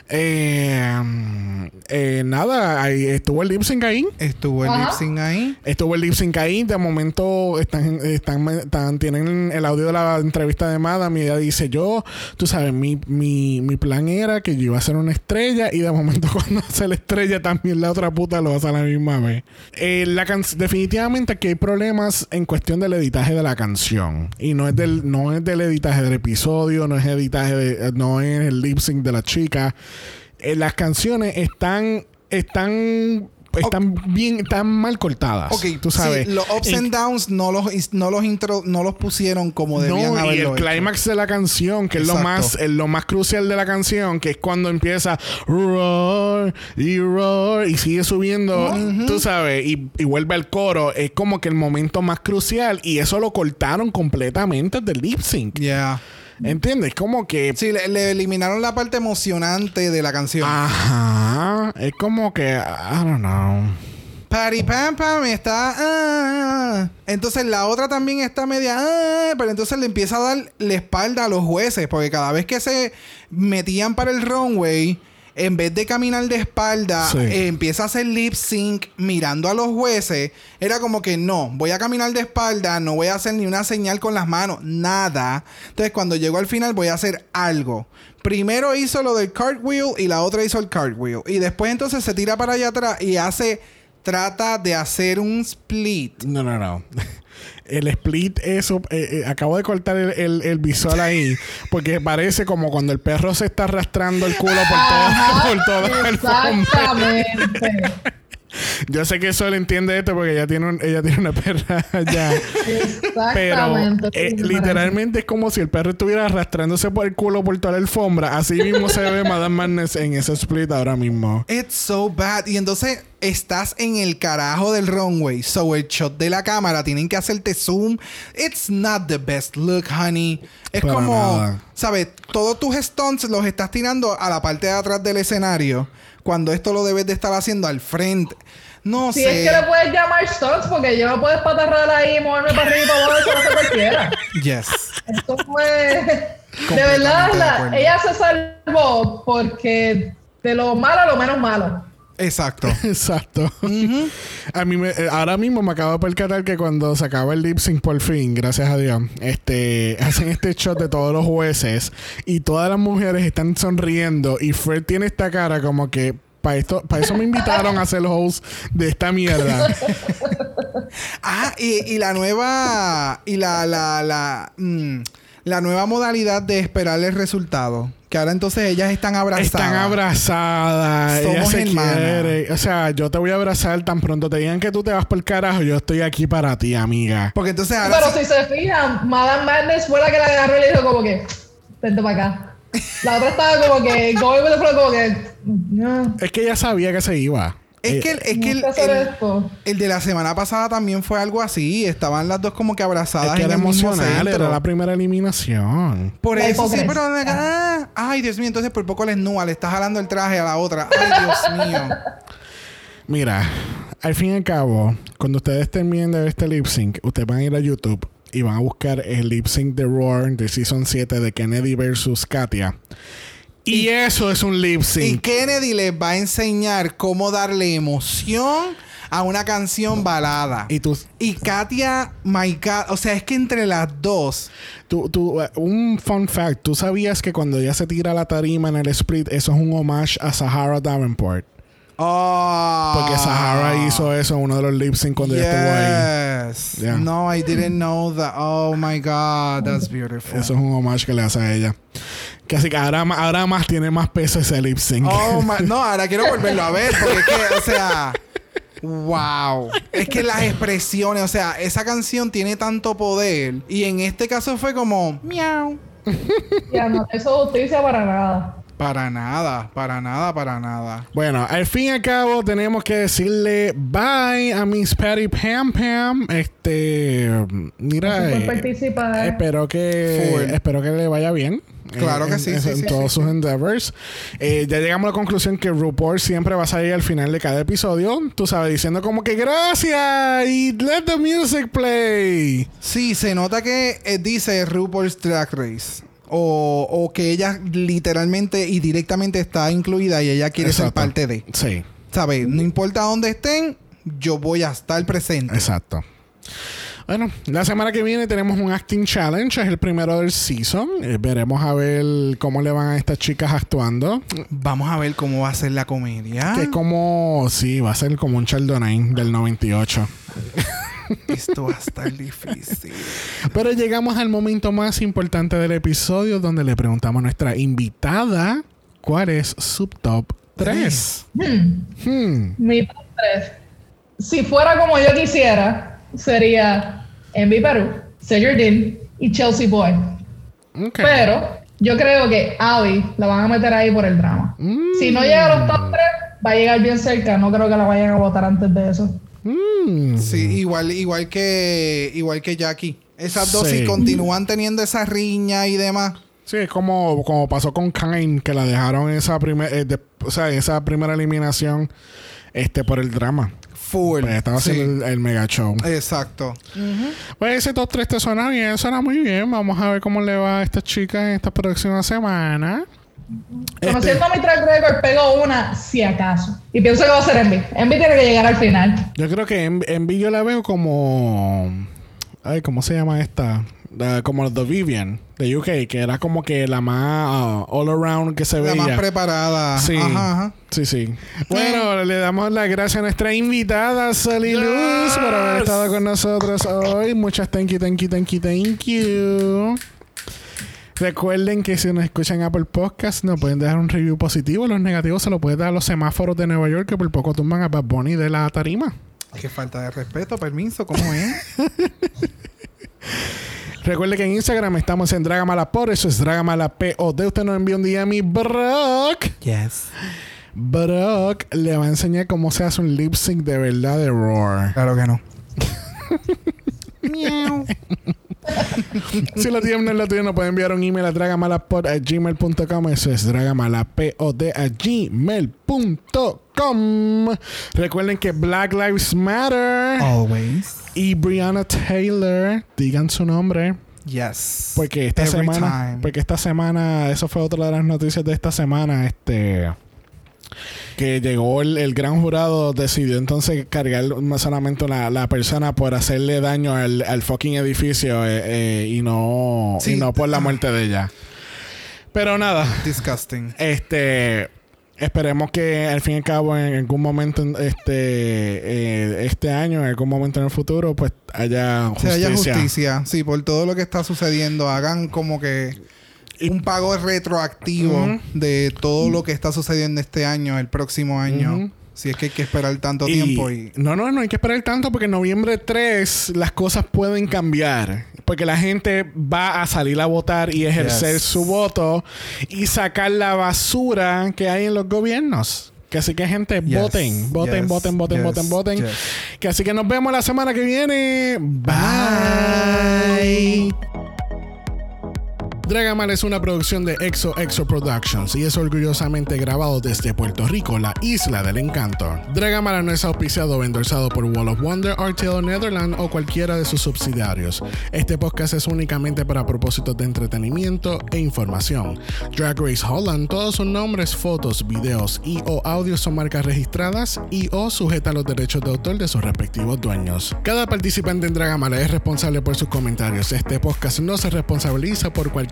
Speaker 1: Eh, eh, nada, ahí estuvo el lip sync ahí.
Speaker 2: Estuvo el lip sync ahí.
Speaker 1: Estuvo el lip sync ahí. De momento están, están, tienen el audio de la entrevista de Madame y ella dice: Yo, tú sabes, mi, mi, mi plan era que yo iba a ser una estrella y de momento cuando hace la estrella también la otra puta lo hace a la misma vez. Eh, la definitivamente aquí hay problemas en cuestión del editaje de la canción. Y no es del, no es del editaje del episodio, no es editaje de, no es el lip sync de la chica. Eh, las canciones están están están bien están mal cortadas.
Speaker 2: Ok, tú sabes. los ups and downs no los no los intro, no los pusieron como debían no, y
Speaker 1: el clímax de la canción, que es lo más lo más crucial de la canción, que es cuando empieza roar y roar y sigue subiendo, tú sabes, y, y, vuelve al coro, es como que el momento más crucial y eso lo cortaron completamente del lip sync.
Speaker 2: Yeah.
Speaker 1: ¿Entiendes? Como que.
Speaker 2: Sí, le, eliminaron la parte emocionante de la canción.
Speaker 1: Ajá. Es como que. I don't know.
Speaker 2: Patty Pam Pam está. Ah, entonces la otra también está media. Ah, pero entonces le empieza a dar la espalda a los jueces. Porque cada vez que se metían para el runway en vez de caminar de espalda, eh, empieza a hacer lip sync mirando a los jueces. Era como que no, voy a caminar de espalda, no voy a hacer ni una señal con las manos, nada. Entonces, cuando llego al final, voy a hacer algo. Primero hizo lo del cartwheel y la otra hizo el cartwheel. Y después entonces se tira para allá atrás y hace. Trata de hacer un split.
Speaker 1: No, no, no. El split, eso, eh, eh, acabo de cortar el, el, visual ahí, porque parece como cuando el perro se está arrastrando el culo por todo, por todo
Speaker 3: Exactamente.
Speaker 1: Yo sé que Sol entiende esto porque ella tiene, ella tiene una perra ya. Pero eh, literalmente es como si el perro estuviera arrastrándose por el culo por toda la alfombra. Así mismo se ve Madame Madness en ese split ahora mismo.
Speaker 2: It's so bad. Y entonces estás en el carajo del runway. So el shot de la cámara tienen que hacerte zoom. It's not the best look, honey. Es como, ¿sabes? Todos tus stunts los estás tirando a la parte de atrás del escenario cuando esto lo debes de estar haciendo al frente. No
Speaker 3: si
Speaker 2: sé.
Speaker 3: Si es que le puedes llamar stunts porque yo no puedo patarrar ahí y moverme para arriba y para abajo, eso cualquiera.
Speaker 2: Yes.
Speaker 3: Esto fue... De verdad, ella se salvó porque de lo malo a lo menos malo.
Speaker 2: Exacto.
Speaker 1: Exacto. A mí me, eh, ahora mismo me acabo de percatar que cuando se acaba el lip sync por fin, gracias a Dios, este, hacen este shot de todos los jueces y todas las mujeres están sonriendo y Fred tiene esta cara como que para esto, para eso me invitaron a ser el host de esta mierda.
Speaker 2: ah, y, y, la nueva y la la la mm, la nueva modalidad de esperar el resultado. Que ahora entonces ellas están abrazadas.
Speaker 1: Están abrazadas. Somos ellas O sea, yo te voy a abrazar tan pronto te digan que tú te vas por el carajo. Yo estoy aquí para ti, amiga.
Speaker 2: Porque entonces
Speaker 3: ahora. Pero si se fijan, Madame Madness fue la que la agarró y le dijo como que. Vente para acá. La otra estaba como que. como que.
Speaker 1: Es que ella sabía que se iba.
Speaker 2: Es que, el, es que el, de la semana pasada también fue algo así. Estaban las dos como que abrazadas.
Speaker 1: Es que era emocional, era la primera eliminación.
Speaker 2: Por eso sí, pero. Ah, ay, Dios mío, entonces por poco les nua, le estás jalando el traje a la otra. Ay, Dios mío.
Speaker 1: Mira, al fin y al cabo, cuando ustedes terminen de ver este lip sync, ustedes van a ir a YouTube y van a buscar el lip sync de Roar de Season 7 de Kennedy versus Katia. Y, eso es un lip sync.
Speaker 2: Y Kennedy les va a enseñar cómo darle emoción a una canción balada.
Speaker 1: Y tú.
Speaker 2: Y Katia, my O sea, es que entre las dos.
Speaker 1: Tú, tú, uh, un fun fact. ¿Tú sabías que cuando ella se tira la tarima en el split, eso es un homage a Sahara Davenport?
Speaker 2: Oh.
Speaker 1: Porque Sahara hizo eso en uno de los lip sync cuando ella
Speaker 2: estuvo ahí. No, I didn't know that. Oh my God, that's beautiful.
Speaker 1: Eso es un homage que le hace a ella. Que así que ahora, ahora más tiene más peso ese lip sync.
Speaker 2: Oh no, ahora quiero volverlo a ver. Porque es que, o sea. Wow. Es que las expresiones, o sea, esa canción tiene tanto poder. Y en este caso fue como. Miau.
Speaker 3: Ya no eso justicia para nada.
Speaker 2: Para nada, para nada, para nada.
Speaker 1: Bueno, al fin y al cabo tenemos que decirle bye a Miss Patty Pam Pam. Este, mira,
Speaker 3: eh,
Speaker 1: espero que espero que le vaya bien.
Speaker 2: Claro que sí,
Speaker 1: en,
Speaker 2: sí,
Speaker 1: en todos sus endeavors. Eh, ya llegamos a la conclusión que RuPaul siempre va a salir al final de cada episodio, tú sabes, diciendo como que gracias y let the music play.
Speaker 2: Sí, se nota que eh, dice RuPaul's Drag Race. O, o, que ella literalmente y directamente está incluida y ella quiere ser parte de.
Speaker 1: Sí.
Speaker 2: ¿Sabes? No importa dónde estén, yo voy a estar presente.
Speaker 1: Exacto. Bueno, la semana que viene tenemos un acting challenge, es el primero del season. Eh, veremos a ver cómo le van a estas chicas actuando.
Speaker 2: Vamos a ver cómo va a ser la comedia.
Speaker 1: Que como, sí, va a ser como un Chardonnay del 98.
Speaker 2: Esto va a estar difícil.
Speaker 1: Pero llegamos al momento más importante del episodio donde le preguntamos a nuestra invitada cuál es su top 3.
Speaker 3: Hmm. Hmm. Mi top 3. Si fuera como yo quisiera, sería Envy Perú, Dean y Chelsea Boy. Pero yo creo que Abby la van a meter ahí por el drama. Si no llega a los top 3, va a llegar bien cerca. No creo que la vayan a votar antes de eso.
Speaker 2: Mm. Sí, igual, igual que igual que Jackie. Esas dos sí. continúan teniendo esa riña y demás.
Speaker 1: Sí, es como, como pasó con Kane, que la dejaron en esa primera, eh, o sea, esa primera eliminación este por el drama.
Speaker 2: Full.
Speaker 1: Pues estaba haciendo el, mega show.
Speaker 2: Exacto.
Speaker 1: Pues ese top 3 te suena bien, suena muy bien. Vamos a ver cómo le va a estas chicas en esta próxima semana.
Speaker 3: Conociendo este... mi track record, pego una si acaso. Y pienso que va a ser Envy. Envy tiene que llegar al final.
Speaker 1: Yo creo que Envy yo la veo como. Ay, ¿cómo se llama esta? como The Vivian de UK, que era como que la más uh, all around que se veía.
Speaker 2: La más preparada.
Speaker 1: Sí. Ajá, Sí, sí. Bueno, le damos las gracias a nuestra invitada, Sally Luz, por haber estado con nosotros hoy. Muchas thank you, thank you, thank you, thank you. Recuerden que si nos escuchan Apple Podcast, nos pueden dejar un review positivo. Los negativos se lo pueden dar a los semáforos de Nueva York que por poco tumban a Bad Bunny de la tarima.
Speaker 2: Qué falta de respeto, permiso, ¿cómo es?
Speaker 1: Recuerde que en Instagram estamos en Dragamalapod, eso es Dragamalapod. Usted nos envía un día a mi Brock.
Speaker 2: Yes.
Speaker 1: Brock le va a enseñar cómo se hace un lip sync de verdad de Roar.
Speaker 2: Claro que no.
Speaker 1: Miau. si lo tienen, no lo tienen, nos pueden enviar un email a dragamalapod a gmail.com. Eso es dragamalapod a gmail.com. Recuerden que Black Lives Matter.
Speaker 2: Always.
Speaker 1: Y Brianna Taylor, digan su nombre.
Speaker 2: Yes.
Speaker 1: Porque esta
Speaker 2: Every
Speaker 1: semana,
Speaker 2: time.
Speaker 1: porque esta semana, eso fue otra de las noticias de esta semana, este que llegó el, el gran jurado decidió entonces cargar más solamente la, la persona por hacerle daño al, al fucking edificio eh, eh, y no
Speaker 2: Sí.
Speaker 1: y no por la muerte de ella. Pero nada,
Speaker 2: Disgusting.
Speaker 1: este esperemos que al fin y al cabo en algún momento este eh, este año, en algún momento en el futuro, pues haya justicia.
Speaker 2: haya justicia. Sí, por todo lo que está sucediendo. Hagan como que un pago retroactivo
Speaker 1: Ujú.
Speaker 2: de todo lo que está sucediendo este año, el próximo año.
Speaker 1: Ujú.
Speaker 2: Si es que hay que esperar tanto
Speaker 1: Y-
Speaker 2: tiempo. Y...
Speaker 1: No, no, no hay que esperar tanto porque en noviembre 3 las cosas pueden cambiar. Porque la gente va a salir a votar y ejercer
Speaker 2: Yes.
Speaker 1: su voto y sacar la basura que hay en los gobiernos. Que así que gente,
Speaker 2: Yes.
Speaker 1: voten, voten,
Speaker 2: Yes.
Speaker 1: voten, voten, voten, voten. Que así que nos vemos la semana que viene. Bye. Dragamar es una producción de Exo Exo Productions y es orgullosamente grabado desde Puerto Rico, la isla del encanto. Dragamar no es auspiciado o endorsado por Wall of Wonder, RTL Netherland o cualquiera de sus subsidiarios. Este podcast es únicamente para propósitos de entretenimiento e información. Drag Race Holland, todos sus nombres, fotos, videos y o audios son marcas registradas y o sujeta a los derechos de autor de sus respectivos dueños. Cada participante en Dragamala es responsable por sus comentarios. Este podcast no se responsabiliza por